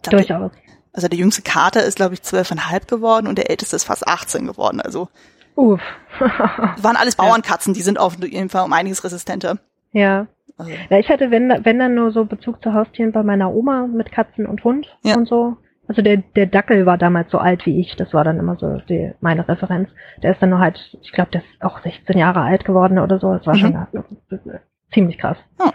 Durchaus. also der jüngste Kater ist, glaube ich, zwölfeinhalb geworden und der älteste ist fast 18 geworden. Also Uff. *laughs* waren alles Bauernkatzen, die sind auf jeden Fall um einiges resistenter. ja. Also, ja. Ich hatte, wenn, wenn dann nur so Bezug zu Haustieren bei meiner Oma mit Katzen und Hund Ja. und so. Also der, der Dackel war damals so alt wie ich. Das war dann immer so die, meine Referenz. Der ist dann nur halt, ich glaube, der ist auch 16 Jahre alt geworden oder so. Das war mhm. schon äh, ziemlich krass. Oh.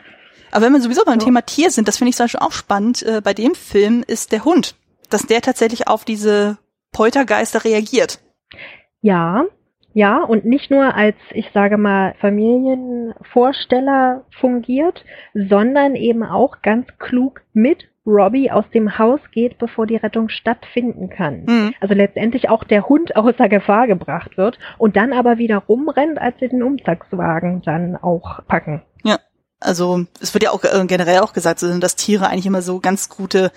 Aber wenn wir sowieso beim so. Thema Tier sind, das finde ich zum Beispiel auch spannend, äh, bei dem Film ist der Hund, dass der tatsächlich auf diese Poltergeister reagiert. Ja, ja, und nicht nur als, ich sage mal, Familienvorsteller fungiert, sondern eben auch ganz klug mit Robbie aus dem Haus geht, bevor die Rettung stattfinden kann. Mhm. Also letztendlich auch der Hund außer Gefahr gebracht wird und dann aber wieder rumrennt, als sie den Umzugswagen dann auch packen. Ja, also es wird ja auch äh, generell auch gesagt, dass Tiere eigentlich immer so ganz gute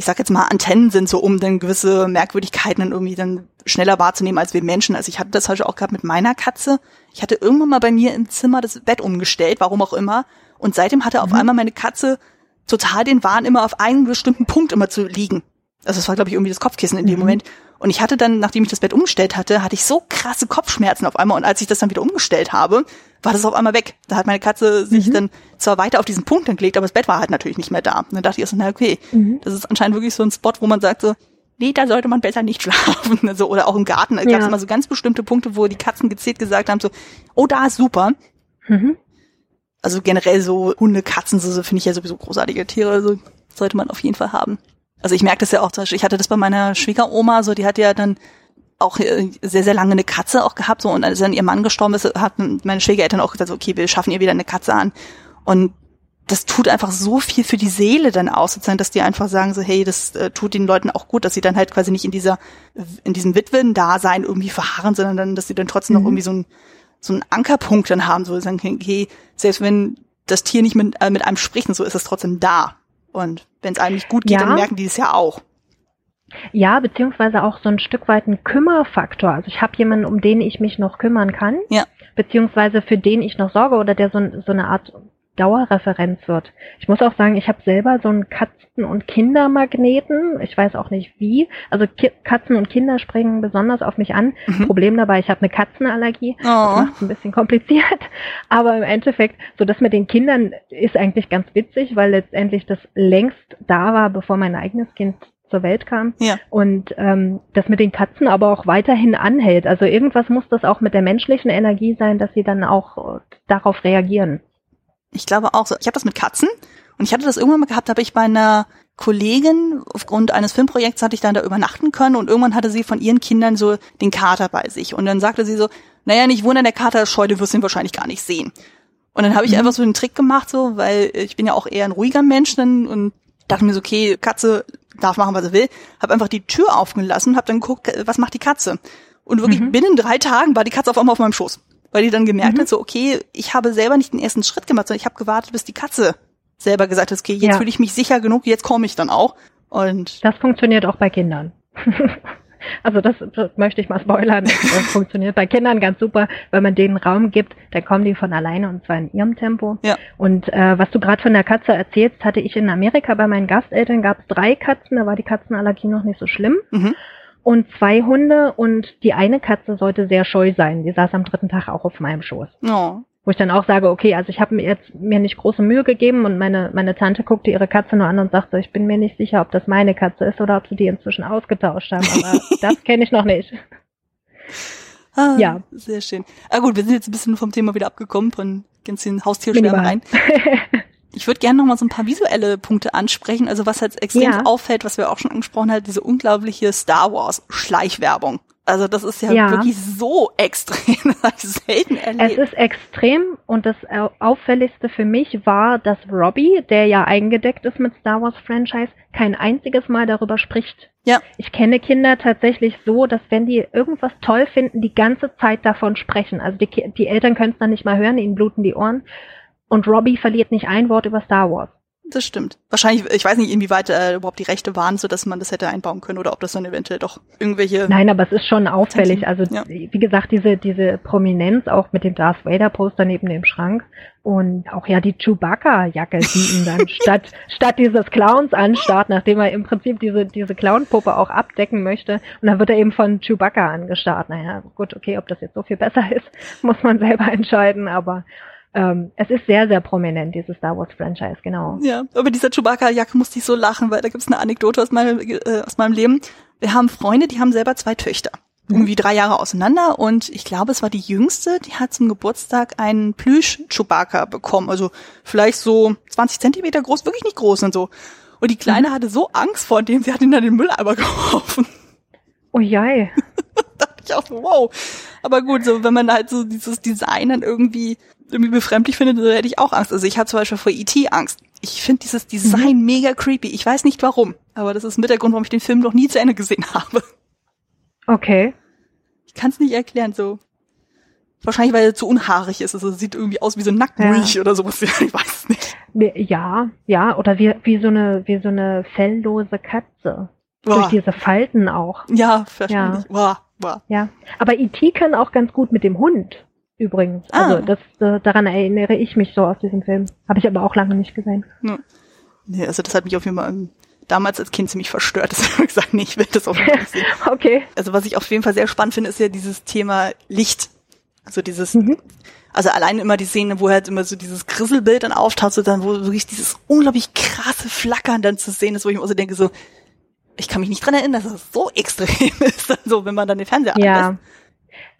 ich sag jetzt mal, Antennen sind, so um dann gewisse Merkwürdigkeiten dann irgendwie dann schneller wahrzunehmen als wir Menschen. Also ich hatte das heute auch gehabt mit meiner Katze. Ich hatte irgendwann mal bei mir im Zimmer das Bett umgestellt, warum auch immer. Und seitdem hatte auf mhm. einmal meine Katze total den Wahn, immer auf einen bestimmten Punkt immer zu liegen. Also das war, glaube ich, irgendwie das Kopfkissen in dem mhm. Moment. Und ich hatte dann, nachdem ich das Bett umgestellt hatte, hatte ich so krasse Kopfschmerzen auf einmal. Und als ich das dann wieder umgestellt habe, war das auf einmal weg. Da hat meine Katze sich mhm. dann zwar weiter auf diesen Punkt gelegt, aber das Bett war halt natürlich nicht mehr da. Und dann dachte ich so, na okay, mhm. das ist anscheinend wirklich so ein Spot, wo man sagt so, nee, da sollte man besser nicht *laughs* schlafen. Also, oder auch im Garten. Da ja. gab es immer so ganz bestimmte Punkte, wo die Katzen gezielt gesagt haben, so, oh, da ist super. Mhm. Also generell so Hunde, Katzen, so, so finde ich ja sowieso großartige Tiere. Also sollte man auf jeden Fall haben. Also ich merke das ja auch, zum Beispiel, ich hatte das bei meiner Schwiegeroma, so die hat ja dann auch äh, sehr, sehr lange eine Katze auch gehabt, so und als dann ihr Mann gestorben ist, hatten meine Schwiegereltern auch gesagt, okay, wir schaffen ihr wieder eine Katze an. Und das tut einfach so viel für die Seele dann aus, sozusagen, dass die einfach sagen so, hey, das äh, tut den Leuten auch gut, dass sie dann halt quasi nicht in dieser, in diesem Witwen-Dasein irgendwie verharren, sondern dann, dass sie dann trotzdem mhm. noch irgendwie so ein so einen Ankerpunkt dann haben, so sagen, okay, selbst wenn das Tier nicht mit, äh, mit einem spricht und so, ist es trotzdem da. Und wenn es einem nicht gut geht, ja. dann merken die es ja auch. Ja, beziehungsweise auch so ein Stück weit ein Kümmerfaktor. Also ich habe jemanden, um den ich mich noch kümmern kann, ja. beziehungsweise für den ich noch sorge oder der so, so eine Art Dauerreferenz wird. Ich muss auch sagen, ich habe selber so einen Katzen- und Kindermagneten. Ich weiß auch nicht wie. Also Ki Katzen und Kinder springen besonders auf mich an. Mhm. Problem dabei, ich habe eine Katzenallergie. Oh. Das macht es ein bisschen kompliziert. *laughs* Aber im Endeffekt, so das mit den Kindern ist eigentlich ganz witzig, weil letztendlich das längst da war, bevor mein eigenes Kind zur Welt kam. Ja. Und ähm, das mit den Katzen aber auch weiterhin anhält. Also irgendwas muss das auch mit der menschlichen Energie sein, dass sie dann auch äh, darauf reagieren. Ich glaube auch so. Ich habe das mit Katzen und ich hatte das irgendwann mal gehabt, habe ich bei einer Kollegin aufgrund eines Filmprojekts hatte ich dann da übernachten können und irgendwann hatte sie von ihren Kindern so den Kater bei sich und dann sagte sie so, naja, nicht wundern, der Kater ist scheu, du wirst ihn wahrscheinlich gar nicht sehen. Und dann habe ich mhm. einfach so einen Trick gemacht, so, weil ich bin ja auch eher ein ruhiger Mensch dann und dachte mir so, okay, Katze darf machen, was er will, habe einfach die Tür aufgelassen, habe dann geguckt, was macht die Katze. Und wirklich mhm. binnen drei Tagen war die Katze auf einmal auf meinem Schoß weil die dann gemerkt mhm. hat, so okay, ich habe selber nicht den ersten Schritt gemacht, sondern ich habe gewartet, bis die Katze selber gesagt hat, okay, jetzt ja. fühle ich mich sicher genug, jetzt komme ich dann auch. Und das funktioniert auch bei Kindern. *laughs* also das, das, möchte ich mal spoilern. Das *laughs* funktioniert bei Kindern ganz super, wenn man denen Raum gibt, dann kommen die von alleine und zwar in ihrem Tempo. Ja. Und äh, was du gerade von der Katze erzählst, hatte ich in Amerika bei meinen Gasteltern gab es drei Katzen, da war die Katzenallergie noch nicht so schlimm. Mhm und zwei Hunde und die eine Katze sollte sehr scheu sein. Die saß am dritten Tag auch auf meinem Schoß. Oh. Wo ich dann auch sage, okay, also ich habe mir jetzt mir nicht große Mühe gegeben und meine, meine Tante guckte ihre Katze nur an und sagte, ich bin mir nicht sicher, ob das meine Katze ist oder ob sie die inzwischen ausgetauscht haben, aber *laughs* das kenne ich noch nicht. Ah, ja. Sehr schön. Ah gut, wir sind jetzt ein bisschen vom Thema wieder abgekommen, von ganz den Haustierschwärmen rein. *laughs* Ich würde gerne noch mal so ein paar visuelle Punkte ansprechen. Also was jetzt extrem ja. auffällt, was wir auch schon angesprochen haben, diese unglaubliche Star Wars Schleichwerbung. Also das ist ja, ja. wirklich so extrem, *laughs* das habe ich selten erlebt. Es ist extrem und das auffälligste für mich war, dass Robbie, der ja eingedeckt ist mit Star Wars Franchise, kein einziges Mal darüber spricht. Ja. Ich kenne Kinder tatsächlich so, dass wenn die irgendwas toll finden, die ganze Zeit davon sprechen. Also die, die Eltern können es dann nicht mal hören, ihnen bluten die Ohren. Und Robbie verliert nicht ein Wort über Star Wars. Das stimmt. Wahrscheinlich, ich weiß nicht, inwieweit äh, überhaupt die Rechte waren, so dass man das hätte einbauen können oder ob das dann eventuell doch irgendwelche. Nein, aber es ist schon auffällig. Also ja. wie gesagt, diese diese Prominenz auch mit dem Darth Vader Poster neben dem Schrank und auch ja die Chewbacca Jacke, die ihn dann *laughs* statt statt dieses Clowns anstarrt, nachdem er im Prinzip diese diese Clownpuppe auch abdecken möchte und dann wird er eben von Chewbacca angestarrt. Naja, gut, okay, ob das jetzt so viel besser *laughs* ist, muss man selber entscheiden, aber ähm, es ist sehr, sehr prominent, dieses Star Wars Franchise, genau. Ja, aber dieser Chewbacca-Jacke musste ich so lachen, weil da gibt's eine Anekdote aus meinem, äh, aus meinem Leben. Wir haben Freunde, die haben selber zwei Töchter. Mhm. Irgendwie drei Jahre auseinander und ich glaube, es war die jüngste, die hat zum Geburtstag einen Plüsch-Chewbacca bekommen. Also vielleicht so 20 Zentimeter groß, wirklich nicht groß und so. Und die Kleine mhm. hatte so Angst vor dem, sie hat ihn dann in den Mülleimer *laughs* geworfen. Oh jei. *laughs* dachte ich auch so, wow. Aber gut, so wenn man halt so dieses Design dann irgendwie irgendwie befremdlich findet, hätte ich auch Angst. Also ich habe zum Beispiel vor E.T. Angst. Ich finde dieses Design mhm. mega creepy. Ich weiß nicht warum, aber das ist mit der Grund, warum ich den Film noch nie zu Ende gesehen *laughs* habe. Okay. Ich kann es nicht erklären, so. Wahrscheinlich, weil er zu unhaarig ist. Also es sieht irgendwie aus wie so ein Nacktmulch ja. oder sowas. *laughs* Ich weiß es nicht. Ja, ja, oder wie, wie so eine, wie so eine felllose Katze. Boah. Durch diese Falten auch. Ja, verständlich. Ja. Boah, boah. ja. Aber E.T. kann auch ganz gut mit dem Hund, übrigens. Ah. Also das, äh, daran erinnere ich mich so aus diesem Film. Habe ich aber auch lange nicht gesehen. Ja. Nee, also das hat mich auf jeden Fall damals als Kind ziemlich verstört. Deswegen habe ich gesagt, nee, ich will das auf jeden Fall sehen. *laughs* okay. Also was ich auf jeden Fall sehr spannend finde, ist ja dieses Thema Licht. Also dieses, mhm. also allein immer die Szene, wo halt immer so dieses Grisselbild dann auftaucht, so dann, wo wirklich dieses unglaublich krasse Flackern dann zu sehen ist, wo ich mir auch so denke, so, ich kann mich nicht dran erinnern, dass das so *laughs* extrem ist, so wenn man dann den Fernseher ja. anlässt.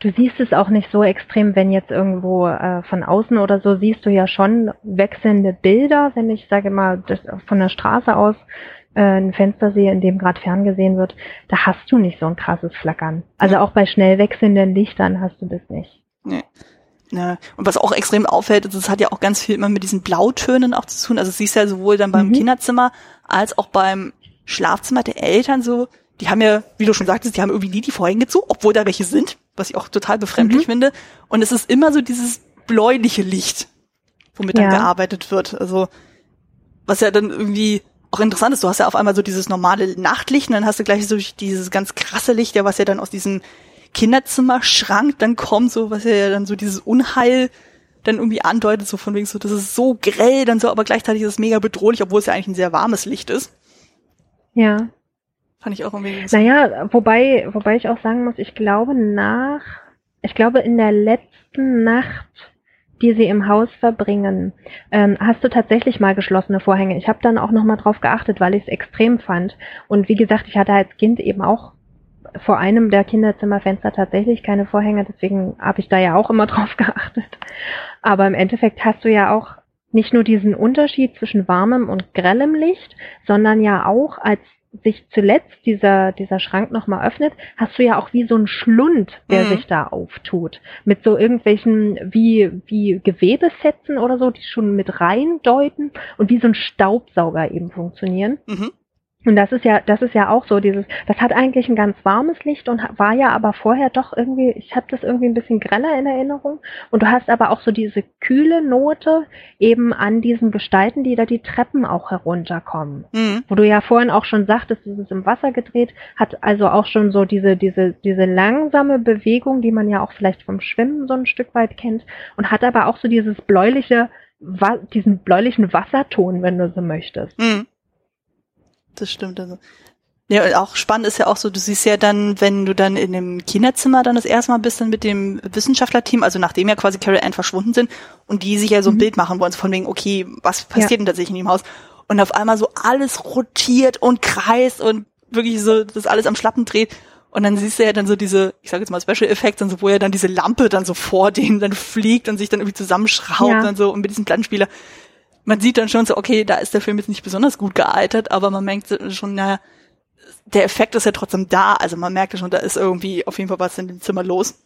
Du siehst es auch nicht so extrem, wenn jetzt irgendwo äh, von außen oder so siehst du ja schon wechselnde Bilder, wenn ich sage mal das von der Straße aus äh, ein Fenster sehe, in dem gerade ferngesehen wird, da hast du nicht so ein krasses Flackern. Also auch bei schnell wechselnden Lichtern hast du das nicht. Nee. Ja. Und was auch extrem auffällt, ist, es hat ja auch ganz viel immer mit diesen Blautönen auch zu tun. Also siehst du ja sowohl dann beim mhm. Kinderzimmer als auch beim Schlafzimmer der Eltern so, die haben ja, wie du schon sagtest, die haben irgendwie nie die Vorhänge zu, obwohl da welche sind, was ich auch total befremdlich mhm. finde. Und es ist immer so dieses bläuliche Licht, womit ja. dann gearbeitet wird. Also, was ja dann irgendwie auch interessant ist, du hast ja auf einmal so dieses normale Nachtlicht und dann hast du gleich so dieses ganz krasse Licht, ja, was ja dann aus diesem Kinderzimmerschrank dann kommt, so, was ja dann so dieses Unheil dann irgendwie andeutet, so von wegen so, das ist so grell, dann so, aber gleichzeitig ist es mega bedrohlich, obwohl es ja eigentlich ein sehr warmes Licht ist. Ja. Fand ich auch irgendwie. Naja, wobei, wobei ich auch sagen muss, ich glaube nach, ich glaube in der letzten Nacht, die sie im Haus verbringen, ähm, hast du tatsächlich mal geschlossene Vorhänge. Ich habe dann auch nochmal drauf geachtet, weil ich es extrem fand. Und wie gesagt, ich hatte als Kind eben auch vor einem der Kinderzimmerfenster tatsächlich keine Vorhänge, deswegen habe ich da ja auch immer *laughs* drauf geachtet. Aber im Endeffekt hast du ja auch nicht nur diesen Unterschied zwischen warmem und grellem Licht, sondern ja auch als sich zuletzt dieser, dieser Schrank nochmal öffnet, hast du ja auch wie so ein Schlund, der mhm. sich da auftut. Mit so irgendwelchen wie, wie Gewebesätzen oder so, die schon mit reindeuten und wie so ein Staubsauger eben funktionieren. Mhm. Und das ist ja, das ist ja auch so dieses, das hat eigentlich ein ganz warmes Licht und war ja aber vorher doch irgendwie, ich habe das irgendwie ein bisschen greller in Erinnerung. Und du hast aber auch so diese kühle Note eben an diesen Gestalten, die da die Treppen auch herunterkommen. Mhm. Wo du ja vorhin auch schon sagtest, es ist im Wasser gedreht, hat also auch schon so diese, diese, diese langsame Bewegung, die man ja auch vielleicht vom Schwimmen so ein Stück weit kennt und hat aber auch so dieses bläuliche, diesen bläulichen Wasserton, wenn du so möchtest. Mhm das stimmt. Also. Ja, auch spannend ist ja auch so, du siehst ja dann, wenn du dann in dem Kinderzimmer dann das erste Mal bist, dann mit dem Wissenschaftlerteam, also nachdem ja quasi Carol Ann verschwunden sind und die sich ja so ein mhm. Bild machen wollen, so von wegen, okay, was passiert ja. denn tatsächlich in dem Haus? Und auf einmal so alles rotiert und kreist und wirklich so das alles am Schlappen dreht. Und dann siehst du ja dann so diese, ich sage jetzt mal Special Effects, dann so, wo ja dann diese Lampe dann so vor denen dann fliegt und sich dann irgendwie zusammenschraubt ja. und so und mit diesem Plattenspieler man sieht dann schon so, okay, da ist der Film jetzt nicht besonders gut gealtert, aber man merkt schon, naja, der Effekt ist ja trotzdem da. Also man merkt schon, da ist irgendwie auf jeden Fall was in dem Zimmer los.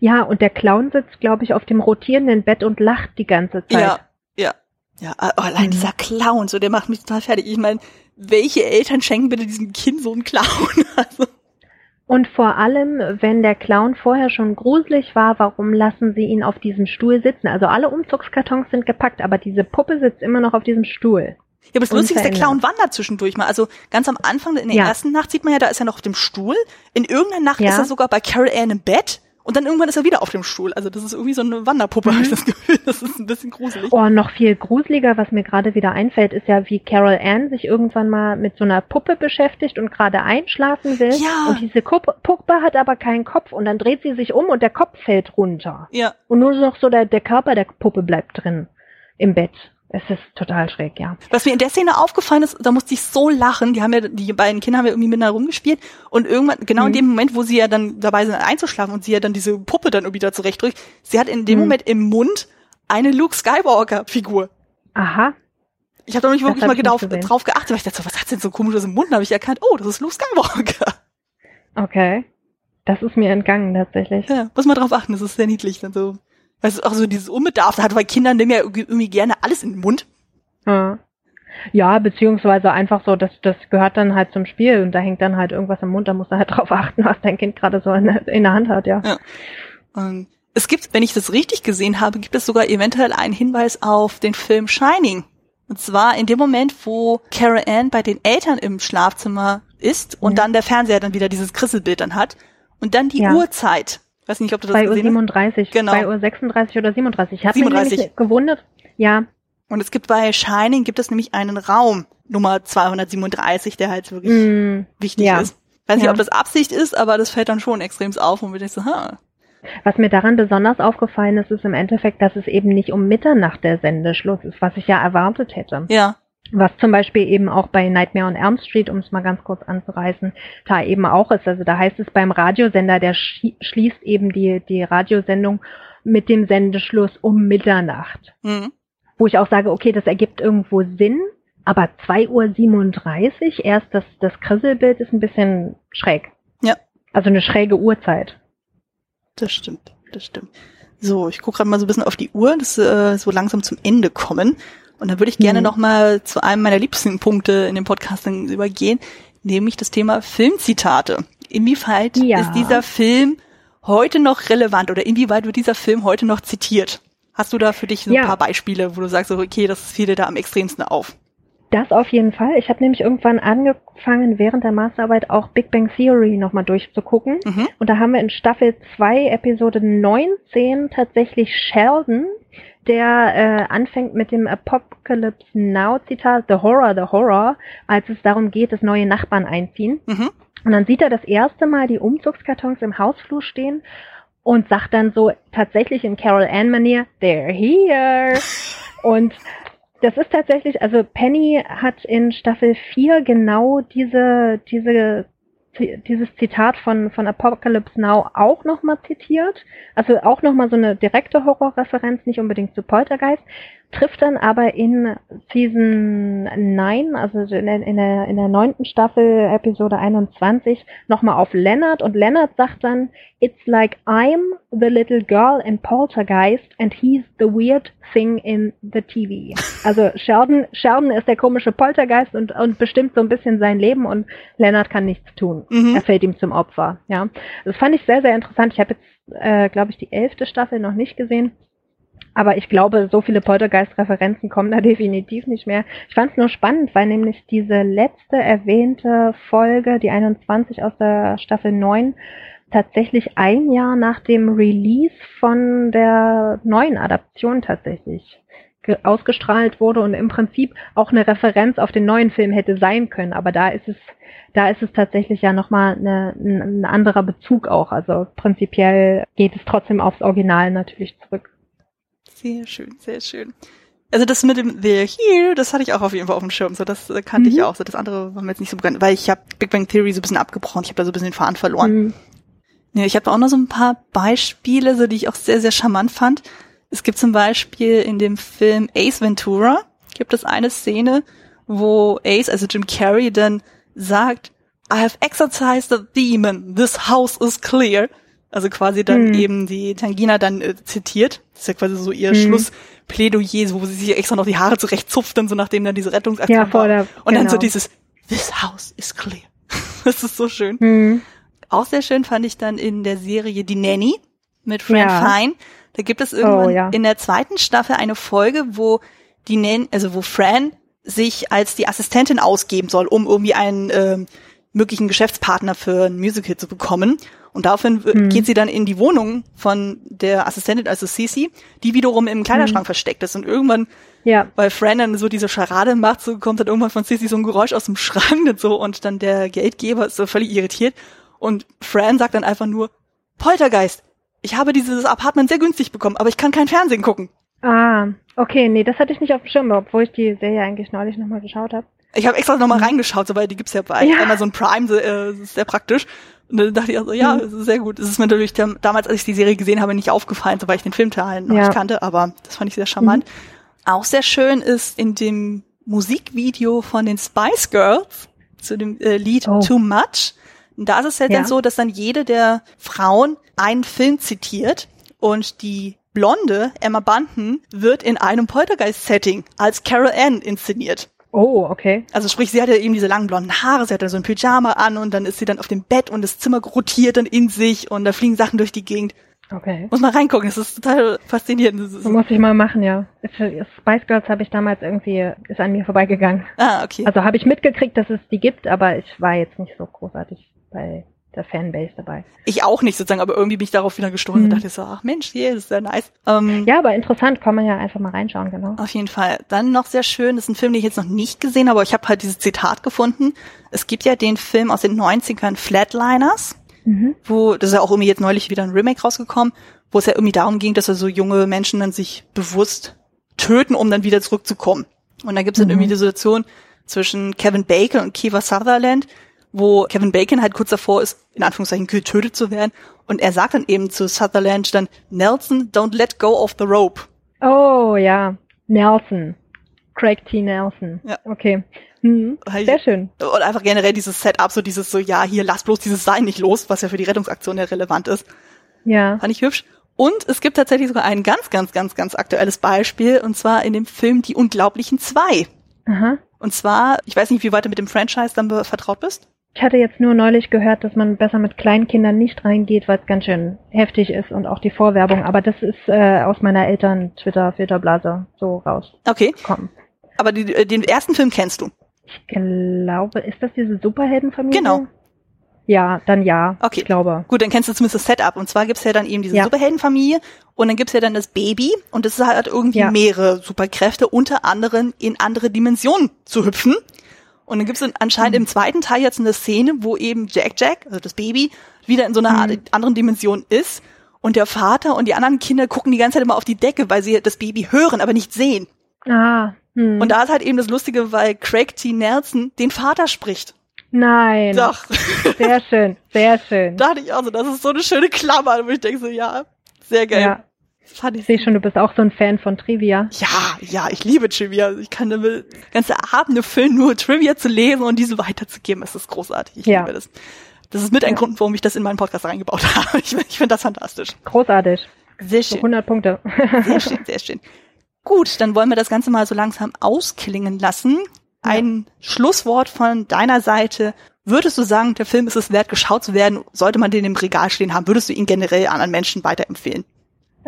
Ja, und der Clown sitzt, glaube ich, auf dem rotierenden Bett und lacht die ganze Zeit. Ja, ja. Ja, oh, allein mhm. dieser Clown, so der macht mich total fertig. Ich meine, welche Eltern schenken bitte diesem Kind so einen Clown? *laughs* Also. Und vor allem, wenn der Clown vorher schon gruselig war, warum lassen sie ihn auf diesem Stuhl sitzen? Also alle Umzugskartons sind gepackt, aber diese Puppe sitzt immer noch auf diesem Stuhl. Ja, aber das Lustige ist, der Clown wandert zwischendurch mal. Also ganz am Anfang, in der ja. ersten Nacht sieht man ja, da ist er noch auf dem Stuhl. In irgendeiner Nacht ja. ist er sogar bei Carol Ann im Bett Und dann irgendwann ist er wieder auf dem Stuhl. Also das ist irgendwie so eine Wanderpuppe, mhm. habe ich das Gefühl. *laughs* Das ist ein bisschen gruselig. Oh, noch viel gruseliger, was mir gerade wieder einfällt, ist ja, wie Carol Ann sich irgendwann mal mit so einer Puppe beschäftigt und gerade einschlafen will. Ja. Und diese Puppe hat aber keinen Kopf und dann dreht sie sich um und der Kopf fällt runter. Ja. Und nur noch so der, der Körper der Puppe bleibt drin im Bett. Es ist total schräg, ja. Was mir in der Szene aufgefallen ist, da musste ich so lachen. Die haben ja, die beiden Kinder haben ja irgendwie miteinander rumgespielt und irgendwann, genau mhm. in dem Moment, wo sie ja dann dabei sind einzuschlafen und sie ja dann diese Puppe dann irgendwie da zurechtdrückt, sie hat in dem mhm. Moment im Mund eine Luke Skywalker-Figur. Aha. Ich habe doch nicht wirklich mal drauf, drauf geachtet, weil ich dachte, so, was hat denn so komisches im Mund? Da habe ich erkannt, oh, das ist Luke Skywalker. Okay. Das ist mir entgangen tatsächlich. Ja, muss man drauf achten, das ist sehr niedlich dann so weißt du, auch so dieses Unbedarfte hat, weil Kinder nehmen ja irgendwie gerne alles in den Mund. Ja. Ja, beziehungsweise einfach so, das, das gehört dann halt zum Spiel und da hängt dann halt irgendwas im Mund, da muss er halt *laughs* drauf achten, was dein Kind gerade so in, in, der Hand hat, ja. ja. Und es gibt, wenn ich das richtig gesehen habe, gibt es sogar eventuell einen Hinweis auf den Film Shining. Und zwar in dem Moment, wo Carol Ann bei den Eltern im Schlafzimmer ist und mhm. dann der Fernseher dann wieder dieses Krisselbild dann hat und dann die ja. Uhrzeit Weiß nicht, ob du das 2 Uhr 37, genau. 2 Uhr 36 oder 37. Ich habe mich gewundert. Ja. Und es gibt bei Shining gibt es nämlich einen Raum, Nummer 237, der halt wirklich mm, wichtig ja. ist. Weiß nicht, ja. ob das Absicht ist, aber das fällt dann schon extrem auf und wir denken so, ha. Was mir daran besonders aufgefallen ist, ist im Endeffekt, dass es eben nicht um Mitternacht der Sendeschluss ist, was ich ja erwartet hätte. Ja. Was zum Beispiel eben auch bei Nightmare on Elm Street, um es mal ganz kurz anzureißen, da eben auch ist. Also da heißt es beim Radiosender, der schließt eben die, die Radiosendung mit dem Sendeschluss um Mitternacht. Mhm. Wo ich auch sage, okay, das ergibt irgendwo Sinn, aber 2.37 Uhr, erst das, das Krisselbild ist ein bisschen schräg. Ja. Also eine schräge Uhrzeit. Das stimmt, das stimmt. So, ich gucke gerade mal so ein bisschen auf die Uhr, dass äh, so langsam zum Ende kommen. Und da würde ich gerne mhm. noch mal zu einem meiner liebsten Punkte in dem Podcast übergehen, nämlich das Thema Filmzitate. Inwieweit ja. ist dieser Film heute noch relevant oder inwieweit wird dieser Film heute noch zitiert? Hast du da für dich so ja. ein paar Beispiele, wo du sagst, okay, das fiel dir da am extremsten auf? Das auf jeden Fall. Ich habe nämlich irgendwann angefangen, während der Masterarbeit auch Big Bang Theory nochmal durchzugucken. Mhm. Und da haben wir in Staffel 2, Episode 19 tatsächlich Sheldon, der äh, anfängt mit dem Apocalypse Now Zitat, The Horror, The Horror, als es darum geht, dass neue Nachbarn einziehen. Mhm. Und dann sieht er das erste Mal die Umzugskartons im Hausflur stehen und sagt dann so tatsächlich in Carol Ann Manier, they're here. *laughs* und das ist tatsächlich, also Penny hat in Staffel 4 genau diese, diese dieses Zitat von, von Apocalypse Now auch nochmal zitiert. Also auch nochmal so eine direkte Horrorreferenz, nicht unbedingt zu Poltergeist trifft dann aber in Season 9, also in der, in der, in der neunten Staffel, Episode 21, nochmal auf Leonard und Leonard sagt dann, It's like I'm the little girl in Poltergeist and he's the weird thing in the TV. Also Sheldon, Sheldon ist der komische Poltergeist und, und bestimmt so ein bisschen sein Leben und Leonard kann nichts tun. Mhm. Er fällt ihm zum Opfer. Ja, Das fand ich sehr, sehr interessant. Ich habe jetzt, äh, glaube ich, die elfte Staffel noch nicht gesehen. Aber ich glaube, so viele Poltergeist-Referenzen kommen da *laughs* definitiv nicht mehr. Ich fand es nur spannend, weil nämlich diese letzte erwähnte Folge, die 21 aus der Staffel 9, tatsächlich ein Jahr nach dem Release von der neuen Adaption tatsächlich ausgestrahlt wurde und im Prinzip auch eine Referenz auf den neuen Film hätte sein können. Aber da ist es, da ist es tatsächlich ja nochmal ein anderer Bezug auch. Also prinzipiell geht es trotzdem aufs Original natürlich zurück. Sehr schön, sehr schön. Also das mit dem They're Here, das hatte ich auch auf jeden Fall auf dem Schirm. So, das äh, kannte mhm. ich auch. So, das andere war mir jetzt nicht so bekannt, weil ich habe Big Bang Theory so ein bisschen abgebrochen. Ich habe da so ein bisschen den Faden verloren. Mhm. Ja, ich habe auch noch so ein paar Beispiele, so die ich auch sehr, sehr charmant fand. Es gibt zum Beispiel in dem Film Ace Ventura gibt es eine Szene, wo Ace, also Jim Carrey, dann sagt, I have exorcised the demon. This house is clear. Also quasi dann mhm. eben die Tangina dann äh, zitiert. Das ist ja quasi so ihr mhm. Schlussplädoyer, wo sie sich extra noch die Haare zurechtzupft, dann so nachdem dann diese Rettungsaktion ja, vor der, Und genau. dann so dieses This house is clear. *laughs* das ist so schön. Mhm. Auch sehr schön fand ich dann in der Serie Die Nanny mit Fran ja. Fine. Da gibt es irgendwann oh, ja. in der zweiten Staffel eine Folge, wo die Nanny, also wo Fran sich als die Assistentin ausgeben soll, um irgendwie einen ähm, möglichen Geschäftspartner für ein Musical zu bekommen. Und daraufhin mhm. geht sie dann in die Wohnung von der Assistentin, also Cece, die wiederum im Kleiderschrank mhm. versteckt ist. Und irgendwann, ja. weil Fran dann so diese Scharade macht, so kommt dann irgendwann von Cece so ein Geräusch aus dem *laughs* Schrank und so und dann der Geldgeber ist so völlig irritiert. Und Fran sagt dann einfach nur, Poltergeist, ich habe dieses Apartment sehr günstig bekommen, aber ich kann kein Fernsehen gucken. Ah, okay, nee, das hatte ich nicht auf dem Schirm, obwohl ich die Serie eigentlich neulich nochmal geschaut habe. Ich habe extra nochmal mhm. reingeschaut, so, weil die gibt's ja bei ja. Amazon Prime, äh, ist sehr praktisch. Und dann dachte ich also, ja, mhm. das ist sehr gut. Es ist mir natürlich damals, als ich die Serie gesehen habe, nicht aufgefallen, so weil ich den Filmteil noch ja. nicht kannte, aber das fand ich sehr charmant. Mhm. Auch sehr schön ist in dem Musikvideo von den Spice Girls zu dem äh, Lied oh. Too Much. Und da ist es halt ja. dann so, dass dann jede der Frauen einen Film zitiert und die blonde Emma Bunton wird in einem Poltergeist-Setting als Carol Ann inszeniert. Oh, okay. Also sprich, sie hat ja eben diese langen blonden Haare, sie hat ja so ein Pyjama an und dann ist sie dann auf dem Bett und das Zimmer rotiert dann in sich und da fliegen Sachen durch die Gegend. Okay. Muss mal reingucken, das ist total faszinierend. Das muss ich mal machen, ja. Spice Girls habe ich damals irgendwie, ist an mir vorbeigegangen. Ah, okay. Also habe ich mitgekriegt, dass es die gibt, aber ich war jetzt nicht so großartig bei der Fanbase dabei. Ich auch nicht sozusagen, aber irgendwie bin ich darauf wieder gestoßen mhm. und dachte so, ach Mensch, hier ist sehr nice. Ähm, ja, aber interessant, kann man ja einfach mal reinschauen, genau. Auf jeden Fall. Dann noch sehr schön, das ist ein Film, den ich jetzt noch nicht gesehen habe, aber ich habe halt dieses Zitat gefunden. Es gibt ja den Film aus den 90ern Flatliners, mhm. wo, das ist ja auch irgendwie jetzt neulich wieder ein Remake rausgekommen, wo es ja irgendwie darum ging, dass so junge Menschen dann sich bewusst töten, um dann wieder zurückzukommen. Und da gibt es dann mhm. irgendwie die Situation zwischen Kevin Bacon und Kiefer Sutherland, wo Kevin Bacon halt kurz davor ist, in Anführungszeichen getötet zu werden. Und er sagt dann eben zu Sutherland dann, Nelson, don't let go of the rope. Oh, ja. Nelson. Craig T. Nelson. Ja. Okay. Hm. Sehr schön. Und einfach generell dieses Setup, so dieses so, ja, hier, lass bloß dieses Sein nicht los, was ja für die Rettungsaktion ja relevant ist. Ja. Fand ich hübsch. Und es gibt tatsächlich sogar ein ganz, ganz, ganz, ganz aktuelles Beispiel, und zwar in dem Film Die Unglaublichen Zwei. Aha. Und zwar, ich weiß nicht, wie weit du mit dem Franchise dann vertraut bist. Ich hatte jetzt nur neulich gehört, dass man besser mit kleinen Kindern nicht reingeht, weil es ganz schön heftig ist und auch die Vorwerbung. Aber das ist äh, aus meiner Eltern Twitter Filterblase so raus. Okay. Kommen. Aber die, äh, den ersten Film kennst du? Ich glaube, ist das diese Superheldenfamilie? Genau. Ja, dann ja. Okay. Ich glaube. Gut, dann kennst du zumindest das Setup. Und zwar gibt's ja dann eben diese ja. Superheldenfamilie und dann gibt's ja dann das Baby und das hat irgendwie ja. mehrere Superkräfte, unter anderem in andere Dimensionen zu hüpfen. Und dann gibt es anscheinend mhm. im zweiten Teil jetzt eine Szene, wo eben Jack Jack, also das Baby, wieder in so einer mhm. anderen Dimension ist. Und der Vater und die anderen Kinder gucken die ganze Zeit immer auf die Decke, weil sie das Baby hören, aber nicht sehen. Ah. Hm. Und da ist halt eben das Lustige, weil Craig T. Nelson den Vater spricht. Nein. Doch. Sehr schön, sehr schön. *laughs* Da hatte ich auch so, das ist so eine schöne Klammer, wo ich denke so, ja, sehr geil. Ja. Fand ich sehe schon, du bist auch so ein Fan von Trivia. Ja, ja, ich liebe Trivia. Ich kann damit ganze Abende füllen, nur Trivia zu lesen und diese weiterzugeben. Das ist großartig. Ich ja. liebe das. Das ist mit ein ja. Grund, warum ich das in meinen Podcast reingebaut *laughs* habe. Ich, ich finde das fantastisch. Großartig. Sehr schön. So 100 Punkte. Sehr schön, *laughs* sehr schön. Gut, dann wollen wir das Ganze mal so langsam ausklingen lassen. Ein ja. Schlusswort von deiner Seite. Würdest du sagen, der Film ist es wert, geschaut zu werden? Sollte man den im Regal stehen haben? Würdest du ihn generell anderen Menschen weiterempfehlen?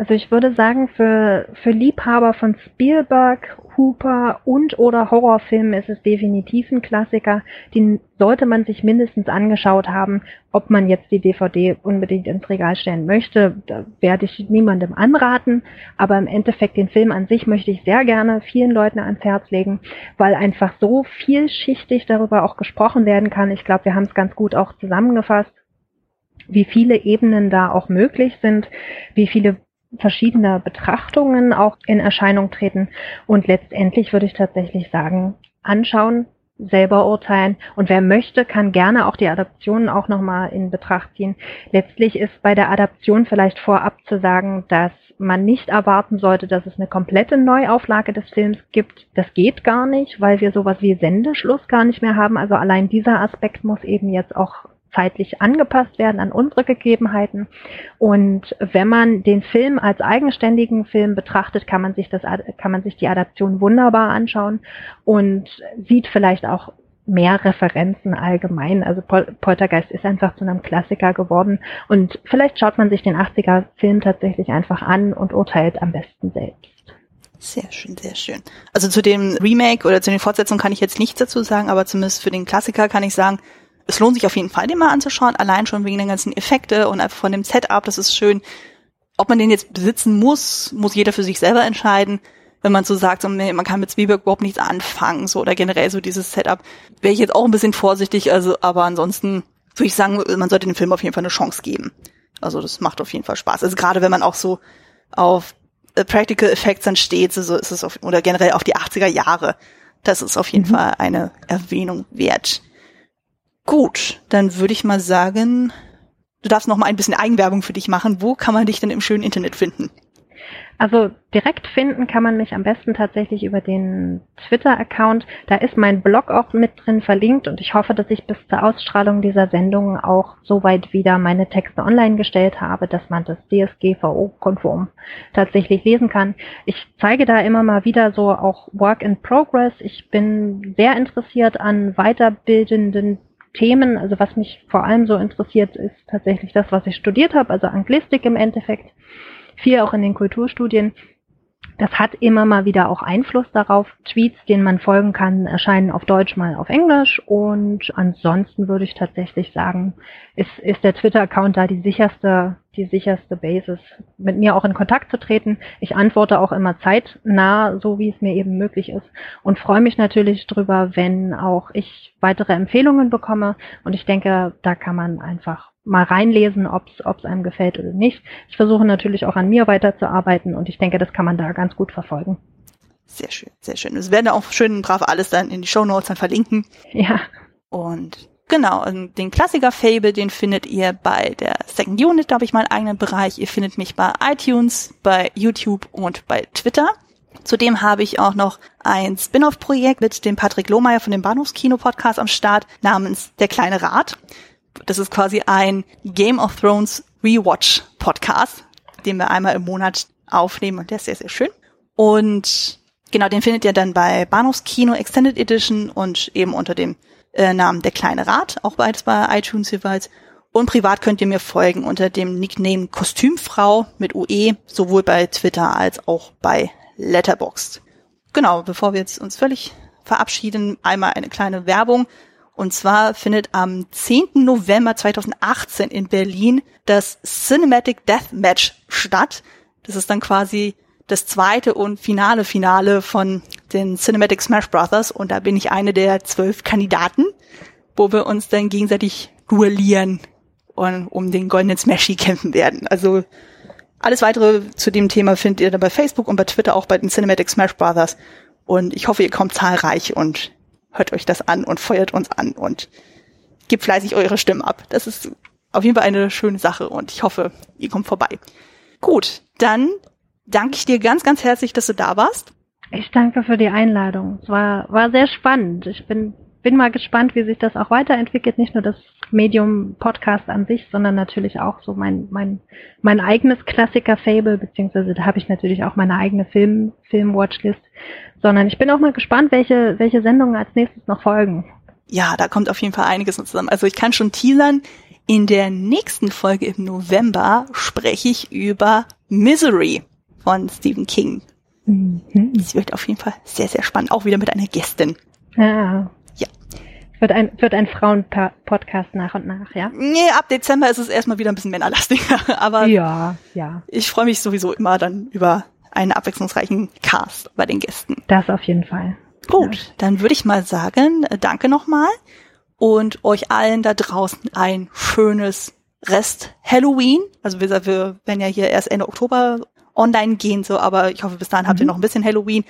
Also ich würde sagen, für, für Liebhaber von Spielberg, Hooper und oder Horrorfilmen ist es definitiv ein Klassiker. Den sollte man sich mindestens angeschaut haben. Ob man jetzt die DVD unbedingt ins Regal stellen möchte, da werde ich niemandem anraten. Aber im Endeffekt den Film an sich möchte ich sehr gerne vielen Leuten ans Herz legen, weil einfach so vielschichtig darüber auch gesprochen werden kann. Ich glaube, wir haben es ganz gut auch zusammengefasst wie viele Ebenen da auch möglich sind, wie viele verschiedener Betrachtungen auch in Erscheinung treten. Und letztendlich würde ich tatsächlich sagen, anschauen, selber urteilen. Und wer möchte, kann gerne auch die Adaptionen auch nochmal in Betracht ziehen. Letztlich ist bei der Adaption vielleicht vorab zu sagen, dass man nicht erwarten sollte, dass es eine komplette Neuauflage des Films gibt. Das geht gar nicht, weil wir sowas wie Sendeschluss gar nicht mehr haben. Also allein dieser Aspekt muss eben jetzt auch zeitlich angepasst werden an unsere Gegebenheiten. Und wenn man den Film als eigenständigen Film betrachtet, kann man sich das, kann man sich die Adaption wunderbar anschauen und sieht vielleicht auch mehr Referenzen allgemein. Also Poltergeist ist einfach zu einem Klassiker geworden und vielleicht schaut man sich den 80er Film tatsächlich einfach an und urteilt am besten selbst. Sehr schön, sehr schön. Also zu dem Remake oder zu den Fortsetzungen kann ich jetzt nichts dazu sagen, aber zumindest für den Klassiker kann ich sagen, es lohnt sich auf jeden Fall, den mal anzuschauen, allein schon wegen den ganzen Effekte und einfach von dem Setup, das ist schön. Ob man den jetzt besitzen muss, muss jeder für sich selber entscheiden. Wenn man so sagt, so, man kann mit Spielberg überhaupt nichts anfangen, so oder generell so dieses Setup, wäre ich jetzt auch ein bisschen vorsichtig, also aber ansonsten würde ich sagen, man sollte dem Film auf jeden Fall eine Chance geben. Also das macht auf jeden Fall Spaß. Also gerade wenn man auch so auf äh, Practical Effects dann steht, so ist es auf, oder generell auf die 80er Jahre. Das ist auf jeden mhm. Fall eine Erwähnung wert. Gut, dann würde ich mal sagen, du darfst noch mal ein bisschen Eigenwerbung für dich machen. Wo kann man dich denn im schönen Internet finden? Also direkt finden kann man mich am besten tatsächlich über den Twitter-Account. Da ist mein Blog auch mit drin verlinkt und ich hoffe, dass ich bis zur Ausstrahlung dieser Sendung auch soweit wieder meine Texte online gestellt habe, dass man das DSGVO-konform tatsächlich lesen kann. Ich zeige da immer mal wieder so auch Work in Progress. Ich bin sehr interessiert an weiterbildenden Themen. Also was mich vor allem so interessiert, ist tatsächlich das, was ich studiert habe, also Anglistik im Endeffekt viel auch in den Kulturstudien. Das hat immer mal wieder auch Einfluss darauf. Tweets, denen man folgen kann, erscheinen auf Deutsch mal auf Englisch. Und ansonsten würde ich tatsächlich sagen, ist, ist der Twitter-Account da die sicherste, die sicherste Basis, mit mir auch in Kontakt zu treten. Ich antworte auch immer zeitnah, so wie es mir eben möglich ist. Und freue mich natürlich drüber, wenn auch ich weitere Empfehlungen bekomme. Und ich denke, da kann man einfach mal reinlesen, ob es einem gefällt oder nicht. Ich versuche natürlich auch an mir weiterzuarbeiten und ich denke, das kann man da ganz gut verfolgen. Sehr schön, sehr schön. Es werden auch schön brav alles dann in die Show Notes dann verlinken. Ja. Und genau, den Klassiker Fable, den findet ihr bei der Second Unit, da habe ich meinen eigenen Bereich. Ihr findet mich bei iTunes, bei YouTube und bei Twitter. Zudem habe ich auch noch ein Spin-off-Projekt mit dem Patrick Lohmeier von dem Bahnhofskino-Podcast am Start namens Der kleine Rat das ist quasi ein Game of Thrones Rewatch Podcast, den wir einmal im Monat aufnehmen und der ist sehr, sehr schön. Und genau, den findet ihr dann bei Bahnhofskino Extended Edition und eben unter dem äh, Namen Der kleine Rat, auch beides bei iTunes jeweils. Und privat könnt ihr mir folgen unter dem Nickname Kostümfrau mit UE, sowohl bei Twitter als auch bei Letterboxd. Genau, bevor wir jetzt uns völlig verabschieden, einmal eine kleine Werbung. Und zwar findet am 10. November 2018 in Berlin das Cinematic Deathmatch statt. Das ist dann quasi das zweite und finale Finale von den Cinematic Smash Brothers. Und da bin ich eine der zwölf Kandidaten, wo wir uns dann gegenseitig duellieren und um den goldenen Smashy kämpfen werden. Also alles weitere zu dem Thema findet ihr dann bei Facebook und bei Twitter auch bei den Cinematic Smash Brothers. Und ich hoffe, ihr kommt zahlreich und hört euch das an und feuert uns an und gebt fleißig eure Stimmen ab. Das ist auf jeden Fall eine schöne Sache und ich hoffe, ihr kommt vorbei. Gut, dann danke ich dir ganz, ganz herzlich, dass du da warst. Ich danke für die Einladung. Es war, war sehr spannend. Ich bin, bin mal gespannt, wie sich das auch weiterentwickelt. Nicht nur das Medium Podcast an sich, sondern natürlich auch so mein, mein, mein eigenes Klassiker-Fable, beziehungsweise da habe ich natürlich auch meine eigene Film, Film-Watchlist sondern ich bin auch mal gespannt, welche, welche Sendungen als nächstes noch folgen. Ja, da kommt auf jeden Fall einiges zusammen. Also ich kann schon teasern, in der nächsten Folge im November spreche ich über Misery von Stephen King. Mhm. Das wird auf jeden Fall sehr, sehr spannend. Auch wieder mit einer Gästin. Ja. Wird ein, wird ein Frauen-Podcast nach und nach, ja? Nee, ab Dezember ist es erstmal wieder ein bisschen männerlastiger. *laughs* Aber ja, ja. ich freue mich sowieso immer dann über einen abwechslungsreichen Cast bei den Gästen. Das auf jeden Fall. Gut, ja. dann würde ich mal sagen, äh, danke nochmal und euch allen da draußen ein schönes Rest Halloween. Also wir, wir werden ja hier erst Ende Oktober online gehen, so, aber ich hoffe, bis dahin mhm. habt ihr mhm. noch ein bisschen Halloween.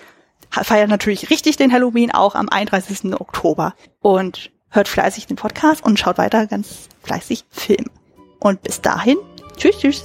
Feiert natürlich richtig den Halloween auch am 31. Oktober. Und hört fleißig den Podcast und schaut weiter ganz fleißig Film. Und bis dahin, tschüss, tschüss.